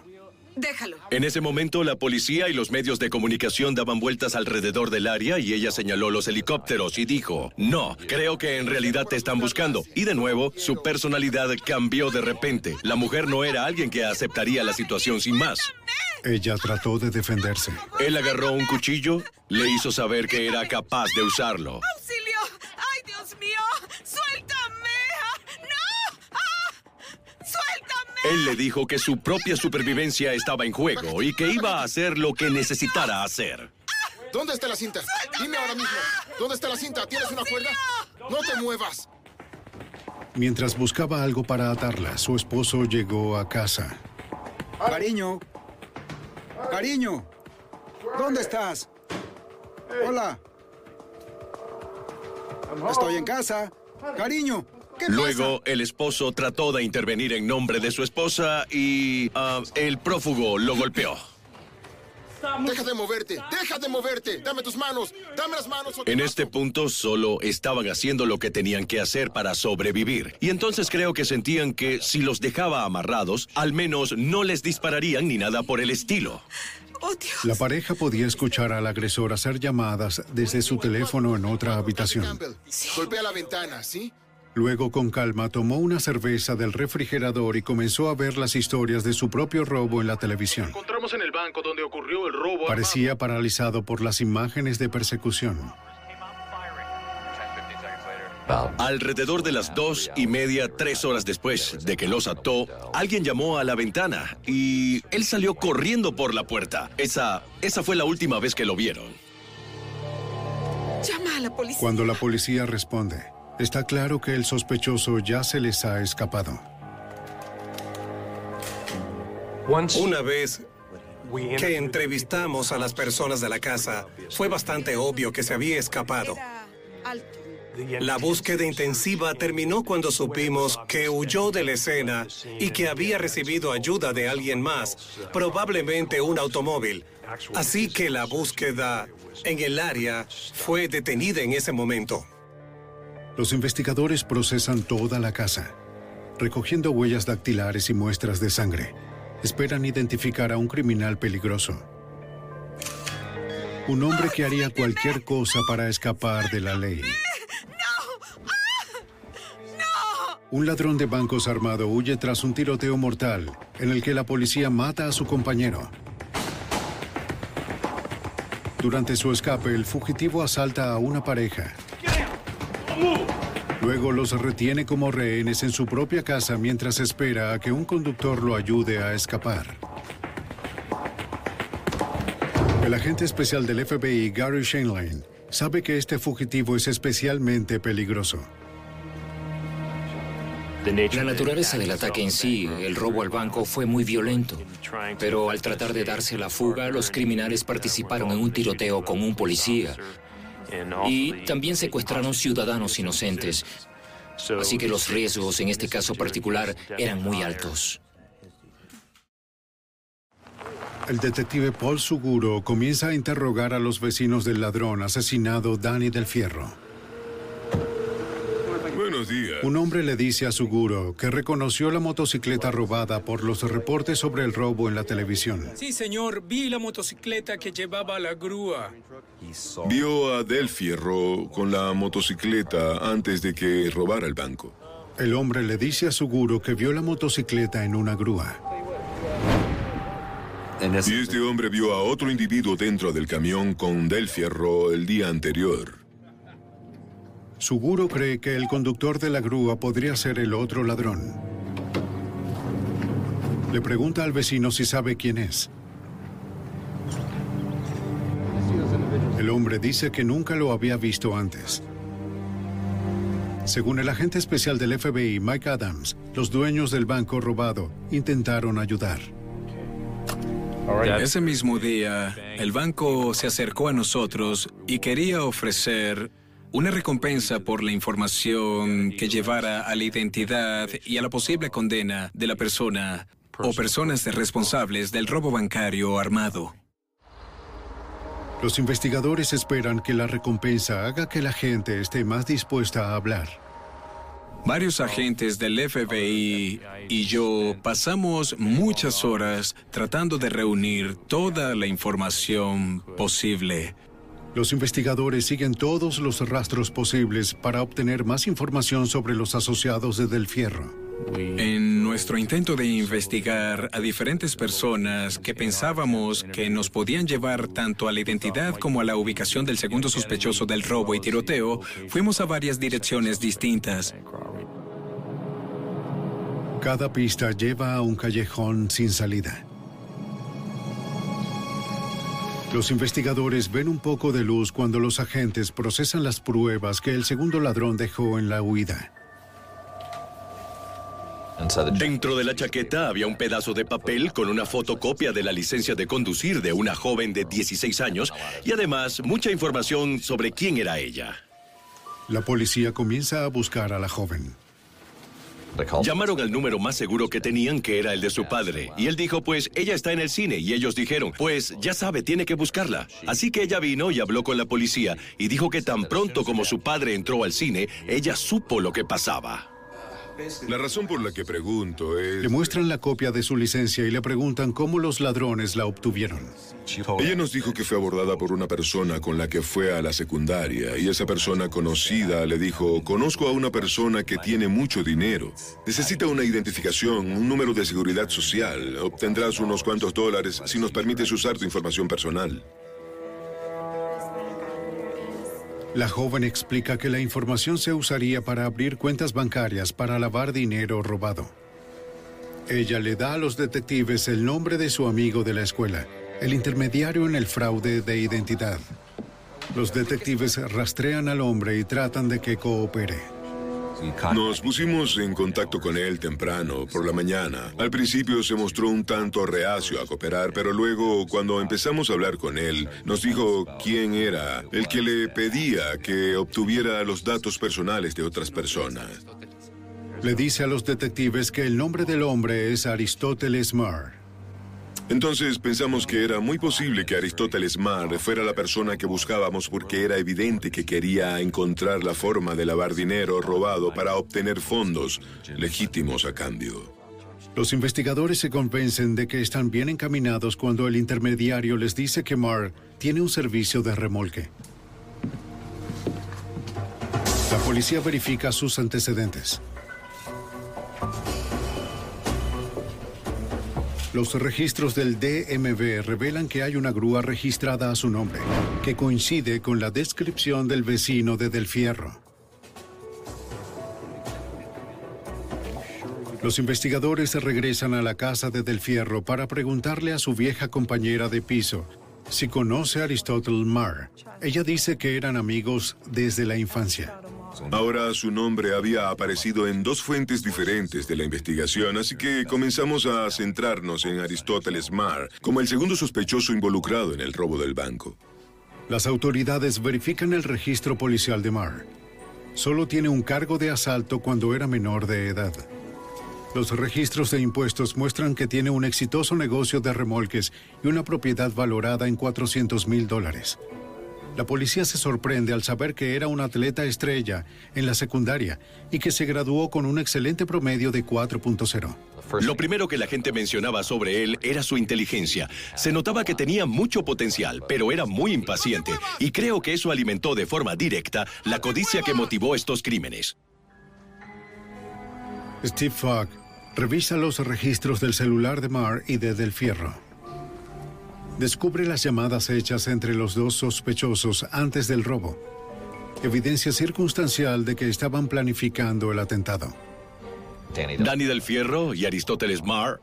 Déjalo. En ese momento, la policía y los medios de comunicación daban vueltas alrededor del área y ella señaló los helicópteros y dijo, no, creo que en realidad te están buscando. Y de nuevo, su personalidad cambió de repente. La mujer no era alguien que aceptaría la situación sin más. Ella trató de defenderse. Él agarró un cuchillo, le hizo saber que era capaz de usarlo. ¡Auxilio! ¡Ay, Dios mío! ¡Suéltame! Él le dijo que su propia supervivencia estaba en juego y que iba a hacer lo que necesitara hacer. ¿Dónde está la cinta? Dime ahora mismo. ¿Dónde está la cinta? ¿Tienes una cuerda? No te muevas. Mientras buscaba algo para atarla, su esposo llegó a casa. Cariño. Cariño. ¿Dónde estás? Hola. Estoy en casa. Cariño. ¿Qué Luego, el esposo trató de intervenir en nombre de su esposa y ah, el prófugo lo golpeó. Deja de moverte. Deja de moverte. Dame tus manos. Dame las manos. En este punto solo estaban haciendo lo que tenían que hacer para sobrevivir. Y entonces creo que sentían que si los dejaba amarrados, al menos no les dispararían ni nada por el estilo. ¡Oh, Dios! La pareja podía escuchar al agresor hacer llamadas desde su teléfono en otra habitación. Golpea la ventana, ¿sí? Luego, con calma, tomó una cerveza del refrigerador y comenzó a ver las historias de su propio robo en la televisión. Encontramos en el banco donde ocurrió el robo. Parecía paralizado por las imágenes de persecución. Alrededor de las dos y media, tres horas después de que los ató, alguien llamó a la ventana y él salió corriendo por la puerta. Esa, esa fue la última vez que lo vieron. Llama a la policía. Cuando la policía responde, está claro que el sospechoso ya se les ha escapado. Una vez que entrevistamos a las personas de la casa, fue bastante obvio que se había escapado. La búsqueda intensiva terminó cuando supimos que huyó de la escena y que había recibido ayuda de alguien más, probablemente un automóvil. Así que la búsqueda en el área fue detenida en ese momento. Los investigadores procesan toda la casa, recogiendo huellas dactilares y muestras de sangre. Esperan identificar a un criminal peligroso. Un hombre que haría cualquier cosa para escapar de la ley. Un ladrón de bancos armado huye tras un tiroteo mortal en el que la policía mata a su compañero. Durante su escape, el fugitivo asalta a una pareja. Luego los retiene como rehenes en su propia casa mientras espera a que un conductor lo ayude a escapar. El agente especial del FBI, Gary Shanline, sabe que este fugitivo es especialmente peligroso. La naturaleza del ataque en sí, el robo al banco, fue muy violento. Pero al tratar de darse la fuga, los criminales participaron en un tiroteo con un policía. Y también secuestraron ciudadanos inocentes. Así que los riesgos en este caso particular eran muy altos. El detective Paul Suguro comienza a interrogar a los vecinos del ladrón asesinado Danny del Fierro. Buenos días. Un hombre le dice a Suguro que reconoció la motocicleta robada por los reportes sobre el robo en la televisión. Sí, señor, vi la motocicleta que llevaba la grúa. Vio a Del Fierro con la motocicleta antes de que robara el banco. El hombre le dice a Suguro que vio la motocicleta en una grúa. Y este hombre vio a otro individuo dentro del camión con Del Fierro el día anterior. Suguro cree que el conductor de la grúa podría ser el otro ladrón. Le pregunta al vecino si sabe quién es. El hombre dice que nunca lo había visto antes. Según el agente especial del FBI, Mike Adams, los dueños del banco robado intentaron ayudar. Ese mismo día, el banco se acercó a nosotros y quería ofrecer una recompensa por la información que llevara a la identidad y a la posible condena de la persona o personas responsables del robo bancario armado. Los investigadores esperan que la recompensa haga que la gente esté más dispuesta a hablar. Varios agentes del FBI y yo pasamos muchas horas tratando de reunir toda la información posible. Los investigadores siguen todos los rastros posibles para obtener más información sobre los asociados de Del Fierro. En nuestro intento de investigar a diferentes personas que pensábamos que nos podían llevar tanto a la identidad como a la ubicación del segundo sospechoso del robo y tiroteo, fuimos a varias direcciones distintas. Cada pista lleva a un callejón sin salida. Los investigadores ven un poco de luz cuando los agentes procesan las pruebas que el segundo ladrón dejó en la huida. Dentro de la chaqueta había un pedazo de papel con una fotocopia de la licencia de conducir de una joven de 16 años y además mucha información sobre quién era ella. La policía comienza a buscar a la joven. Llamaron al número más seguro que tenían, que era el de su padre. Y él dijo, pues ella está en el cine. Y ellos dijeron, pues ya sabe, tiene que buscarla. Así que ella vino y habló con la policía y dijo que tan pronto como su padre entró al cine, ella supo lo que pasaba. La razón por la que pregunto es... Le muestran la copia de su licencia y le preguntan cómo los ladrones la obtuvieron. Ella nos dijo que fue abordada por una persona con la que fue a la secundaria y esa persona conocida le dijo, conozco a una persona que tiene mucho dinero. Necesita una identificación, un número de seguridad social. Obtendrás unos cuantos dólares si nos permites usar tu información personal. La joven explica que la información se usaría para abrir cuentas bancarias para lavar dinero robado. Ella le da a los detectives el nombre de su amigo de la escuela, el intermediario en el fraude de identidad. Los detectives rastrean al hombre y tratan de que coopere. Nos pusimos en contacto con él temprano, por la mañana. Al principio se mostró un tanto reacio a cooperar, pero luego, cuando empezamos a hablar con él, nos dijo quién era el que le pedía que obtuviera los datos personales de otras personas. Le dice a los detectives que el nombre del hombre es Aristóteles Marr. Entonces pensamos que era muy posible que Aristóteles Marr fuera la persona que buscábamos porque era evidente que quería encontrar la forma de lavar dinero robado para obtener fondos legítimos a cambio. Los investigadores se convencen de que están bien encaminados cuando el intermediario les dice que Marr tiene un servicio de remolque. La policía verifica sus antecedentes. Los registros del DMV revelan que hay una grúa registrada a su nombre, que coincide con la descripción del vecino de Del Fierro. Los investigadores regresan a la casa de Del Fierro para preguntarle a su vieja compañera de piso Si conoce a Aristótle Marr, ella dice que eran amigos desde la infancia. Ahora su nombre había aparecido en dos fuentes diferentes de la investigación, así que comenzamos a centrarnos en Aristóteles Marr como el segundo sospechoso involucrado en el robo del banco. Las autoridades verifican el registro policial de Marr. Solo tiene un cargo de asalto cuando era menor de edad. Los registros de impuestos muestran que tiene un exitoso negocio de remolques y una propiedad valorada en 400 mil dólares. La policía se sorprende al saber que era un atleta estrella en la secundaria y que se graduó con un excelente promedio de 4.0. Lo primero que la gente mencionaba sobre él era su inteligencia. Se notaba que tenía mucho potencial, pero era muy impaciente, y creo que eso alimentó de forma directa la codicia que motivó estos crímenes. Steve Fogg revisa los registros del celular de Marr y de Del Fierro. Descubre las llamadas hechas entre los dos sospechosos antes del robo. Evidencia circunstancial de que estaban planificando el atentado. Danny Del Fierro y Aristóteles Marr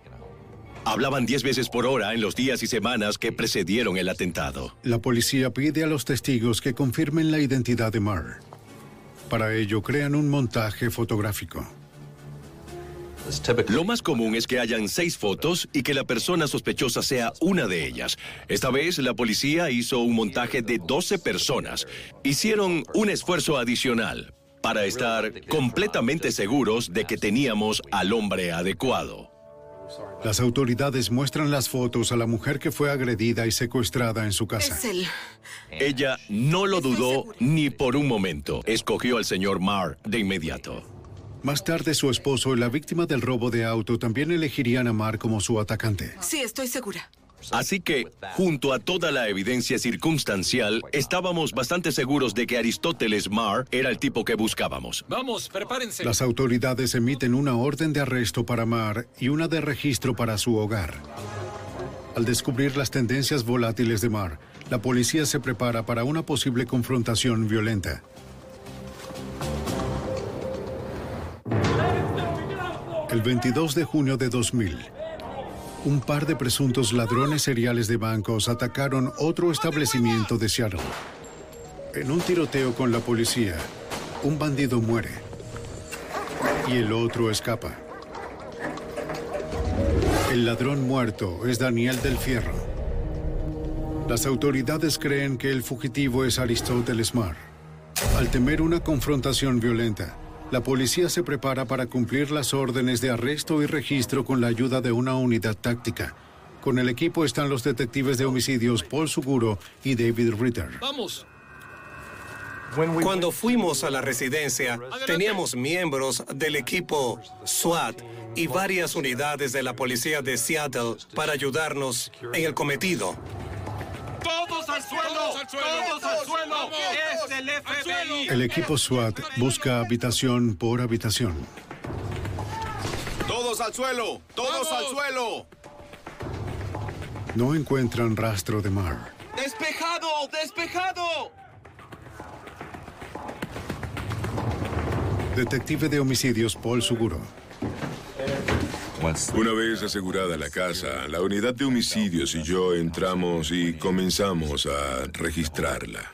hablaban 10 veces por hora en los días y semanas que precedieron el atentado. La policía pide a los testigos que confirmen la identidad de Marr. Para ello crean un montaje fotográfico. Lo más común es que hayan seis fotos y que la persona sospechosa sea una de ellas. Esta vez la policía hizo un montaje de 12 personas. Hicieron un esfuerzo adicional para estar completamente seguros de que teníamos al hombre adecuado. Las autoridades muestran las fotos a la mujer que fue agredida y secuestrada en su casa. Es él. Ella no lo dudó ni por un momento. Escogió al señor Marr de inmediato. Más tarde, su esposo y la víctima del robo de auto también elegirían a Marr como su atacante. Sí, estoy segura. Así que, junto a toda la evidencia circunstancial, estábamos bastante seguros de que Aristóteles Marr era el tipo que buscábamos. Vamos, prepárense. Las autoridades emiten una orden de arresto para Marr y una de registro para su hogar. Al descubrir las tendencias volátiles de Marr, la policía se prepara para una posible confrontación violenta. El 22 de junio de 2000, un par de presuntos ladrones seriales de bancos atacaron otro establecimiento de Seattle. En un tiroteo con la policía, un bandido muere y el otro escapa. El ladrón muerto es Daniel del Fierro. Las autoridades creen que el fugitivo es Aristóteles Marr. Al temer una confrontación violenta, la policía se prepara para cumplir las órdenes de arresto y registro con la ayuda de una unidad táctica. Con el equipo están los detectives de homicidios Paul Suguro y David Ritter. Vamos. Cuando fuimos a la residencia, teníamos miembros del equipo SWAT y varias unidades de la policía de Seattle para ayudarnos en el cometido. ¡Todos al suelo! ¡Todos al suelo! ¡Es el FBI! El equipo SWAT busca habitación por habitación. ¡Todos al suelo! ¡Todos al suelo! No encuentran rastro de Marr. ¡Despejado! ¡Despejado! Detective de homicidios Paul Suguro. Una vez asegurada la casa, la unidad de homicidios y yo entramos y comenzamos a registrarla.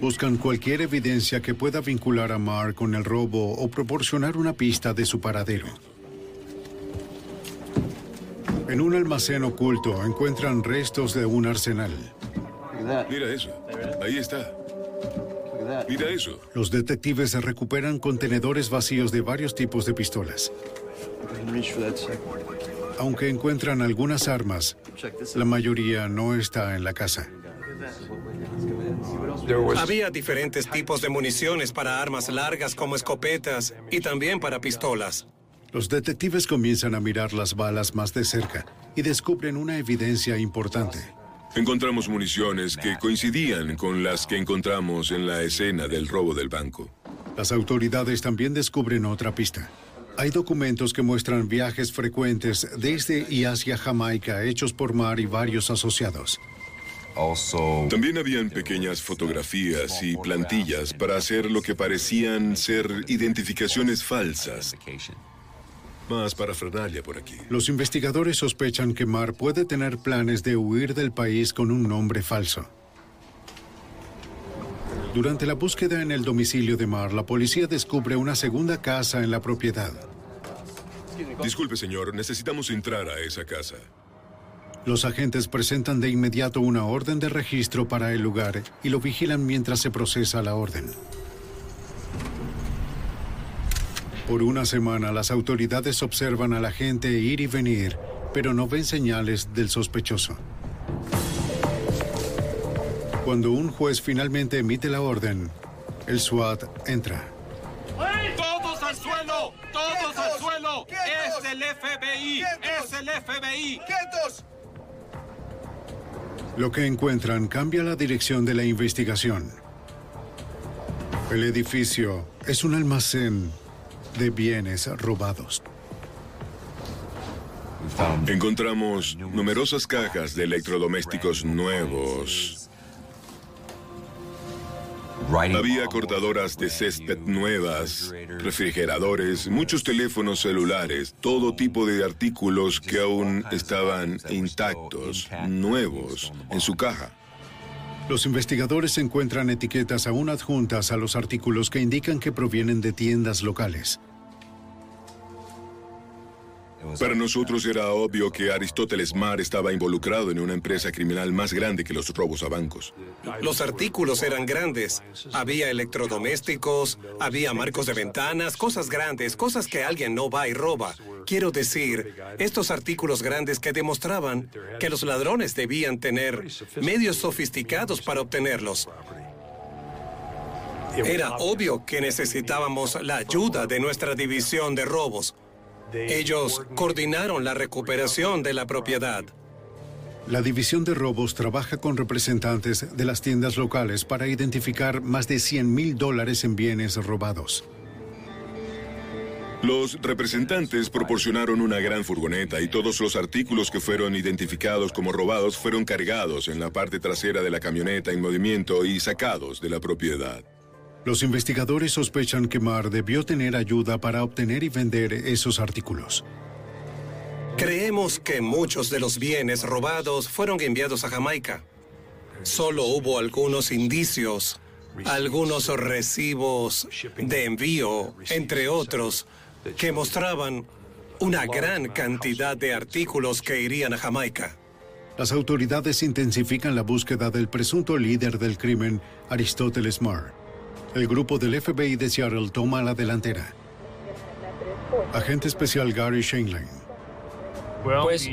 Buscan cualquier evidencia que pueda vincular a Marr con el robo o proporcionar una pista de su paradero. En un almacén oculto encuentran restos de un arsenal. Mira eso. Ahí está. Mira eso. Los detectives recuperan contenedores vacíos de varios tipos de pistolas. Aunque encuentran algunas armas, la mayoría no está en la casa. Había diferentes tipos de municiones para armas largas como escopetas y también para pistolas. Los detectives comienzan a mirar las balas más de cerca y descubren una evidencia importante. Encontramos municiones que coincidían con las que encontramos en la escena del robo del banco. Las autoridades también descubren otra pista. Hay documentos que muestran viajes frecuentes desde y hacia Jamaica hechos por Mar y varios asociados. También habían pequeñas fotografías y plantillas para hacer lo que parecían ser identificaciones falsas. Más parafernalia por aquí. Los investigadores sospechan que Mar puede tener planes de huir del país con un nombre falso. Durante la búsqueda en el domicilio de Mar, la policía descubre una segunda casa en la propiedad. Disculpe, señor, necesitamos entrar a esa casa. Los agentes presentan de inmediato una orden de registro para el lugar y lo vigilan mientras se procesa la orden. Por una semana las autoridades observan a la gente ir y venir, pero no ven señales del sospechoso. Cuando un juez finalmente emite la orden, el SWAT entra. ¡Todos al suelo! ¡Todos al suelo! ¡Es el FBI! ¡Es el FBI! ¡Quietos! Lo que encuentran cambia la dirección de la investigación. El edificio es un almacén de bienes robados. Encontramos numerosas cajas de electrodomésticos nuevos. Había cortadoras de césped nuevas, refrigeradores, muchos teléfonos celulares, todo tipo de artículos que aún estaban intactos, nuevos, en su caja. Los investigadores encuentran etiquetas aún adjuntas a los artículos que indican que provienen de tiendas locales. Para nosotros era obvio que Aristóteles Mar estaba involucrado en una empresa criminal más grande que los robos a bancos. Los artículos eran grandes. Había electrodomésticos, había marcos de ventanas, cosas grandes, cosas que alguien no va y roba. Quiero decir, estos artículos grandes que demostraban que los ladrones debían tener medios sofisticados para obtenerlos. Era obvio que necesitábamos la ayuda de nuestra división de robos. Ellos coordinaron la recuperación de la propiedad. La División de Robos trabaja con representantes de las tiendas locales para identificar más de 100 mil dólares en bienes robados. Los representantes proporcionaron una gran furgoneta y todos los artículos que fueron identificados como robados fueron cargados en la parte trasera de la camioneta en movimiento y sacados de la propiedad. Los investigadores sospechan que Mar debió tener ayuda para obtener y vender esos artículos. Creemos que muchos de los bienes robados fueron enviados a Jamaica. Solo hubo algunos indicios, algunos recibos de envío, entre otros, que mostraban una gran cantidad de artículos que irían a Jamaica. Las autoridades intensifican la búsqueda del presunto líder del crimen, Aristóteles Marr. El grupo del FBI de Seattle toma la delantera. Agente especial Gary Shanley. Pues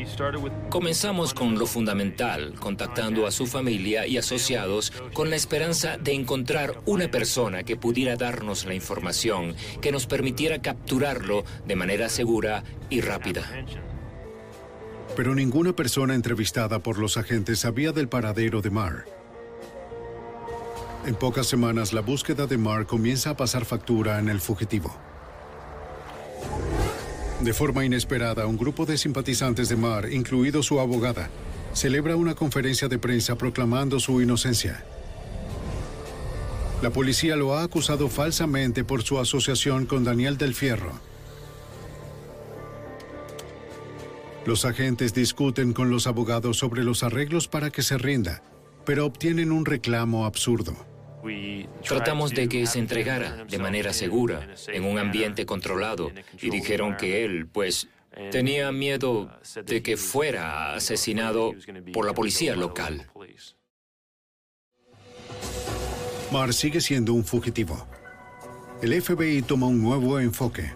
comenzamos con lo fundamental, contactando a su familia y asociados con la esperanza de encontrar una persona que pudiera darnos la información que nos permitiera capturarlo de manera segura y rápida. Pero ninguna persona entrevistada por los agentes sabía del paradero de Marr. En pocas semanas, la búsqueda de Mark comienza a pasar factura en el fugitivo. De forma inesperada, un grupo de simpatizantes de Marr, incluido su abogada, celebra una conferencia de prensa proclamando su inocencia. La policía lo ha acusado falsamente por su asociación con Daniel del Fierro. Los agentes discuten con los abogados sobre los arreglos para que se rinda, pero obtienen un reclamo absurdo. Tratamos de que se entregara de manera segura, en un ambiente controlado, y dijeron que él, pues, tenía miedo de que fuera asesinado por la policía local. Mar sigue siendo un fugitivo. El FBI toma un nuevo enfoque.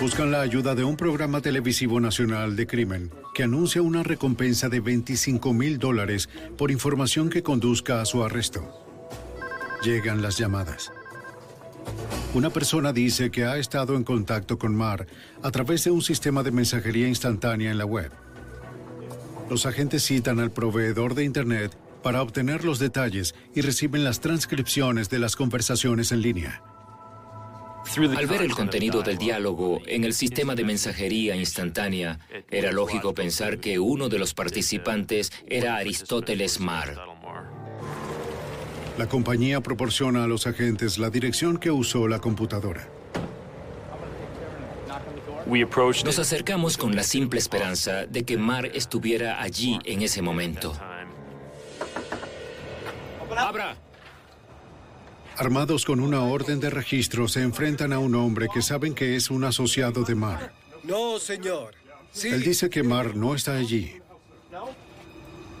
Buscan la ayuda de un programa televisivo nacional de crimen que anuncia una recompensa de 25 mil dólares por información que conduzca a su arresto. Llegan las llamadas. Una persona dice que ha estado en contacto con Mar a través de un sistema de mensajería instantánea en la web. Los agentes citan al proveedor de Internet para obtener los detalles y reciben las transcripciones de las conversaciones en línea. Al ver el contenido del diálogo en el sistema de mensajería instantánea, era lógico pensar que uno de los participantes era Aristóteles Mar. La compañía proporciona a los agentes la dirección que usó la computadora. Nos acercamos con la simple esperanza de que Mar estuviera allí en ese momento. ¡Abra! Armados con una orden de registro, se enfrentan a un hombre que saben que es un asociado de Mar. No, señor. Él dice que Mar no está allí.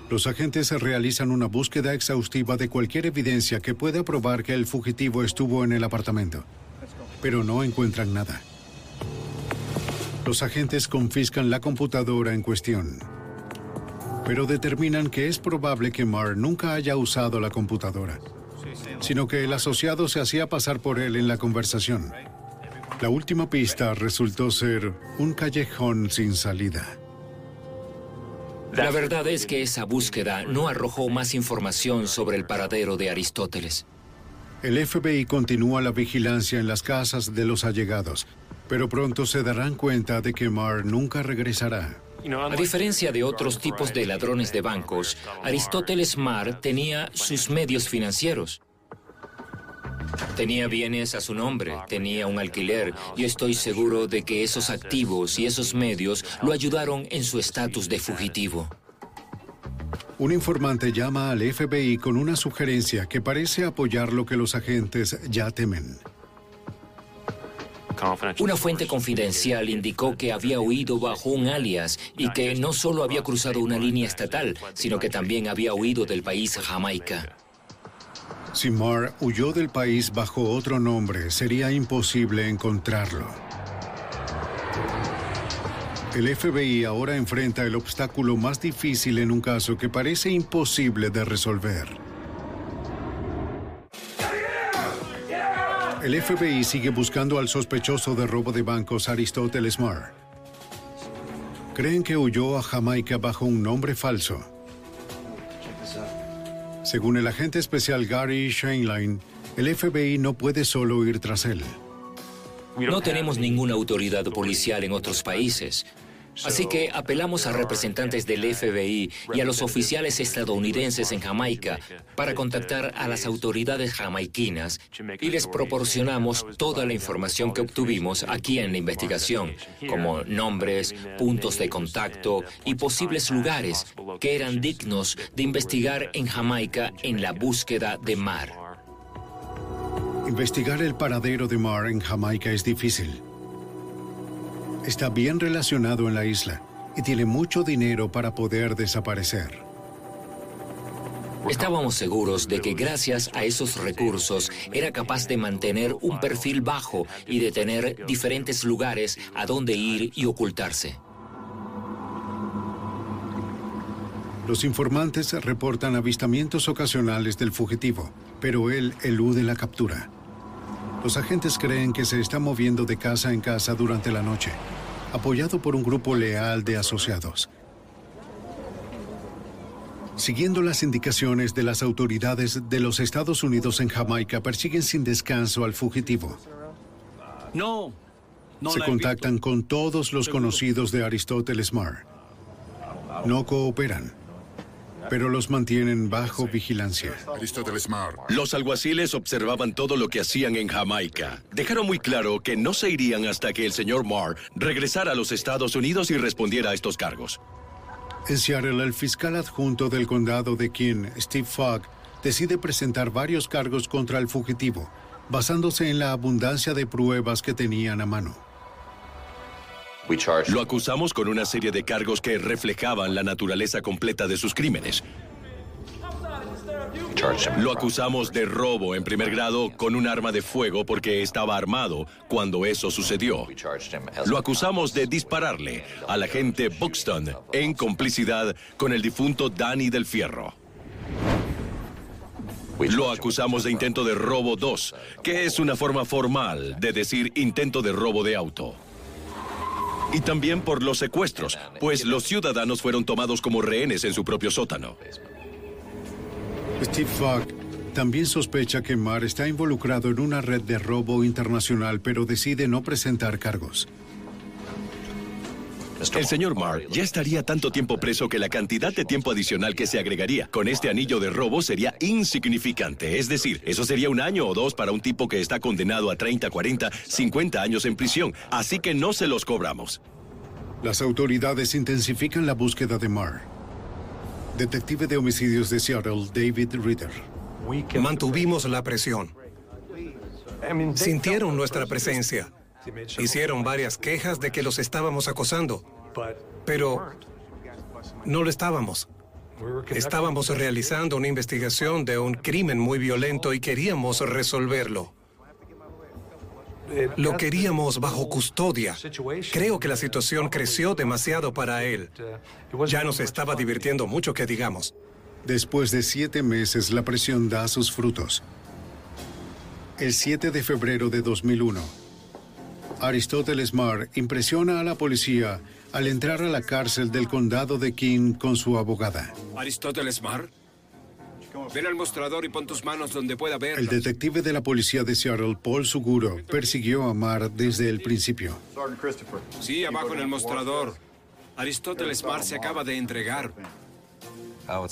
Los agentes realizan una búsqueda exhaustiva de cualquier evidencia que pueda probar que el fugitivo estuvo en el apartamento, pero no encuentran nada. Los agentes confiscan la computadora en cuestión, pero determinan que es probable que Mar nunca haya usado la computadora, sino que el asociado se hacía pasar por él en la conversación. La última pista resultó ser un callejón sin salida. La verdad es que esa búsqueda no arrojó más información sobre el paradero de Aristóteles. El FBI continúa la vigilancia en las casas de los allegados, pero pronto se darán cuenta de que Marr nunca regresará. A diferencia de otros tipos de ladrones de bancos, Aristóteles Marr tenía sus medios financieros. Tenía bienes a su nombre, tenía un alquiler y estoy seguro de que esos activos y esos medios lo ayudaron en su estatus de fugitivo. Un informante llama al FBI con una sugerencia que parece apoyar lo que los agentes ya temen. Una fuente confidencial indicó que había huido bajo un alias y que no solo había cruzado una línea estatal, sino que también había huido del país Jamaica. Si Marr huyó del país bajo otro nombre, sería imposible encontrarlo. El FBI ahora enfrenta el obstáculo más difícil en un caso que parece imposible de resolver. El FBI sigue buscando al sospechoso de robo de bancos Aristóteles Marr. Creen que huyó a Jamaica bajo un nombre falso. Según el agente especial Gary Shainline, el FBI no puede solo ir tras él. No tenemos ninguna autoridad policial en otros países. Así que apelamos a representantes del FBI y a los oficiales estadounidenses en Jamaica para contactar a las autoridades jamaiquinas y les proporcionamos toda la información que obtuvimos aquí en la investigación, como nombres, puntos de contacto y posibles lugares que eran dignos de investigar en Jamaica en la búsqueda de Mar. Investigar el paradero de Mar en Jamaica es difícil está bien relacionado en la isla y tiene mucho dinero para poder desaparecer. Estábamos seguros de que gracias a esos recursos era capaz de mantener un perfil bajo y de tener diferentes lugares a donde ir y ocultarse. Los informantes reportan avistamientos ocasionales del fugitivo, pero él elude la captura. Los agentes creen que se está moviendo de casa en casa durante la noche, apoyado por un grupo leal de asociados. Siguiendo las indicaciones de las autoridades de los Estados Unidos en Jamaica, persiguen sin descanso al fugitivo. No. no Se contactan con todos los conocidos de Aristóteles Marr. No cooperan, pero los mantienen bajo vigilancia. Los alguaciles observaban todo lo que hacían en Jamaica. Dejaron muy claro que no se irían hasta que el señor Marr regresara a los Estados Unidos y respondiera a estos cargos. En Seattle, el fiscal adjunto del condado de King, Steve Fogg, decide presentar varios cargos contra el fugitivo, basándose en la abundancia de pruebas que tenían a mano. Lo acusamos con una serie de cargos que reflejaban la naturaleza completa de sus crímenes. Lo acusamos de robo en primer grado con un arma de fuego porque estaba armado cuando eso sucedió. Lo acusamos de dispararle al agente Buxton en complicidad con el difunto Danny del Fierro. Lo acusamos de intento de robo 2, que es una forma formal de decir intento de robo de auto. Y también por los secuestros, pues los ciudadanos fueron tomados como rehenes en su propio sótano. Steve Fogg también sospecha que Marr está involucrado en una red de robo internacional, pero decide no presentar cargos. El señor Marr ya estaría tanto tiempo preso que la cantidad de tiempo adicional que se agregaría con este anillo de robo sería insignificante. Es decir, eso sería un año o dos para un tipo que está condenado a 30, 40, 50 años en prisión. Así que no se los cobramos. Las autoridades intensifican la búsqueda de Marr. Detective de homicidios de Seattle, David Ritter. Mantuvimos la presión. Sintieron nuestra presencia. Hicieron varias quejas de que los estábamos acosando, pero no lo estábamos. Estábamos realizando una investigación de un crimen muy violento y queríamos resolverlo. Lo queríamos bajo custodia. Creo que la situación creció demasiado para él. Ya nos estaba divirtiendo mucho, que digamos. Después de siete meses, la presión da sus frutos. El 7 de febrero de 2001, Aristóteles Marr impresiona a la policía al entrar a la cárcel del condado de King con su abogada. Aristóteles Marr, ven al mostrador y pon tus manos donde pueda ver. El detective de la policía de Seattle, Paul Suguro, persiguió a Marr desde el principio. Sí, abajo en el mostrador. Aristóteles Marr se acaba de entregar.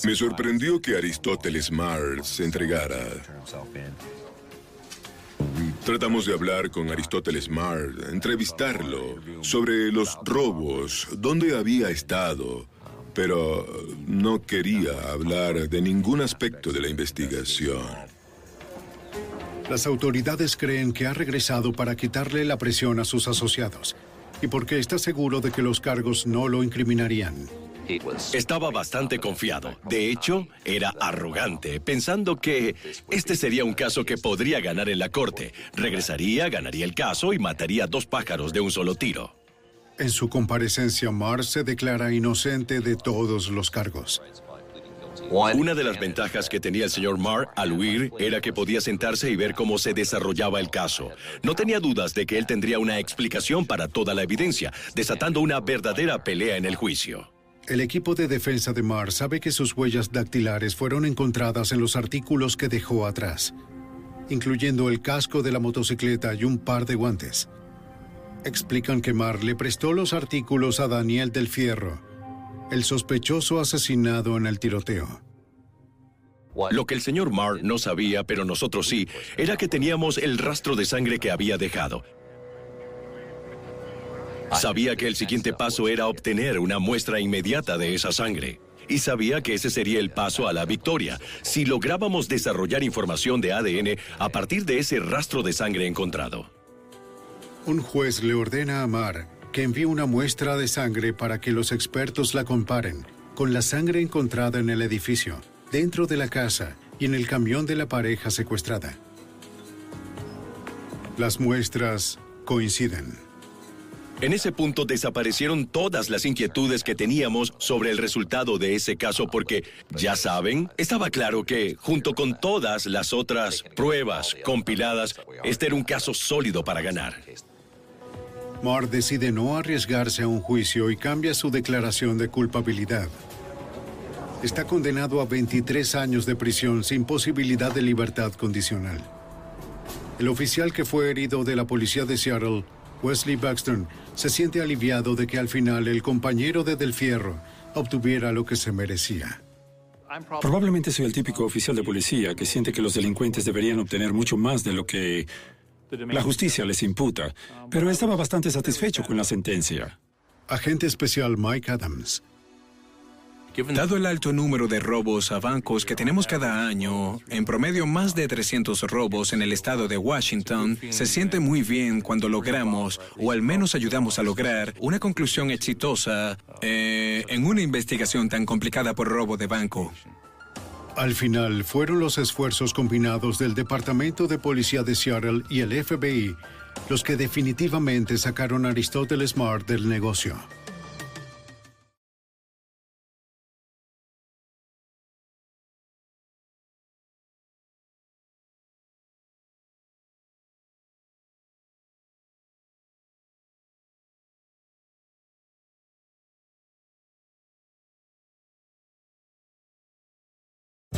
Me sorprendió que Aristóteles Marr se entregara. Tratamos de hablar con Aristóteles Marr, entrevistarlo sobre los robos, dónde había estado, pero no quería hablar de ningún aspecto de la investigación. Las autoridades creen que ha regresado para quitarle la presión a sus asociados y porque está seguro de que los cargos no lo incriminarían. Estaba bastante confiado. De hecho, era arrogante, pensando que este sería un caso que podría ganar en la corte. Regresaría, ganaría el caso y mataría dos pájaros de un solo tiro. En su comparecencia, Marr se declara inocente de todos los cargos. Una de las ventajas que tenía el señor Marr al huir era que podía sentarse y ver cómo se desarrollaba el caso. No tenía dudas de que él tendría una explicación para toda la evidencia, desatando una verdadera pelea en el juicio. El equipo de defensa de Marr sabe que sus huellas dactilares fueron encontradas en los artículos que dejó atrás, incluyendo el casco de la motocicleta y un par de guantes. Explican que Marr le prestó los artículos a Daniel del Fierro, el sospechoso asesinado en el tiroteo. Lo que el señor Marr no sabía, pero nosotros sí, era que teníamos el rastro de sangre que había dejado. Sabía que el siguiente paso era obtener una muestra inmediata de esa sangre. Y sabía que ese sería el paso a la victoria, si lográbamos desarrollar información de ADN a partir de ese rastro de sangre encontrado. Un juez le ordena a Mar que envíe una muestra de sangre para que los expertos la comparen con la sangre encontrada en el edificio, dentro de la casa y en el camión de la pareja secuestrada. Las muestras coinciden. En ese punto desaparecieron todas las inquietudes que teníamos sobre el resultado de ese caso porque, ya saben, estaba claro que, junto con todas las otras pruebas compiladas, este era un caso sólido para ganar. Marr decide no arriesgarse a un juicio y cambia su declaración de culpabilidad. Está condenado a 23 años de prisión sin posibilidad de libertad condicional. El oficial que fue herido de la policía de Seattle Wesley Baxter se siente aliviado de que al final el compañero de Del Fierro obtuviera lo que se merecía. Probablemente soy el típico oficial de policía que siente que los delincuentes deberían obtener mucho más de lo que la justicia les imputa, pero estaba bastante satisfecho con la sentencia. Agente especial Mike Adams. Dado el alto número de robos a bancos que tenemos cada año, en promedio más de 300 robos en el estado de Washington, se siente muy bien cuando logramos, o al menos ayudamos a lograr, una conclusión exitosa eh, en una investigación tan complicada por robo de banco. Al final, fueron los esfuerzos combinados del Departamento de Policía de Seattle y el FBI los que definitivamente sacaron a Aristóteles Marr del negocio.